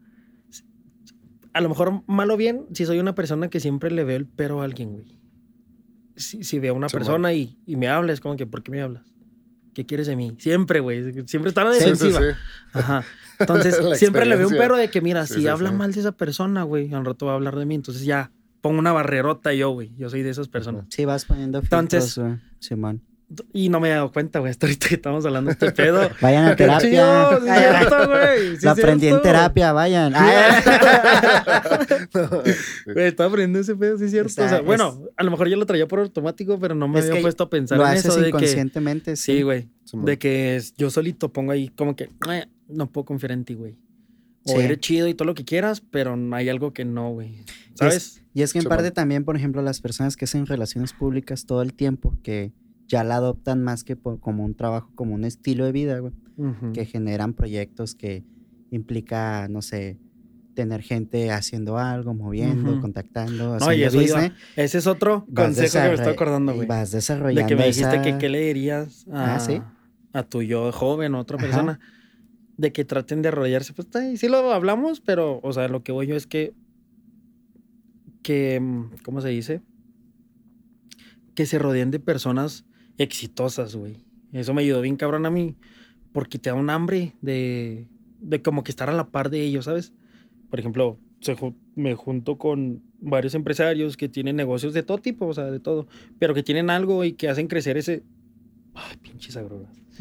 C: a lo mejor mal o bien, si soy una persona que siempre le veo el pero a alguien, güey. Si, si veo a una
A: Sí,
C: persona y, y me habla, es como que, ¿por qué me hablas? ¿Qué quieres de mí? Siempre, güey. Siempre está la
A: Sí, sí,
C: defensiva.
A: sí.
C: Ajá. *laughs* Entonces, siempre le veo un pero de que, mira, si habla mal de esa persona, güey, al rato va a hablar de mí. Entonces ya pongo una barrerota yo, güey. Yo soy de esas personas.
B: Sí, vas poniendo filtros,
C: Entonces-.
B: Simón.
C: Y no me he dado cuenta, güey, hasta ahorita que estamos hablando de este pedo. *laughs*
B: Vayan a terapia.
C: chido, cierto, güey. sí
B: Lo aprendí en terapia, vayan. Ah, *laughs*
C: Güey, estaba aprendiendo ese pedo, sí es cierto.
B: O sea,
C: o sea,
B: es-
C: bueno, a lo mejor yo lo traía por automático, pero no me
B: Es
C: había puesto a pensar
B: Lo
C: en
B: haces
C: eso de que...
B: inconscientemente, sí.
C: Sí, güey. De que yo solito pongo ahí como que "Eh, no puedo confiar en ti, güey. O
B: Sí.
C: eres chido y todo lo que quieras, pero hay algo que no, güey. ¿Sabes?
B: Y es que en parte también, por ejemplo, las personas que hacen relaciones públicas todo el tiempo, que ya la adoptan más que por- como un trabajo, como un estilo de vida, güey, que generan proyectos que implica, no sé, tener gente haciendo algo, moviendo, contactando,
C: No, y
B: haciendo
C: eso iba-. Ese es otro consejo que me estoy acordando, güey.
B: Vas
C: De
B: desarrollando
C: que me dijiste
B: esa-
C: que qué le dirías a,
B: Ah, ¿sí?
C: a tu yo joven o otra
B: Ajá.
C: persona. De que traten de arrodillarse. Pues sí lo hablamos, pero, o sea, lo que voy yo es que. Que. mm, ¿Cómo se dice? Que se rodeen de personas exitosas, güey. Eso me ayudó bien cabrón a mí, porque te da un hambre de, de como que estar a la par de ellos, ¿sabes? Por ejemplo, se me junto con varios empresarios que tienen negocios de todo tipo, o sea, de todo, pero que tienen algo y que hacen crecer ese... Ay, pinches.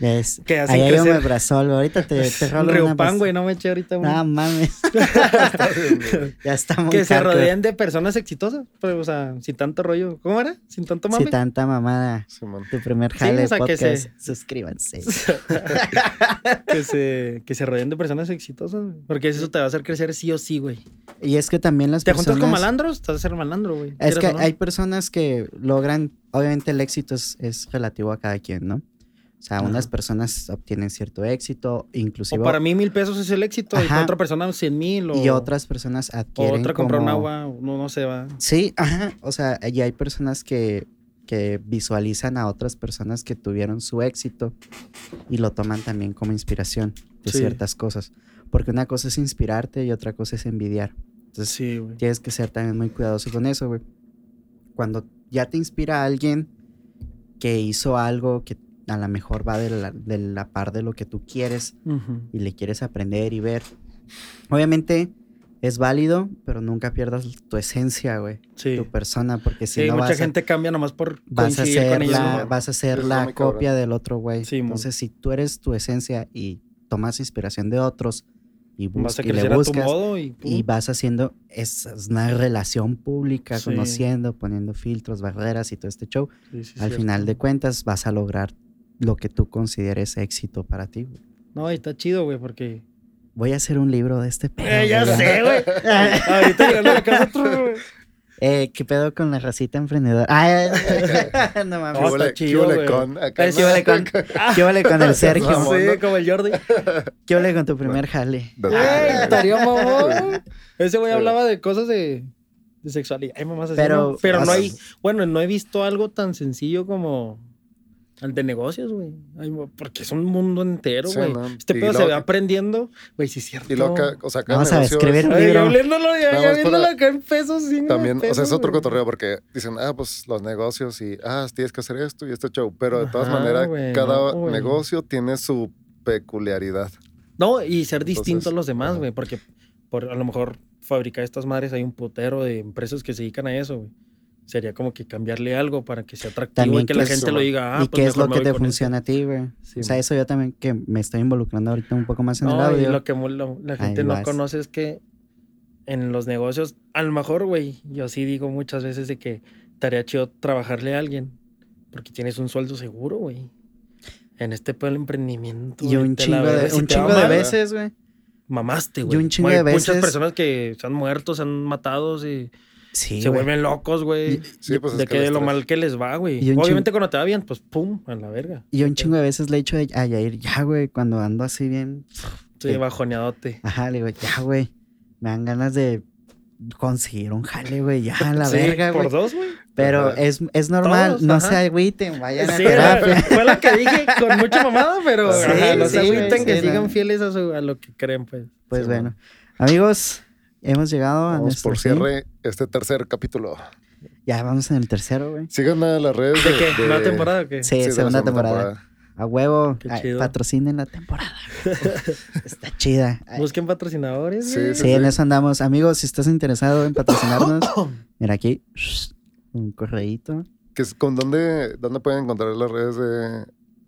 B: Es,
C: Que hacen
B: ahí
C: crecer-
B: omeprazol, güey. Ahorita te, te rolo pas-
C: güey, no me eché ahorita uno.
B: No mames. *laughs* *laughs* ya está muy
C: que se rodeen de personas exitosas, pues, o sea, sin tanto rollo. ¿Cómo era? Sin tanto mame.
B: Si tanta mamada. Tu primer
C: Sí,
B: jale
C: o sea, que
B: podcast.
C: se-
B: Suscríbanse. *laughs*
C: que, se, que se rodeen de personas exitosas, güey. Porque eso te va a hacer crecer sí o sí, güey.
B: Y es que también las
C: Te
B: personas...
C: juntas con malandros, te vas a ser malandro, güey.
B: Es que
C: no.
B: hay personas que logran, obviamente el éxito es, es relativo a cada quien, ¿no? O sea, unas personas obtienen cierto éxito, inclusive...
C: O para mí mil pesos es el éxito, y
B: Ajá.
C: para otra persona cien mil. O,
B: y otras personas
C: o
B: adquieren
C: otra comprar un
B: como-
C: agua, no, no se va.
B: Sí, ajá. O sea, y hay personas que, que visualizan a otras personas que tuvieron su éxito y lo toman también como inspiración de
C: Sí.
B: ciertas cosas. Porque una cosa es inspirarte y otra cosa es envidiar. Entonces,
C: Sí, güey.
B: tienes que ser también muy cuidadoso con eso, güey. Cuando ya te inspira a alguien que hizo algo que a lo mejor va de la, de la par de lo que tú quieres
C: Ujú.
B: y le quieres aprender y ver. Obviamente es válido, pero nunca pierdas tu esencia, güey.
C: Sí.
B: Tu persona, porque si
C: Sí,
B: no
C: mucha
B: vas,
C: gente cambia nomás por
B: a, vas a
C: coincidir
B: ser
C: con
B: la, vas a ser la copia del otro güey.
C: Sí.
B: Entonces, si tú eres tu esencia y tomas inspiración de otros y, bus-
C: Vas a
B: y le
C: crecer a tu
B: buscas
C: modo y,
B: y vas haciendo es, es una relación pública,
C: Sí.
B: conociendo, poniendo filtros, barreras y todo este show,
C: Sí, sí,
B: al
C: cierto.
B: final de cuentas vas a lograr lo que tú consideres éxito para ti. güey.
C: No, y está chido, güey, porque...
B: Voy a hacer un libro de este pedo.
C: Eh, ya
B: güey.
C: sé, güey. *laughs* Ahorita llegando la casa otro, güey.
B: Eh, ¿qué pedo con la racita emprendedora? Ay, *laughs* *laughs* no
A: ¿Qué
B: mames.
A: Qué
C: güey.
A: con acá?
B: Eh, ¿Qué huele con, qué huele con el Sergio?
C: Sí, como el Jordi.
B: ¿Qué huele con tu primer jale?
C: Ey, estaría mamón. Ese güey hablaba de cosas de, de sexualidad. Ay, mamás, así,
B: Pero-
C: ¿no? Pero no hay, bueno, no he visto algo tan sencillo como el de negocios, güey. Porque es un mundo entero,
A: Sí,
C: güey.
A: ¿no?
C: Este
A: Y
C: pedo se va aprendiendo. Güey, sí es cierto.
A: Y luego, o sea, cada
B: Vamos a
A: negocio
B: escribir
A: es-
B: un libro.
C: ya, ya viéndolo
A: para-
C: acá en pesos, sí,
A: También, o sea, es otro cotorreo porque dicen, ah, pues los negocios y, ah, tienes que hacer esto y este show. Pero de todas
C: Ajá,
A: maneras, cada
C: no,
A: negocio tiene su peculiaridad.
C: No, y ser distinto a los demás, güey, porque por a lo mejor fabricar estas madres hay un putero de empresas que se dedican a eso, güey. Sería como que cambiarle algo para que sea atractivo
B: También
C: y que
B: que
C: la gente lo diga, ah,
B: ¿Y
C: pues
B: qué es lo que te
C: con
B: funciona a ti, güey?
C: Sí,
B: o sea, eso yo también que me estoy involucrando ahorita un poco más en el
C: No, y
B: audio.
C: lo que lo- la
B: Ahí
C: gente no
B: vas.
C: conoce es que en los negocios, a lo mejor, güey, yo sí digo muchas veces de que estaría chido trabajarle a alguien porque tienes un sueldo seguro, güey. En este del emprendimiento.
B: Y un chingo de, un chingo de veces, güey.
C: Mamaste,
B: Y
C: güey.
B: un chingo de
C: Muchas
B: veces-
C: personas que se han muerto, se han matado, y
B: Sí,
C: se
B: güey.
C: vuelven locos, güey.
A: Sí, pues es
C: de
A: que
C: de lo mal que les va, güey. Obviamente cuando te va bien, pues pum, a la verga.
B: Y un chingo de veces le he dicho a Yair, ya, güey, cuando ando así bien.
C: Sí,
B: Sí.
C: bajoneadote.
B: Ajá, le digo, ya, güey. Me dan ganas de conseguir un jale, güey, ya, a la
C: Sí,
B: verga, güey.
C: por dos, güey.
B: Pero
A: Ajá.
B: es, es normal,
C: Todos,
B: no
C: ajá.
B: se agüiten, vayan a terapia.
C: fue lo que dije con mucha mamada, pero *laughs*
B: Sí,
C: ajá, no se
B: sí,
C: agüiten que
B: sí,
C: sigan
B: no.
C: fieles a, su- a lo que creen, pues.
B: Pues
A: Sí,
B: bueno, amigos, hemos llegado a
A: Vamos
B: nuestro
A: por
B: fin.
A: Este tercer capítulo.
B: Ya vamos en el tercero, güey.
A: Sigan a las redes
C: ¿De
A: de...
C: qué?
A: de-
C: ¿Nueva temporada o qué?
B: Sí, segunda temporada. A huevo,
C: Qué
B: ay,
C: chido.
B: patrocinen la temporada. *laughs* Está chida. Ay,
C: Busquen patrocinadores.
A: Sí,
B: en eso andamos. Amigos, si estás interesado en patrocinarnos, *coughs* mira aquí, un correíto.
A: que es- ¿Con dónde, dónde pueden encontrar las redes de...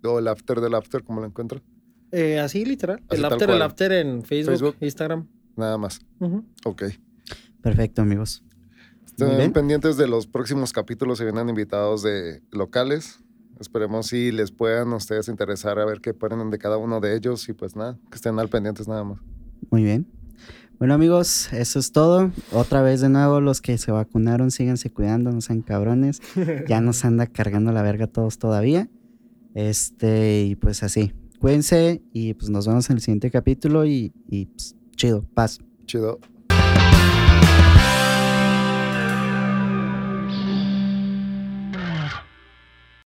A: o el after del after, cómo lo encuentran?
C: Eh, así, literal.
A: Así
C: el after,
A: cual.
C: el after en Facebook,
A: Facebook.
C: Instagram.
A: Nada más.
C: Ujú.
A: Ok.
B: Perfecto, amigos.
A: Estén pendientes de los próximos capítulos. Se vienen invitados de locales. Esperemos si les puedan a ustedes interesar a ver qué ponen de cada uno de ellos. Y pues nada, que estén al pendientes nada más.
B: Muy bien. Bueno, amigos, eso es todo. Otra vez de nuevo, los que se vacunaron, síganse cuidando, no sean cabrones. *laughs* Ya nos anda cargando la verga todos todavía. Este, y pues así. Cuídense y pues nos vemos en el siguiente capítulo y, y pues, chido, paz.
A: Chido.